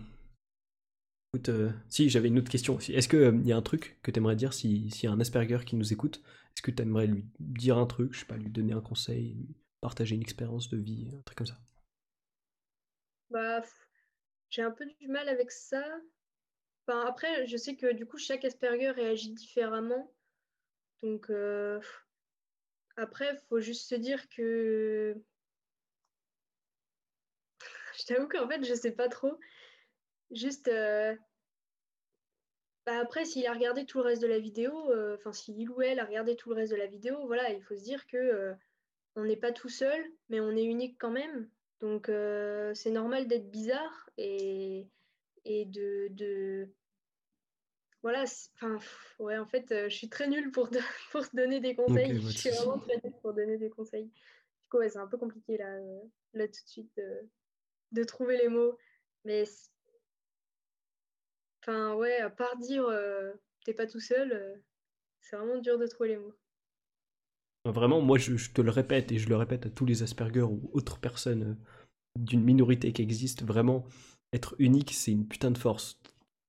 [SPEAKER 1] écoute, euh, si j'avais une autre question aussi. Est-ce que euh, y a un truc que t'aimerais dire si s'il y a un Asperger qui nous écoute, est-ce que t'aimerais lui dire un truc, je sais pas, lui donner un conseil, lui partager une expérience de vie, un truc comme ça?
[SPEAKER 2] Bah, j'ai un peu du mal avec ça. Enfin, après, je sais que du coup, chaque Asperger réagit différemment. Donc, euh, après, il faut juste se dire que... Je t'avoue qu'en fait, je sais pas trop. Juste, euh, bah, après, s'il a regardé tout le reste de la vidéo, euh, enfin, si il ou elle a regardé tout le reste de la vidéo, voilà, il faut se dire que euh, on n'est pas tout seul, mais on est unique quand même. Donc, c'est normal d'être bizarre et, et de, de, voilà, enfin, ouais, en fait, euh, je suis très nulle pour, pour donner des conseils. Je suis vraiment très nulle pour donner des conseils. Du coup, ouais, c'est un peu compliqué là, là tout de suite de, de trouver les mots. Mais, enfin, ouais, à part dire euh, t'es pas tout seul, euh, c'est vraiment dur de trouver les mots.
[SPEAKER 1] Vraiment, moi je, je te le répète et je le répète à tous les Asperger ou autres personnes euh, d'une minorité qui existe, vraiment, être unique, c'est une putain de force.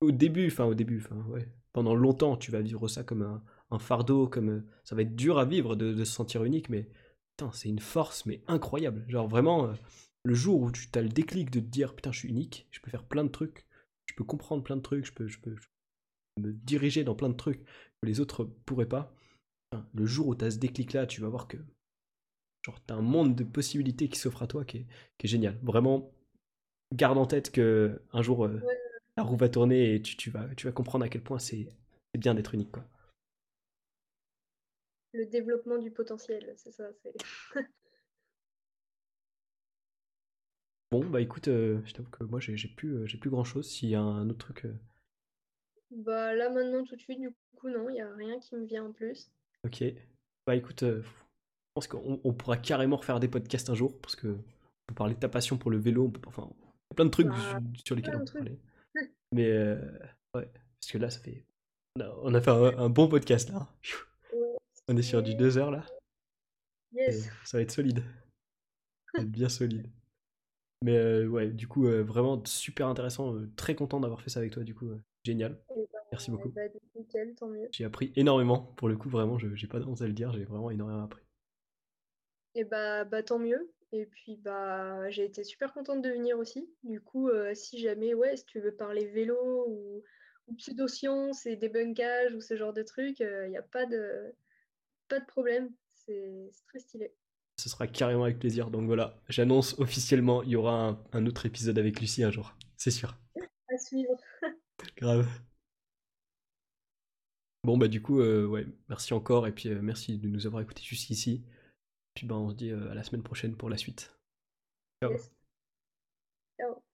[SPEAKER 1] Au début, enfin au début, enfin ouais, pendant longtemps, tu vas vivre ça comme un, fardeau, comme ça va être dur à vivre de, se sentir unique, mais putain, c'est une force, mais incroyable. Genre vraiment, le jour où tu as le déclic de te dire putain, je suis unique, je peux faire plein de trucs, je peux comprendre plein de trucs, je peux, je peux, je peux me diriger dans plein de trucs que les autres pourraient pas. le jour où tu as ce déclic-là, tu vas voir que genre, tu as un monde de possibilités qui s'offre à toi qui est, qui est, génial. Vraiment, garde en tête que un jour, euh, la roue va tourner et tu, tu, vas, tu vas comprendre à quel point c'est c'est bien d'être unique. Quoi.
[SPEAKER 2] Le développement du potentiel, c'est ça. c'est-
[SPEAKER 1] Bon, bah écoute, euh, je t'avoue que moi, j'ai j'ai plus, euh, j'ai plus grand-chose. S'il y a un autre truc... euh,
[SPEAKER 2] Bah là maintenant tout de suite, du coup non, il n'y a rien qui me vient en plus.
[SPEAKER 1] Ok. Bah écoute, euh, je pense qu'on on pourra carrément refaire des podcasts un jour, parce que on peut parler de ta passion pour le vélo, on peut, enfin, il y a plein de trucs
[SPEAKER 2] Bah,
[SPEAKER 1] sur, sur lesquels
[SPEAKER 2] plein
[SPEAKER 1] on
[SPEAKER 2] de
[SPEAKER 1] peut
[SPEAKER 2] trucs.
[SPEAKER 1] parler. Mais euh, ouais, parce que là, ça fait... On a, on a fait un, un bon podcast, là.
[SPEAKER 2] Ouais,
[SPEAKER 1] On est sur du
[SPEAKER 2] c'est-
[SPEAKER 1] 2 heures, là. Et
[SPEAKER 2] Yes.
[SPEAKER 1] ça va être solide. Ça va être bien solide. Mais euh, ouais, du coup, euh, vraiment super intéressant. euh, très content d'avoir fait ça avec toi, du coup. génial.
[SPEAKER 2] Et bah,
[SPEAKER 1] Merci beaucoup.
[SPEAKER 2] bah, nickel, tant mieux.
[SPEAKER 1] J'ai appris énormément. Pour le coup, vraiment, je j'ai pas honte à le dire, j'ai vraiment énormément appris.
[SPEAKER 2] Et bah, bah tant mieux. Et puis bah j'ai été super contente de venir aussi. Du coup, si jamais, ouais, si tu veux parler vélo ou, ou pseudosciences et débunkage ou ce genre de trucs, il n'y a pas de, pas de problème. C'est très stylé.
[SPEAKER 1] Ce sera carrément avec plaisir. Donc voilà, j'annonce officiellement, il y aura un, un autre épisode avec Lucie un jour. C'est sûr.
[SPEAKER 2] À suivre.
[SPEAKER 1] Grave. Bon, bah du coup, euh, ouais, merci encore. Et puis euh, merci de nous avoir écoutés jusqu'ici. Puis bah on se dit euh, à la semaine prochaine pour la suite. Ciao.
[SPEAKER 2] Yes. Ciao.